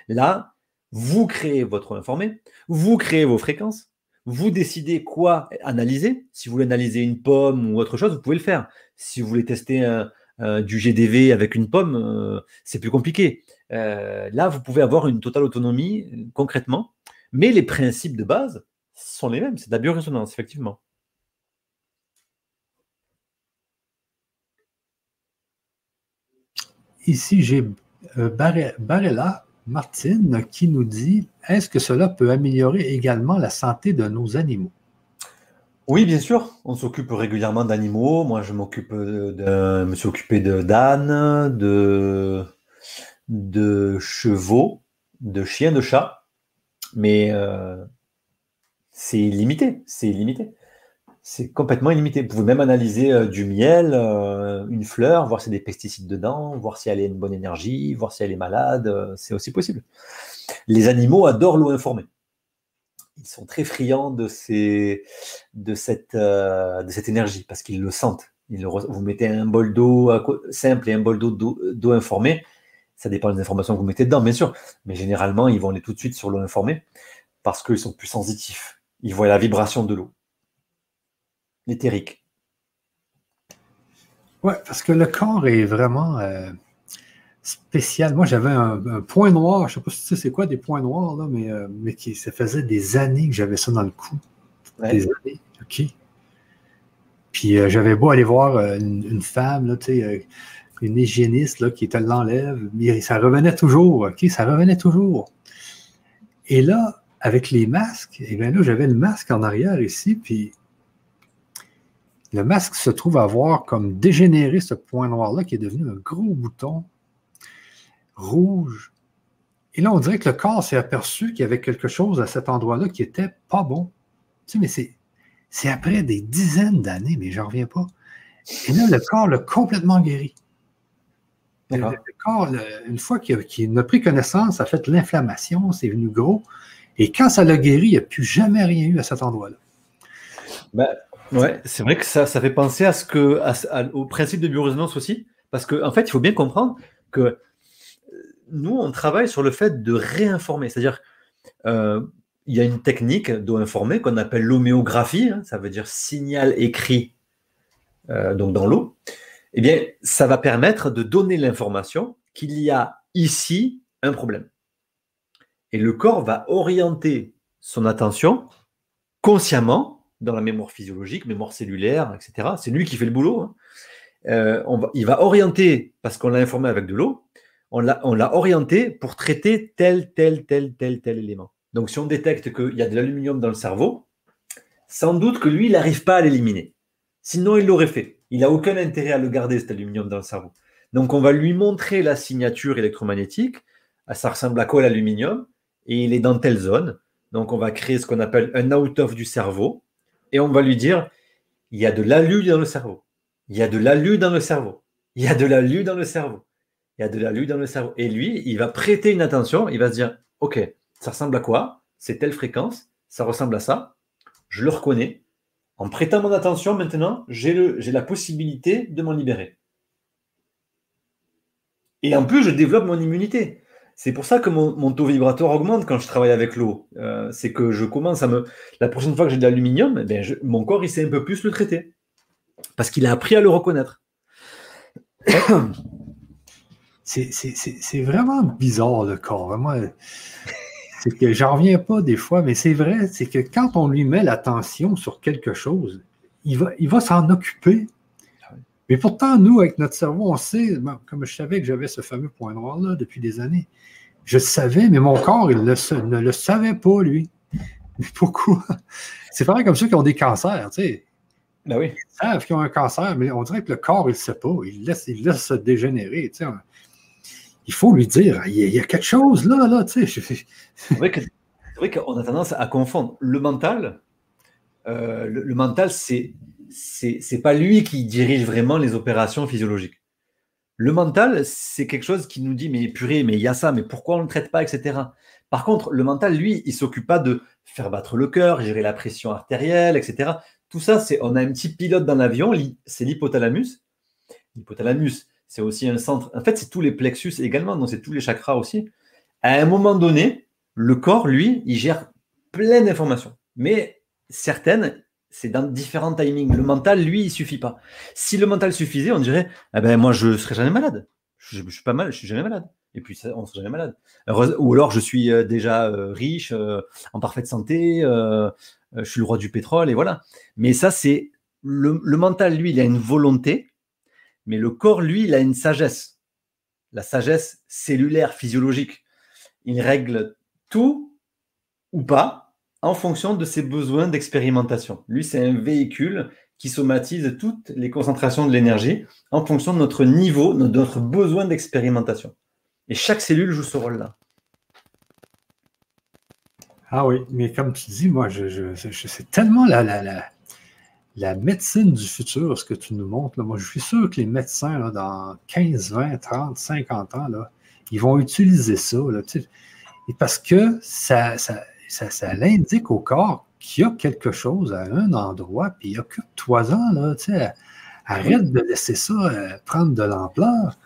Là, vous créez votre informé, vous créez vos fréquences, vous décidez quoi analyser. Si vous voulez analyser une pomme ou autre chose, vous pouvez le faire. Si vous voulez tester euh, euh, du GDV avec une pomme, euh, c'est plus compliqué. Là, vous pouvez avoir une totale autonomie concrètement, mais les principes de base sont les mêmes. C'est de la bioresonance, effectivement. Ici, j'ai Barella Martine qui nous dit Est-ce que cela peut améliorer également la santé de nos animaux? Oui, bien sûr. On s'occupe régulièrement d'animaux. Moi, je m'occupe de, me suis occupé de d'ânes, de, chevaux, de chiens, de chats. Mais euh, c'est limité. C'est limité. C'est complètement illimité. Vous pouvez même analyser euh, du miel, euh, une fleur, voir s'il y a des pesticides dedans, voir si elle a une bonne énergie, voir si elle est malade. Euh, c'est aussi possible. Les animaux adorent l'eau informée. Ils sont très friands de, cette énergie parce qu'ils le sentent. vous mettez un bol d'eau simple et un bol d'eau informée. Ça dépend des informations que vous mettez dedans, bien sûr. Mais généralement, ils vont aller tout de suite sur l'eau informée parce qu'ils sont plus sensitifs. Ils voient la vibration de l'eau éthérique. Oui, parce que le corps est vraiment euh, spécial. Moi, j'avais un, point noir, je ne sais pas si tu sais c'est quoi des points noirs, là, mais, euh, mais qui, ça faisait des années que j'avais ça dans le cou. Des années, OK. Puis euh, j'avais beau aller voir une, femme, là, une hygiéniste là, qui te l'enlève, mais ça revenait toujours, OK? Ça revenait toujours. Et là, avec les masques, et eh bien là, j'avais le masque en arrière ici, puis le masque se trouve avoir comme dégénéré ce point noir-là qui est devenu un gros bouton rouge. Et là, on dirait que le corps s'est aperçu qu'il y avait quelque chose à cet endroit-là qui était pas bon. Tu sais, mais c'est, c'est après des dizaines d'années, mais j'en reviens pas. Et là, le corps l'a complètement guéri. Le, corps, une fois qu'il, a pris connaissance, a fait l'inflammation, c'est venu gros. Et quand ça l'a guéri, il n'y a plus jamais rien eu à cet endroit-là. Ben, Ouais, c'est vrai que ça, ça fait penser à ce que, au principe de biorésonance aussi, parce qu'en en fait, il faut bien comprendre que euh, nous, on travaille sur le fait de réinformer, c'est-à-dire, euh, il y a une technique d'eau qu'on appelle l'homéographie, hein, ça veut dire signal écrit euh, donc dans l'eau. Eh bien, ça va permettre de donner l'information qu'il y a ici un problème. Et le corps va orienter son attention consciemment dans la mémoire physiologique, mémoire cellulaire, etc. C'est lui qui fait le boulot. Hein. Euh, il va orienter, parce qu'on l'a informé avec de l'eau, on l'a orienté pour traiter tel, tel, tel, tel, tel élément. Donc si on détecte qu'il y a de l'aluminium dans le cerveau, sans doute que lui, il n'arrive pas à l'éliminer. Sinon, il l'aurait fait. Il n'a aucun intérêt à le garder, cet aluminium dans le cerveau. Donc on va lui montrer la signature électromagnétique. Ah, ça ressemble à quoi l'aluminium? Et il est dans telle zone. Donc on va créer ce qu'on appelle un out-of du cerveau et on va lui dire il y a de l'alu dans le cerveau. Il y a de l'alu dans le cerveau. Il y a de l'alu dans le cerveau. Il y a de l'alu dans le cerveau. Et lui, il va prêter une attention. Il va se dire Ok, ça ressemble à quoi? C'est telle fréquence. Ça ressemble à ça. Je le reconnais. En prêtant mon attention, maintenant, j'ai la possibilité de m'en libérer. Et en plus, je développe mon immunité. C'est pour ça que mon, taux vibratoire augmente quand je travaille avec l'eau. Euh, c'est que je commence à me. La prochaine fois que j'ai de l'aluminium, eh mon corps, il sait un peu plus le traiter. Parce qu'il a appris à le reconnaître. [COUGHS] C'est vraiment bizarre, le corps. Vraiment. C'est que j'en reviens pas des fois, mais c'est vrai, c'est que quand on lui met l'attention sur quelque chose, il va s'en occuper. Mais pourtant, nous, avec notre cerveau, on sait, comme je savais que j'avais ce fameux point noir-là depuis des années, je savais, mais mon corps, il ne le savait pas, lui. pourquoi? [LAUGHS] C'est pareil comme ceux qui ont des cancers, tu sais. Ben oui. Ils savent qu'ils ont un cancer, mais on dirait que le corps, il ne sait pas. Il laisse, il laisse se dégénérer, tu sais. Il faut lui dire, il y a, quelque chose là, là, tu sais. [LAUGHS] C'est vrai qu'on a tendance à confondre le mental. Euh, le, le, mental, c'est c'est pas lui qui dirige vraiment les opérations physiologiques. Le mental, c'est quelque chose qui nous dit, mais purée, mais il y a ça, mais pourquoi on ne le traite pas, etc. Par contre, le mental, lui, il s'occupe pas de faire battre le cœur, gérer la pression artérielle, etc. Tout ça, c'est, on a un petit pilote dans l'avion, c'est l'hypothalamus. L'hypothalamus, c'est aussi un centre. En fait, c'est tous les plexus également, donc c'est tous les chakras aussi. À un moment donné, le corps, lui, il gère plein d'informations. Mais certaines, c'est dans différents timings. Le mental, lui, il suffit pas. Si le mental suffisait, on dirait, eh ben moi, je serais jamais malade. Je, ne suis pas mal, je suis jamais malade. Et puis, ça, on serait jamais malade. Ou alors, je suis euh, déjà euh, riche, euh, en parfaite santé, je suis le roi du pétrole, et voilà. Mais ça, c'est le, mental, lui, il a une volonté, mais le corps, lui, il a une sagesse. la sagesse cellulaire physiologique. Il règle tout ou pas en fonction de ses besoins d'expérimentation. Lui, c'est un véhicule qui somatise toutes les concentrations de l'énergie en fonction de notre niveau, de notre besoin d'expérimentation. Et chaque cellule joue ce rôle-là. Ah oui, mais comme tu dis, moi, je, je, c'est tellement la, la, la, médecine du futur, ce que tu nous montres. Moi, je suis sûr que les médecins, là, dans 15, 20, 30, 50 ans, là, ils vont utiliser ça. Là, parce que ça, ça, ça, ça l'indique au corps qu'il y a quelque chose à un endroit, puis il occupe-toi-en, là, tu sais, arrête de laisser ça euh, prendre de l'ampleur.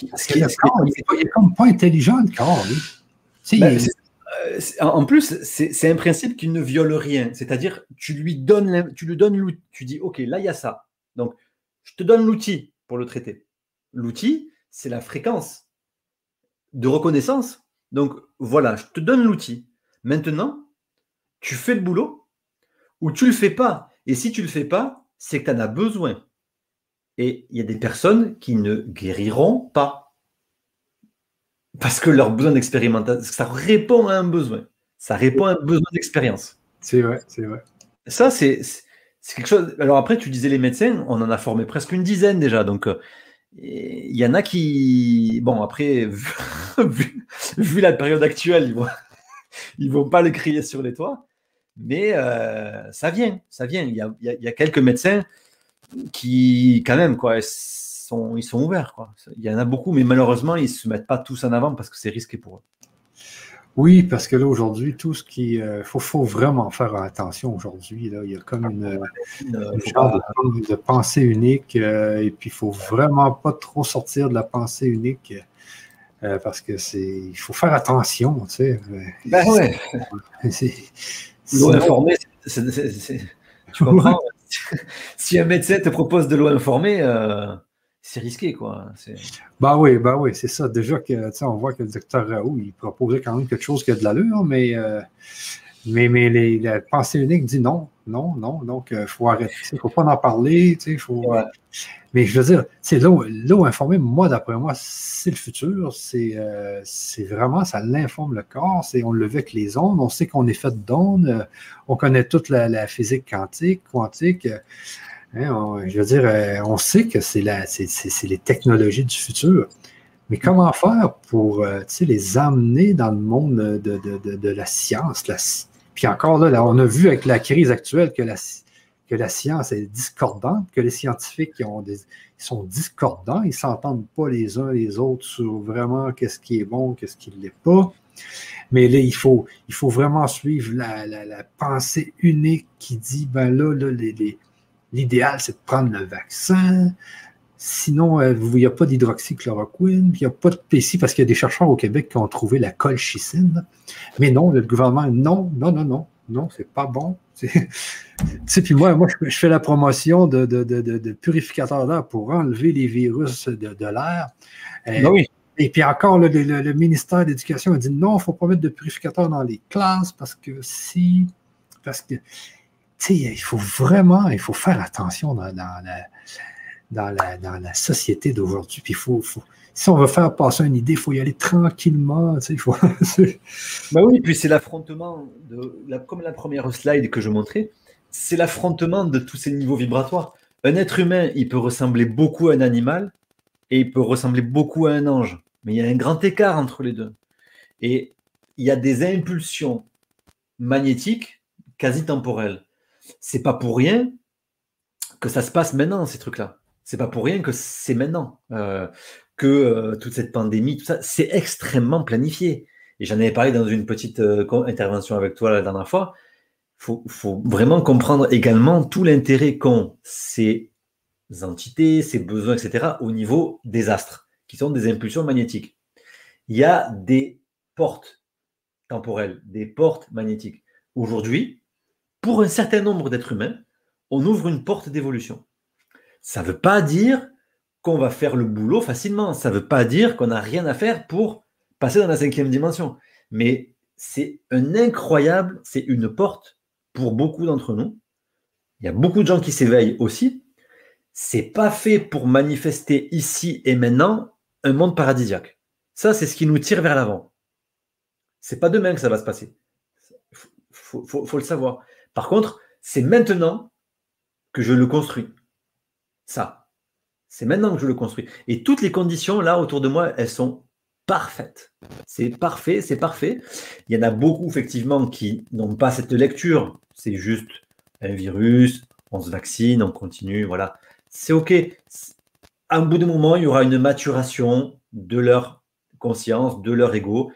il n'est comme pas intelligent, le corps, ben, euh, en plus, c'est un principe qui ne viole rien. C'est-à-dire, tu lui donnes, tu lui donnes l'outil. Tu dis, OK, là, il y a ça. Donc, je te donne l'outil pour le traiter. L'outil, c'est la fréquence de reconnaissance. Donc, voilà, je te donne l'outil. Maintenant, tu fais le boulot ou tu le fais pas. Et si tu le fais pas, c'est que tu en as besoin. Et il y a des personnes qui ne guériront pas. Parce que leur besoin d'expérimentation, ça répond à un besoin. Ça répond à un besoin d'expérience. C'est vrai, c'est vrai. Ça, c'est quelque chose. Alors après, tu disais les médecins, on en a formé presque une dizaine déjà. Donc, euh, il y en a qui. Bon, après, [LAUGHS] vu, la période actuelle, ils vont, ils vont pas le crier sur les toits. Mais euh, ça vient, ça vient. Il y, a, il y, a, quelques médecins qui, quand même, quoi, sont, ils sont ouverts. Quoi. Il y en a beaucoup, mais malheureusement, ils ne se mettent pas tous en avant parce que c'est risqué pour eux. Oui, parce que là, aujourd'hui, tout ce qui. Il euh, faut, faut, vraiment faire attention aujourd'hui. Il y a comme une, genre de, pensée unique, euh, et puis il ne faut vraiment pas trop sortir de la pensée unique. Parce que c'est, il faut faire attention, tu sais. Ben ouais. L'eau informée, tu comprends? [LAUGHS] Si un médecin te propose de l'eau informée, euh, c'est risqué, quoi. Bah oui, bah oui, c'est ça. Déjà que, on voit que le docteur Raoult, il proposait quand même quelque chose qui a de l'allure, mais, euh, mais, mais les, la pensée unique dit non, non, non. Donc, il euh, faut arrêter. Il ne faut pas en parler. Faut... Mais je veux dire, c'est l'eau informée, moi, d'après moi, c'est le futur. Euh, c'est vraiment, ça l'informe le corps. On le vit avec les ondes. On sait qu'on est fait d'ondes. Euh, on connaît toute la, physique quantique, quantique. Hein, je veux dire, on sait que c'est les technologies du futur. Mais comment faire pour les amener dans le monde de, de, de la science, la, puis encore là, on a vu avec la crise actuelle que la, que la science est discordante, que les scientifiques ont des, sont discordants, ils ne s'entendent pas les uns les autres sur vraiment qu'est-ce qui est bon, qu'est-ce qui ne l'est pas. Mais là, il faut, il faut vraiment suivre la, pensée unique qui dit, ben là, là l'idéal, c'est de prendre le vaccin, Sinon, euh, il n'y a pas d'hydroxychloroquine, il n'y a pas de PC parce qu'il y a des chercheurs au Québec qui ont trouvé la colchicine. Mais non, le gouvernement, non, non, non, non, non, c'est pas bon. [LAUGHS] puis moi, moi je, fais la promotion de, de, purificateurs d'air pour enlever les virus de, l'air. Euh, ben oui. Et puis encore, le, ministère de l'Éducation a dit non, il ne faut pas mettre de purificateurs dans les classes parce que si. Parce que, tu sais, il faut vraiment, il faut faire attention dans la dans la, société d'aujourd'hui. Puis faut, si on veut faire passer une idée, il faut y aller tranquillement. Tu faut... [LAUGHS] bah oui, puis c'est l'affrontement, de, comme la première slide que je montrais, c'est l'affrontement de tous ces niveaux vibratoires. Un être humain, il peut ressembler beaucoup à un animal et il peut ressembler beaucoup à un ange. Mais il y a un grand écart entre les deux. Et il y a des impulsions magnétiques quasi temporelles. C'est pas pour rien que ça se passe maintenant, ces trucs-là. C'est pas pour rien que c'est maintenant euh, que euh, toute cette pandémie, tout ça, c'est extrêmement planifié. Et j'en avais parlé dans une petite euh, intervention avec toi la dernière fois. Il faut, vraiment comprendre également tout l'intérêt qu'ont ces entités, ces besoins, etc., au niveau des astres, qui sont des impulsions magnétiques. Il y a des portes temporelles, des portes magnétiques. Aujourd'hui, pour un certain nombre d'êtres humains, on ouvre une porte d'évolution. Ça ne veut pas dire qu'on va faire le boulot facilement. Ça ne veut pas dire qu'on n'a rien à faire pour passer dans la cinquième dimension. Mais c'est un incroyable, c'est une porte pour beaucoup d'entre nous. Il y a beaucoup de gens qui s'éveillent aussi. C'est pas fait pour manifester ici et maintenant un monde paradisiaque. Ça, c'est ce qui nous tire vers l'avant. C'est pas demain que ça va se passer. Il faut, le savoir. Par contre, c'est maintenant que je le construis. Ça. C'est maintenant que je le construis. Et toutes les conditions, là, autour de moi, elles sont parfaites. C'est parfait, c'est parfait. Il y en a beaucoup, effectivement, qui n'ont pas cette lecture. C'est juste un virus, on se vaccine, on continue, voilà. C'est OK. À un bout de moment, il y aura une maturation de leur conscience, de leur ego,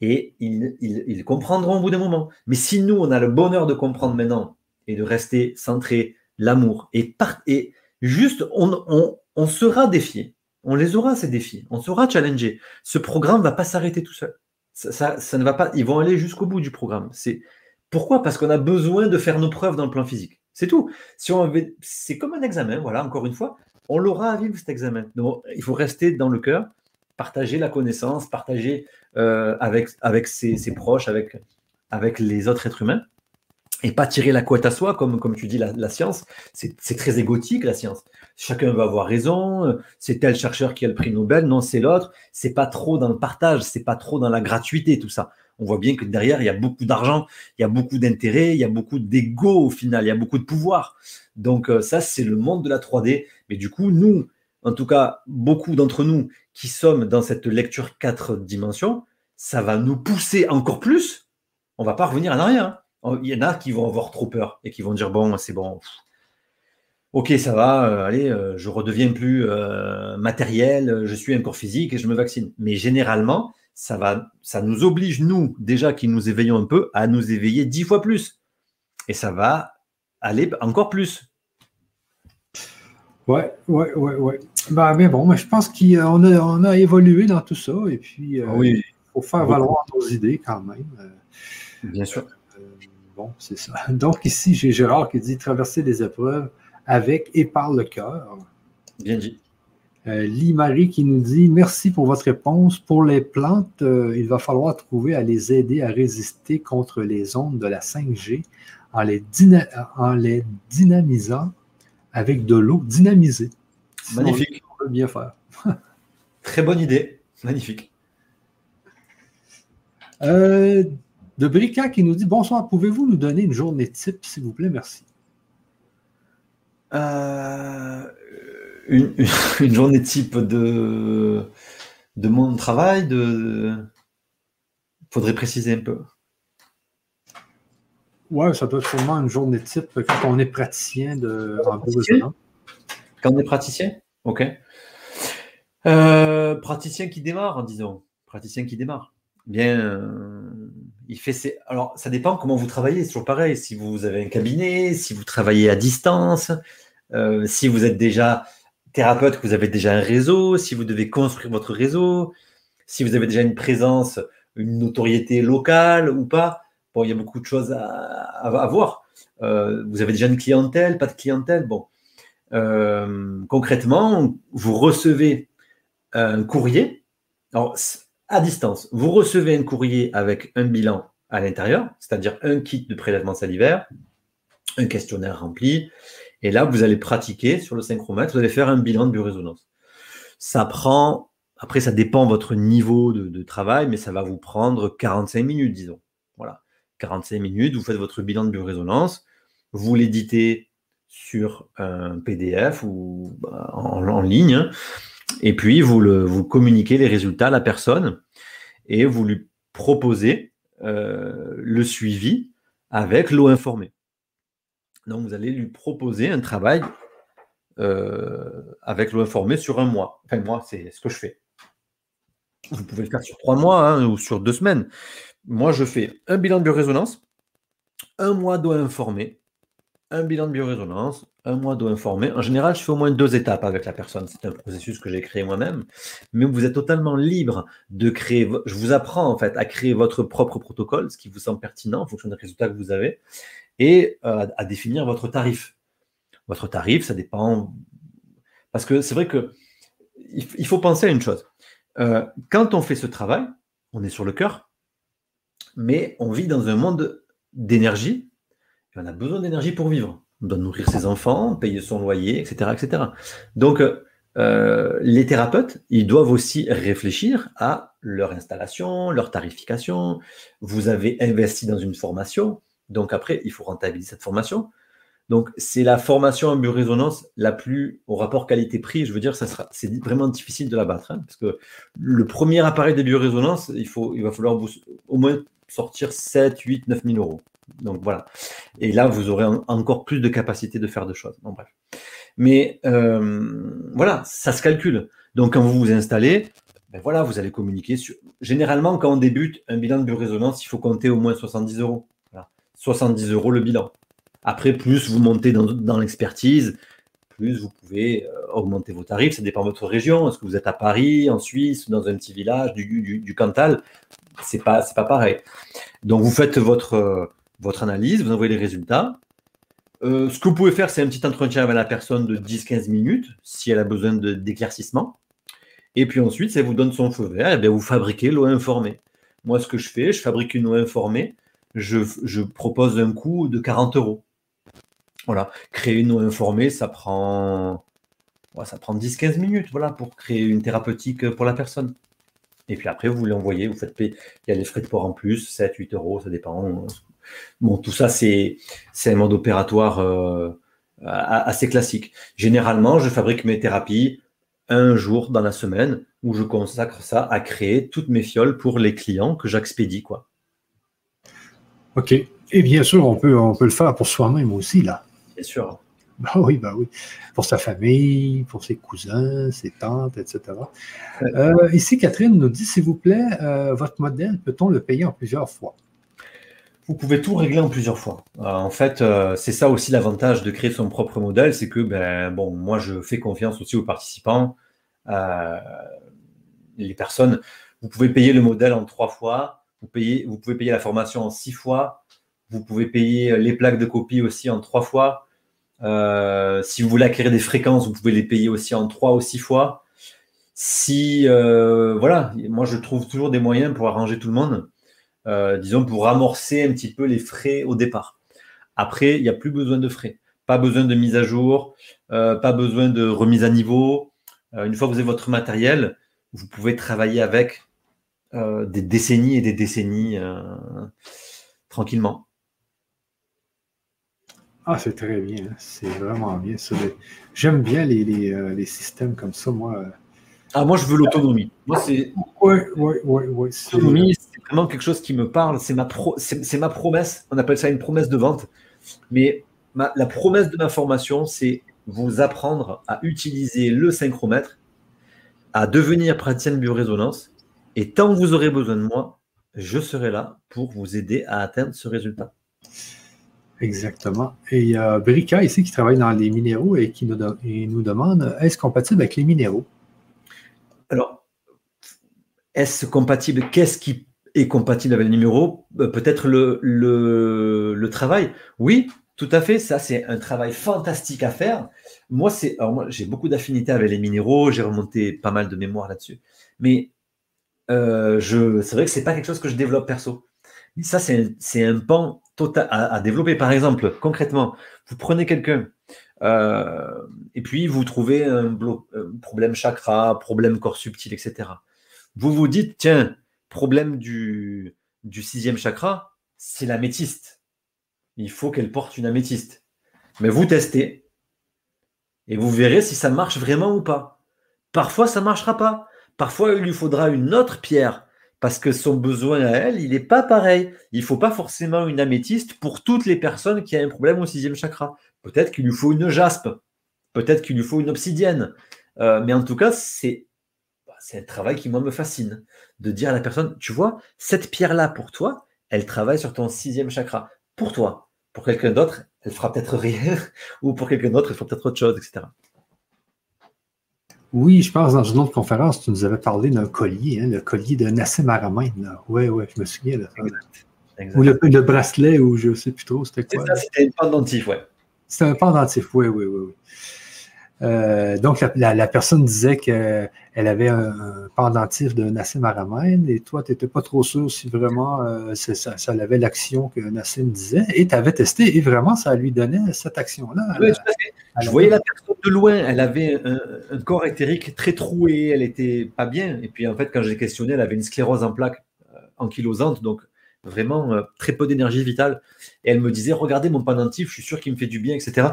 et ils, comprendront au bout d'un moment. Mais si nous, on a le bonheur de comprendre maintenant et de rester centré, l'amour, et, et juste, on, sera défié. On les aura, ces défis. On sera challengé. Ce programme ne va pas s'arrêter tout seul. Ça, ça, ne va pas. Ils vont aller jusqu'au bout du programme. C'est pourquoi? Parce qu'on a besoin de faire nos preuves dans le plan physique. C'est tout. Si on c'est comme un examen. Voilà, encore une fois, on l'aura à vivre cet examen. Donc, il faut rester dans le cœur, partager la connaissance, partager euh, avec, avec ses, proches, avec, avec les autres êtres humains, et pas tirer la couette à soi, comme, comme tu dis, la, science. C'est très égotique, la science. Chacun va avoir raison, c'est tel chercheur qui a le prix Nobel, non, c'est l'autre. C'est pas trop dans le partage, c'est pas trop dans la gratuité, tout ça. On voit bien que derrière, il y a beaucoup d'argent, il y a beaucoup d'intérêt, il y a beaucoup d'ego au final, il y a beaucoup de pouvoir. Donc euh, ça, c'est le monde de la 3D. Mais du coup, nous, en tout cas, beaucoup d'entre nous qui sommes dans cette lecture quatre dimensions, ça va nous pousser encore plus. On va pas revenir en arrière. Hein. Il y en a qui vont avoir trop peur et qui vont dire bon, c'est bon. Ok, ça va, euh, allez, euh, je redeviens plus euh, matériel, je suis un corps physique et je me vaccine. Mais généralement, ça va, ça nous oblige, nous, déjà qui nous éveillons un peu, à nous éveiller dix fois plus. Et ça va aller encore plus. Ouais, ouais, ouais, ouais. Bah, mais bon, je pense qu'on a, on a évolué dans tout ça et puis euh, oui. il faut faire valoir nos idées quand même. Bien sûr. Euh, bon, c'est ça. [LAUGHS] Donc ici, j'ai Gérard qui dit traverser des épreuves avec et par le cœur. Bien dit. Lee-Marie qui nous dit Merci pour votre réponse. Pour les plantes, il va falloir trouver à les aider à résister contre les ondes de la 5G en les, en les dynamisant avec de l'eau dynamisée. Magnifique. On peut bien faire. Très bonne idée. Magnifique. Euh, de Brica qui nous dit Bonsoir, pouvez-vous nous donner une journée type, s'il vous plaît? Merci. Euh, une, journée type de, de mon travail, de. Faudrait préciser un peu. Ouais, ça doit être sûrement une journée type quand on est praticien de Quand on est praticien? Ok. Euh, praticien qui démarre, disons. Praticien qui démarre. Bien, euh, Alors, ça dépend comment vous travaillez, c'est toujours pareil. Si vous avez un cabinet, si vous travaillez à distance, euh, si vous êtes déjà thérapeute, que vous avez déjà un réseau, si vous devez construire votre réseau, si vous avez déjà une présence, une notoriété locale ou pas. Bon, il y a beaucoup de choses à, voir. Euh, vous avez déjà une clientèle, pas de clientèle. Bon, euh, concrètement, vous recevez un courrier. Alors, à distance, vous recevez un courrier avec un bilan à l'intérieur, c'est-à-dire un kit de prélèvement salivaire, un questionnaire rempli, et là, vous allez pratiquer sur le synchromètre, vous allez faire un bilan de biorésonance. Ça prend, après, ça dépend votre niveau de, travail, mais ça va vous prendre 45 minutes, disons. Voilà. 45 minutes, vous faites votre bilan de biorésonance, vous l'éditez sur un PDF ou bah, en, ligne, et puis vous, le, vous communiquez les résultats à la personne et vous lui proposez euh, le suivi avec l'eau informée. Donc vous allez lui proposer un travail euh, avec l'eau informée sur un mois. Enfin, moi, c'est ce que je fais. Vous pouvez le faire sur trois mois hein, ou sur deux semaines moi, je fais un bilan de biorésonance, un mois d'eau informée, un bilan de biorésonance, un mois d'eau informée. En général, je fais au moins deux étapes avec la personne. C'est un processus que j'ai créé moi-même. Mais vous êtes totalement libre de créer. Je vous apprends en fait à créer votre propre protocole, ce qui vous semble pertinent en fonction des résultats que vous avez, et euh, à définir votre tarif. Votre tarif, ça dépend. Parce que c'est vrai que il faut penser à une chose. Euh, quand on fait ce travail, on est sur le cœur, mais on vit dans un monde d'énergie, on a besoin d'énergie pour vivre. On doit nourrir ses enfants, payer son loyer, etc. etc. Donc, euh, euh, les thérapeutes, ils doivent aussi réfléchir à leur installation, leur tarification. Vous avez investi dans une formation, donc après, il faut rentabiliser cette formation. Donc, c'est la formation en biorésonance la plus au rapport qualité-prix. Je veux dire, c'est vraiment difficile de la battre, hein, parce que le premier appareil de biorésonance, il, il va falloir au moins sortir 7, 8, 9 000 euros. Donc voilà. Et là, vous aurez encore plus de capacité de faire de choses. Bon, bref. Mais euh, voilà, ça se calcule. Donc quand vous vous installez, ben voilà, vous allez communiquer. Sur... Généralement, quand on débute un bilan de biorésonance, il faut compter au moins 70 euros. 70 euros le bilan. Après, plus vous montez dans, l'expertise, plus vous pouvez euh, augmenter vos tarifs. Ça dépend de votre région. Est-ce que vous êtes à Paris, en Suisse, dans un petit village du, du, du Cantal? C'est pas, c'est pas pareil. Donc, vous faites votre, votre analyse, vous envoyez les résultats. Euh, ce que vous pouvez faire, c'est un petit entretien avec la personne de 10-15 minutes, si elle a besoin d'éclaircissement. Et puis ensuite, ça vous donne son feu vert, et bien vous fabriquez l'eau informée. Moi, ce que je fais, je fabrique une eau informée, je, propose un coût de 40 euros. Voilà, créer une eau informée, ça prend, ça prend 10-15 minutes voilà, pour créer une thérapeutique pour la personne. Et puis après, vous l'envoyez, vous faites payer. Il y a les frais de port en plus, 7-8 euros, ça dépend. Bon, tout ça, c'est un mode opératoire euh, assez classique. Généralement, je fabrique mes thérapies un jour dans la semaine où je consacre ça à créer toutes mes fioles pour les clients que j'expédie. quoi. OK. Et bien sûr, on peut, on peut le faire pour soi-même aussi, là. Bien sûr. Bah oui, bah oui. Pour sa famille, pour ses cousins, ses tantes, etc. Euh, ici, Catherine nous dit, s'il vous plaît, euh, votre modèle, peut-on le payer en plusieurs fois? Vous pouvez tout régler en plusieurs fois. Euh, en fait, c'est ça aussi l'avantage de créer son propre modèle, c'est que ben, bon, moi je fais confiance aussi aux participants. les personnes, vous pouvez payer le modèle en trois fois, vous, payez, vous pouvez payer la formation en six fois, vous pouvez payer les plaques de copie aussi en trois fois. Euh, si vous voulez acquérir des fréquences, vous pouvez les payer aussi en trois ou six fois. Si, euh, voilà, moi je trouve toujours des moyens pour arranger tout le monde, euh, disons pour amorcer un petit peu les frais au départ. Après, il n'y a plus besoin de frais, pas besoin de mise à jour, pas besoin de remise à niveau. une fois que vous avez votre matériel, vous pouvez travailler avec des décennies et des décennies tranquillement. Ah, c'est très bien. C'est vraiment bien. J'aime bien les, euh, les, systèmes comme ça, moi. Ah, moi, je veux l'autonomie. Moi, c'est. Oui, oui, oui. L'autonomie, c'est vraiment quelque chose qui me parle. C'est ma, pro... c'est ma promesse. On appelle ça une promesse de vente. Mais la promesse de ma formation, c'est vous apprendre à utiliser le synchromètre, à devenir praticien de biorésonance. Et tant que vous aurez besoin de moi, je serai là pour vous aider à atteindre ce résultat. Exactement. Et il y a Brika ici qui travaille dans les minéraux et qui nous, nous demande est-ce compatible avec les minéraux? Alors, est-ce compatible Qu'est-ce qui est compatible avec les minéraux euh, Peut-être le, le, travail? Oui, tout à fait. Ça, c'est un travail fantastique à faire. Moi, c'est, j'ai beaucoup d'affinités avec les minéraux. J'ai remonté pas mal de mémoire là-dessus. Mais euh, c'est vrai que c'est pas quelque chose que je développe perso. Mais ça, c'est un pan total à, développer. Par exemple, concrètement, vous prenez quelqu'un et puis vous trouvez un, problème chakra, problème corps subtil, etc. Vous vous dites, tiens, problème du, du sixième chakra, c'est l'améthyste. Il faut qu'elle porte une améthyste. Mais vous testez et vous verrez si ça marche vraiment ou pas. Parfois, ça ne marchera pas. Parfois, il lui faudra une autre pierre parce que son besoin à elle, il n'est pas pareil. Il ne faut pas forcément une améthyste pour toutes les personnes qui ont un problème au sixième chakra. Peut-être qu'il lui faut une jaspe, peut-être qu'il lui faut une obsidienne. Euh, mais en tout cas, c'est bah, c'est un travail qui, moi, me fascine. De dire à la personne, tu vois, cette pierre-là, pour toi, elle travaille sur ton sixième chakra. Pour toi. Pour quelqu'un d'autre, elle fera peut-être rien. [LAUGHS] ou pour quelqu'un d'autre, elle fera peut-être autre chose, etc. Oui, je pense dans une autre conférence, tu nous avais parlé d'un collier, hein, le collier de Nassim Aramein. Oui, oui, je me souviens de ça. Ou le, bracelet, ou je ne sais plus trop, c'était quoi. C'était un pendentif, oui. C'était un pendentif, oui, oui, oui. Euh, donc, la, personne disait qu'elle avait un, pendentif de Nassim Aramein et toi, tu n'étais pas trop sûr si vraiment euh, ça, avait l'action que Nassim disait et tu avais testé et vraiment, ça lui donnait cette action-là. Oui, je voyais la personne de loin, elle avait un, corps éthérique très troué, elle était pas bien. Et puis en fait, quand j'ai questionné, elle avait une sclérose en plaques euh, ankylosante, donc vraiment euh, très peu d'énergie vitale. Et elle me disait, regardez mon pendentif, je suis sûr qu'il me fait du bien, etc.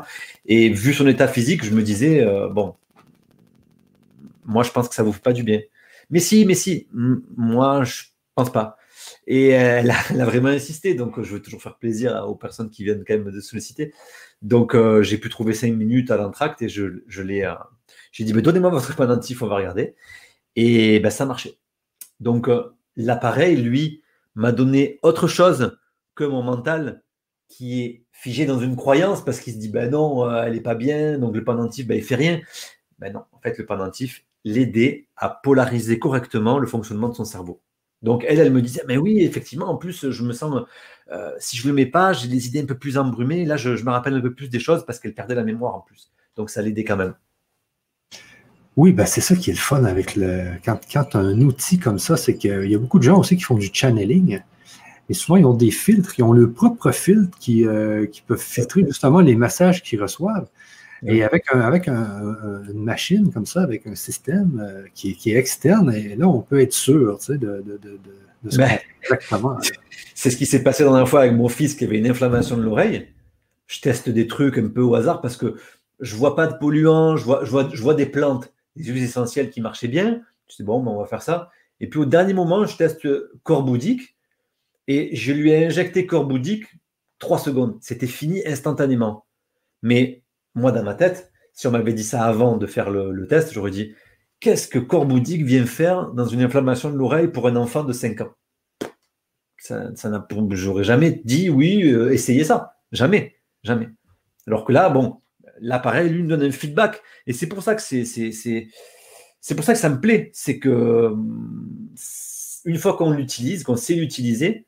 Et vu son état physique, je me disais, euh, bon, moi je pense que ça vous fait pas du bien. Mais si, mais si, moi je pense pas. Et elle a, vraiment insisté, donc je veux toujours faire plaisir aux personnes qui viennent quand même de solliciter. Donc euh, j'ai pu trouver cinq minutes à l'entracte et je, je l'ai. j'ai dit, mais donnez-moi votre pendentif, on va regarder. Et ben, ça marchait. Donc l'appareil, lui, m'a donné autre chose que mon mental qui est figé dans une croyance parce qu'il se dit ben non, euh, elle n'est pas bien, donc le pendentif, ben, il fait rien. Ben non, en fait, le pendentif l'aidait à polariser correctement le fonctionnement de son cerveau. Donc elle, elle me disait, mais oui, effectivement, en plus, je me sens, euh, si je ne le mets pas, j'ai des idées un peu plus embrumées. Là, je, me rappelle un peu plus des choses parce qu'elle perdait la mémoire en plus. Donc ça l'aidait quand même. Oui, ben c'est ça qui est le fun avec le. Quand, quand un outil comme ça, c'est qu'il y a beaucoup de gens aussi qui font du channeling. Et souvent, ils ont des filtres, ils ont leur propre filtre qui, euh, qui peuvent filtrer justement les messages qu'ils reçoivent. Et avec, un, avec une machine comme ça, avec un système euh, qui, qui, est externe, et là, on peut être sûr tu sais, de, de, de, de ce ben, exactement. [LAUGHS] C'est ce qui s'est passé la dernière fois avec mon fils qui avait une inflammation de l'oreille. Je teste des trucs un peu au hasard parce que je vois pas de polluants, je vois, je vois, je vois des plantes des huiles essentielles qui marchaient bien. Je dis, bon, ben, on va faire ça. Et puis au dernier moment, je teste Corboudic et je lui ai injecté Corboudic trois secondes. C'était fini instantanément. Mais moi, dans ma tête, si on m'avait dit ça avant de faire le, test, j'aurais dit qu'est-ce que Corboudic vient faire dans une inflammation de l'oreille pour un enfant de 5 ans? Ça, ça J'aurais jamais dit oui, euh, essayez ça. Jamais. Jamais. Alors que là, bon, l'appareil lui donne un feedback. Et c'est pour ça que c'est, c'est, pour ça que ça me plaît. C'est que une fois qu'on l'utilise, qu'on sait l'utiliser,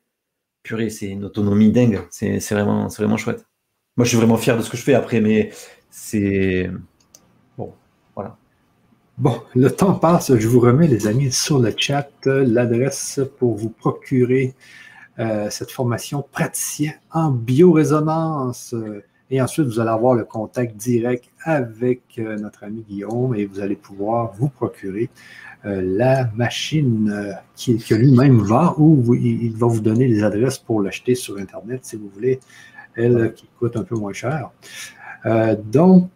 purée, c'est une autonomie dingue. C'est, vraiment, chouette. Moi, je suis vraiment fier de ce que je fais après, mais c'est. Bon, voilà. Bon, le temps passe. Je vous remets, les amis, sur le chat l'adresse pour vous procurer euh, cette formation praticien en biorésonance. Et ensuite, vous allez avoir le contact direct avec euh, notre ami Guillaume et vous allez pouvoir vous procurer euh, la machine euh, qui, que lui-même vend ou il, va vous donner les adresses pour l'acheter sur Internet si vous voulez, elle qui coûte un peu moins cher. donc,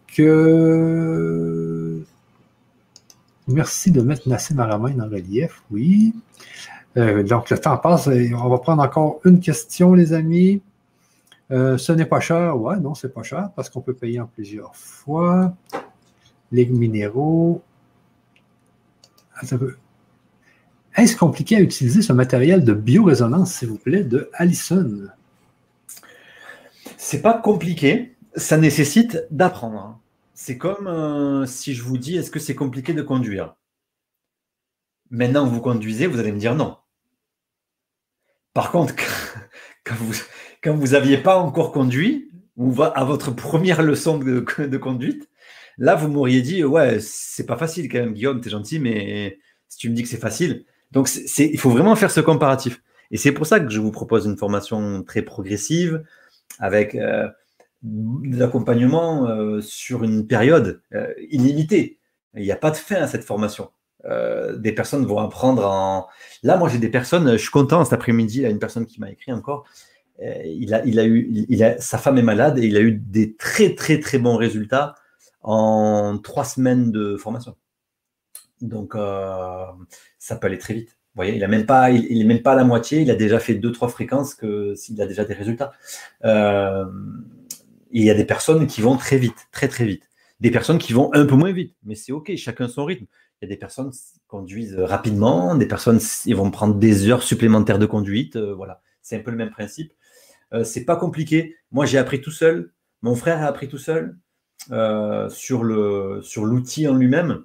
merci de mettre Nassim Aramain en relief, oui. donc, le temps passe. On va prendre encore une question, les amis. Euh, ce n'est pas cher. Ouais, non, c'est pas cher parce qu'on peut payer en plusieurs fois. Les minéraux. Est-ce compliqué à utiliser ce matériel de biorésonance, s'il vous plaît, de Allison? C'est pas compliqué. Ça nécessite d'apprendre. C'est comme euh, si je vous dis est-ce que c'est compliqué de conduire? Maintenant que vous conduisez, vous allez me dire non. Par contre, [LAUGHS] quand vous, quand vous n'aviez pas encore conduit, ou à votre première leçon de, conduite, là, vous m'auriez dit, ouais, c'est pas facile quand même, Guillaume, t'es gentil, mais si tu me dis que c'est facile. Donc, il faut vraiment faire ce comparatif. Et c'est pour ça que je vous propose une formation très progressive, avec euh, de l'accompagnement euh, sur une période euh, illimitée. Il n'y a pas de fin à cette formation. des personnes vont apprendre en. Là, moi, j'ai des personnes, je suis content cet après-midi, il y a une personne qui m'a écrit encore. Euh, il a, il a eu, sa femme est malade et il a eu des très très très bons résultats en trois semaines de formation. Donc euh, ça peut aller très vite. Vous voyez, il a même pas, à la moitié. Il a déjà fait deux trois fréquences que s'il a déjà des résultats. Euh, il y a des personnes qui vont très vite, très très vite. Des personnes qui vont un peu moins vite, mais c'est ok. Chacun son rythme. Il y a des personnes qui conduisent rapidement, des personnes ils vont prendre des heures supplémentaires de conduite. voilà, c'est un peu le même principe. Euh, c'est pas compliqué. Moi, j'ai appris tout seul. Mon frère a appris tout seul euh, sur l'outil en lui-même.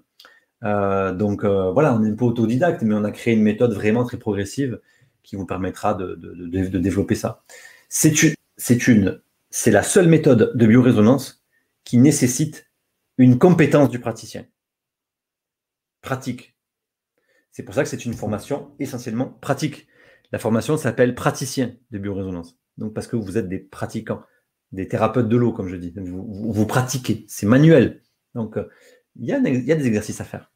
Euh, donc voilà, on est un peu autodidacte, mais on a créé une méthode vraiment très progressive qui vous permettra de, développer ça. C'est c'est la seule méthode de biorésonance qui nécessite une compétence du praticien. Pratique. C'est pour ça que c'est une formation essentiellement pratique. La formation s'appelle praticien de biorésonance donc parce que vous êtes des pratiquants des thérapeutes de l'eau, comme je dis. Vous, pratiquez, c'est manuel. Donc, euh, il y, a, des exercices à faire.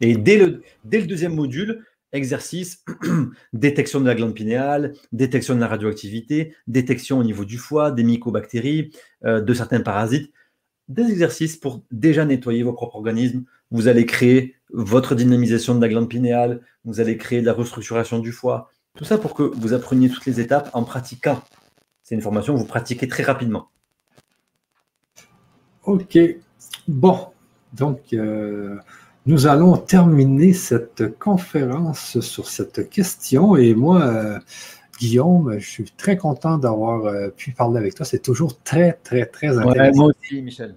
Et dès le, dès le deuxième module, exercice, [CLEARS THROAT] détection de la glande pinéale, détection de la radioactivité, détection au niveau du foie, des mycobactéries, euh, de certains parasites. Des exercices pour déjà nettoyer vos propres organismes. Vous allez créer votre dynamisation de la glande pinéale, vous allez créer de la restructuration du foie. Tout ça pour que vous appreniez toutes les étapes en pratiquant. C'est une formation que vous pratiquez très rapidement. Ok. Bon. Donc, euh, nous allons terminer cette conférence sur cette question. Et moi, euh, Guillaume, je suis très content d'avoir euh, pu parler avec toi. C'est toujours très, très, très intéressant. moi aussi, Michel.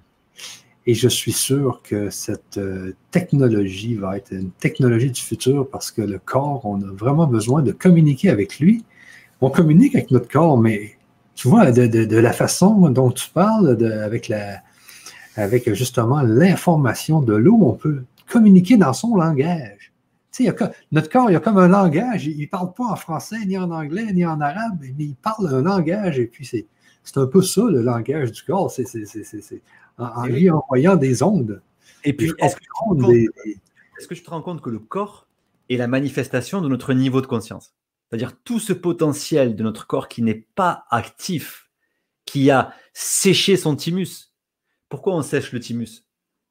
Et je suis sûr que cette technologie va être une technologie du futur parce que le corps, on a vraiment besoin de communiquer avec lui. On communique avec notre corps, mais tu vois, de, la façon dont tu parles, avec, la, avec justement l'information de l'eau, on peut communiquer dans son langage. Tu sais, notre corps, il y a comme un langage. Il ne parle pas en français, ni en anglais, ni en arabe, mais il parle un langage. Et puis, c'est, un peu ça, le langage du corps. C'est, en, lui envoyant des ondes. Et puis, est-ce que, est-ce que tu te rends compte que le corps est la manifestation de notre niveau de conscience? C'est-à-dire tout ce potentiel de notre corps qui n'est pas actif, qui a séché son thymus. Pourquoi on sèche le thymus?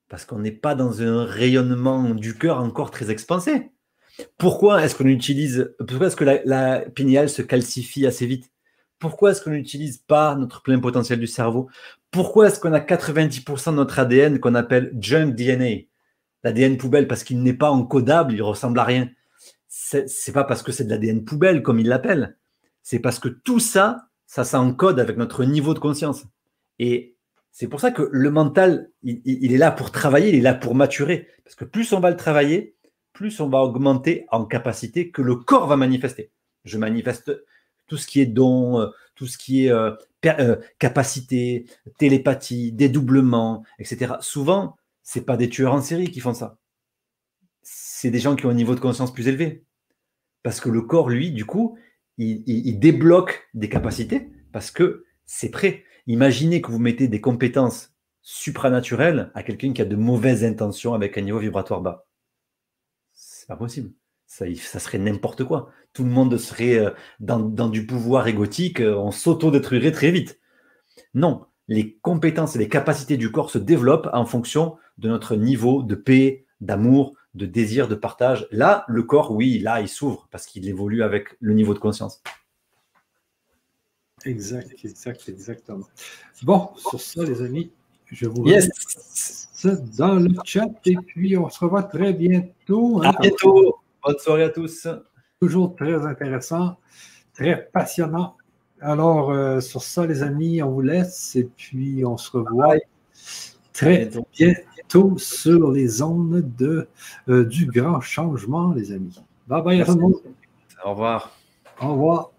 Parce qu'on n'est pas dans un rayonnement du cœur encore très expansé. Pourquoi est-ce qu'on utilise, pourquoi est-ce que la, la se calcifie assez vite? Pourquoi est-ce qu'on n'utilise pas notre plein potentiel du cerveau? Pourquoi est-ce qu'on a 90% de notre ADN qu'on appelle junk DNA L'ADN poubelle parce qu'il n'est pas encodable, il ressemble à rien. C'est pas parce que c'est de l'ADN poubelle comme il l'appelle. C'est parce que tout ça, ça s'encode avec notre niveau de conscience. Et c'est pour ça que le mental, il, est là pour travailler, il est là pour maturer. Parce que plus on va le travailler, plus on va augmenter en capacité que le corps va manifester. Je manifeste tout ce qui est don, euh, tout ce qui est euh, euh, capacité, télépathie, dédoublement, etc. Souvent, ce n'est pas des tueurs en série qui font ça. C'est des gens qui ont un niveau de conscience plus élevé. Parce que le corps, lui, du coup, il débloque des capacités parce que c'est prêt. Imaginez que vous mettez des compétences supranaturelles à quelqu'un qui a de mauvaises intentions avec un niveau vibratoire bas. C'est pas possible. Ça, ça serait n'importe quoi. Tout le monde serait euh, dans, du pouvoir égotique, euh, on s'auto-détruirait très vite. Non, les compétences et les capacités du corps se développent en fonction de notre niveau de paix, d'amour, de désir, de partage. Là, le corps, oui, là, il s'ouvre parce qu'il évolue avec le niveau de conscience. Exact, exact, exactement. Bon, sur ça, les amis, je vous yes. dans le chat et puis on se revoit très bientôt. Hein, à bientôt. Bonne soirée à tous. Toujours très intéressant, très passionnant. Alors, euh, sur ça, les amis, on vous laisse et puis on se revoit très bientôt sur les ondes de, euh, du grand changement, les amis. Bye bye à tout le monde. Au revoir. Au revoir.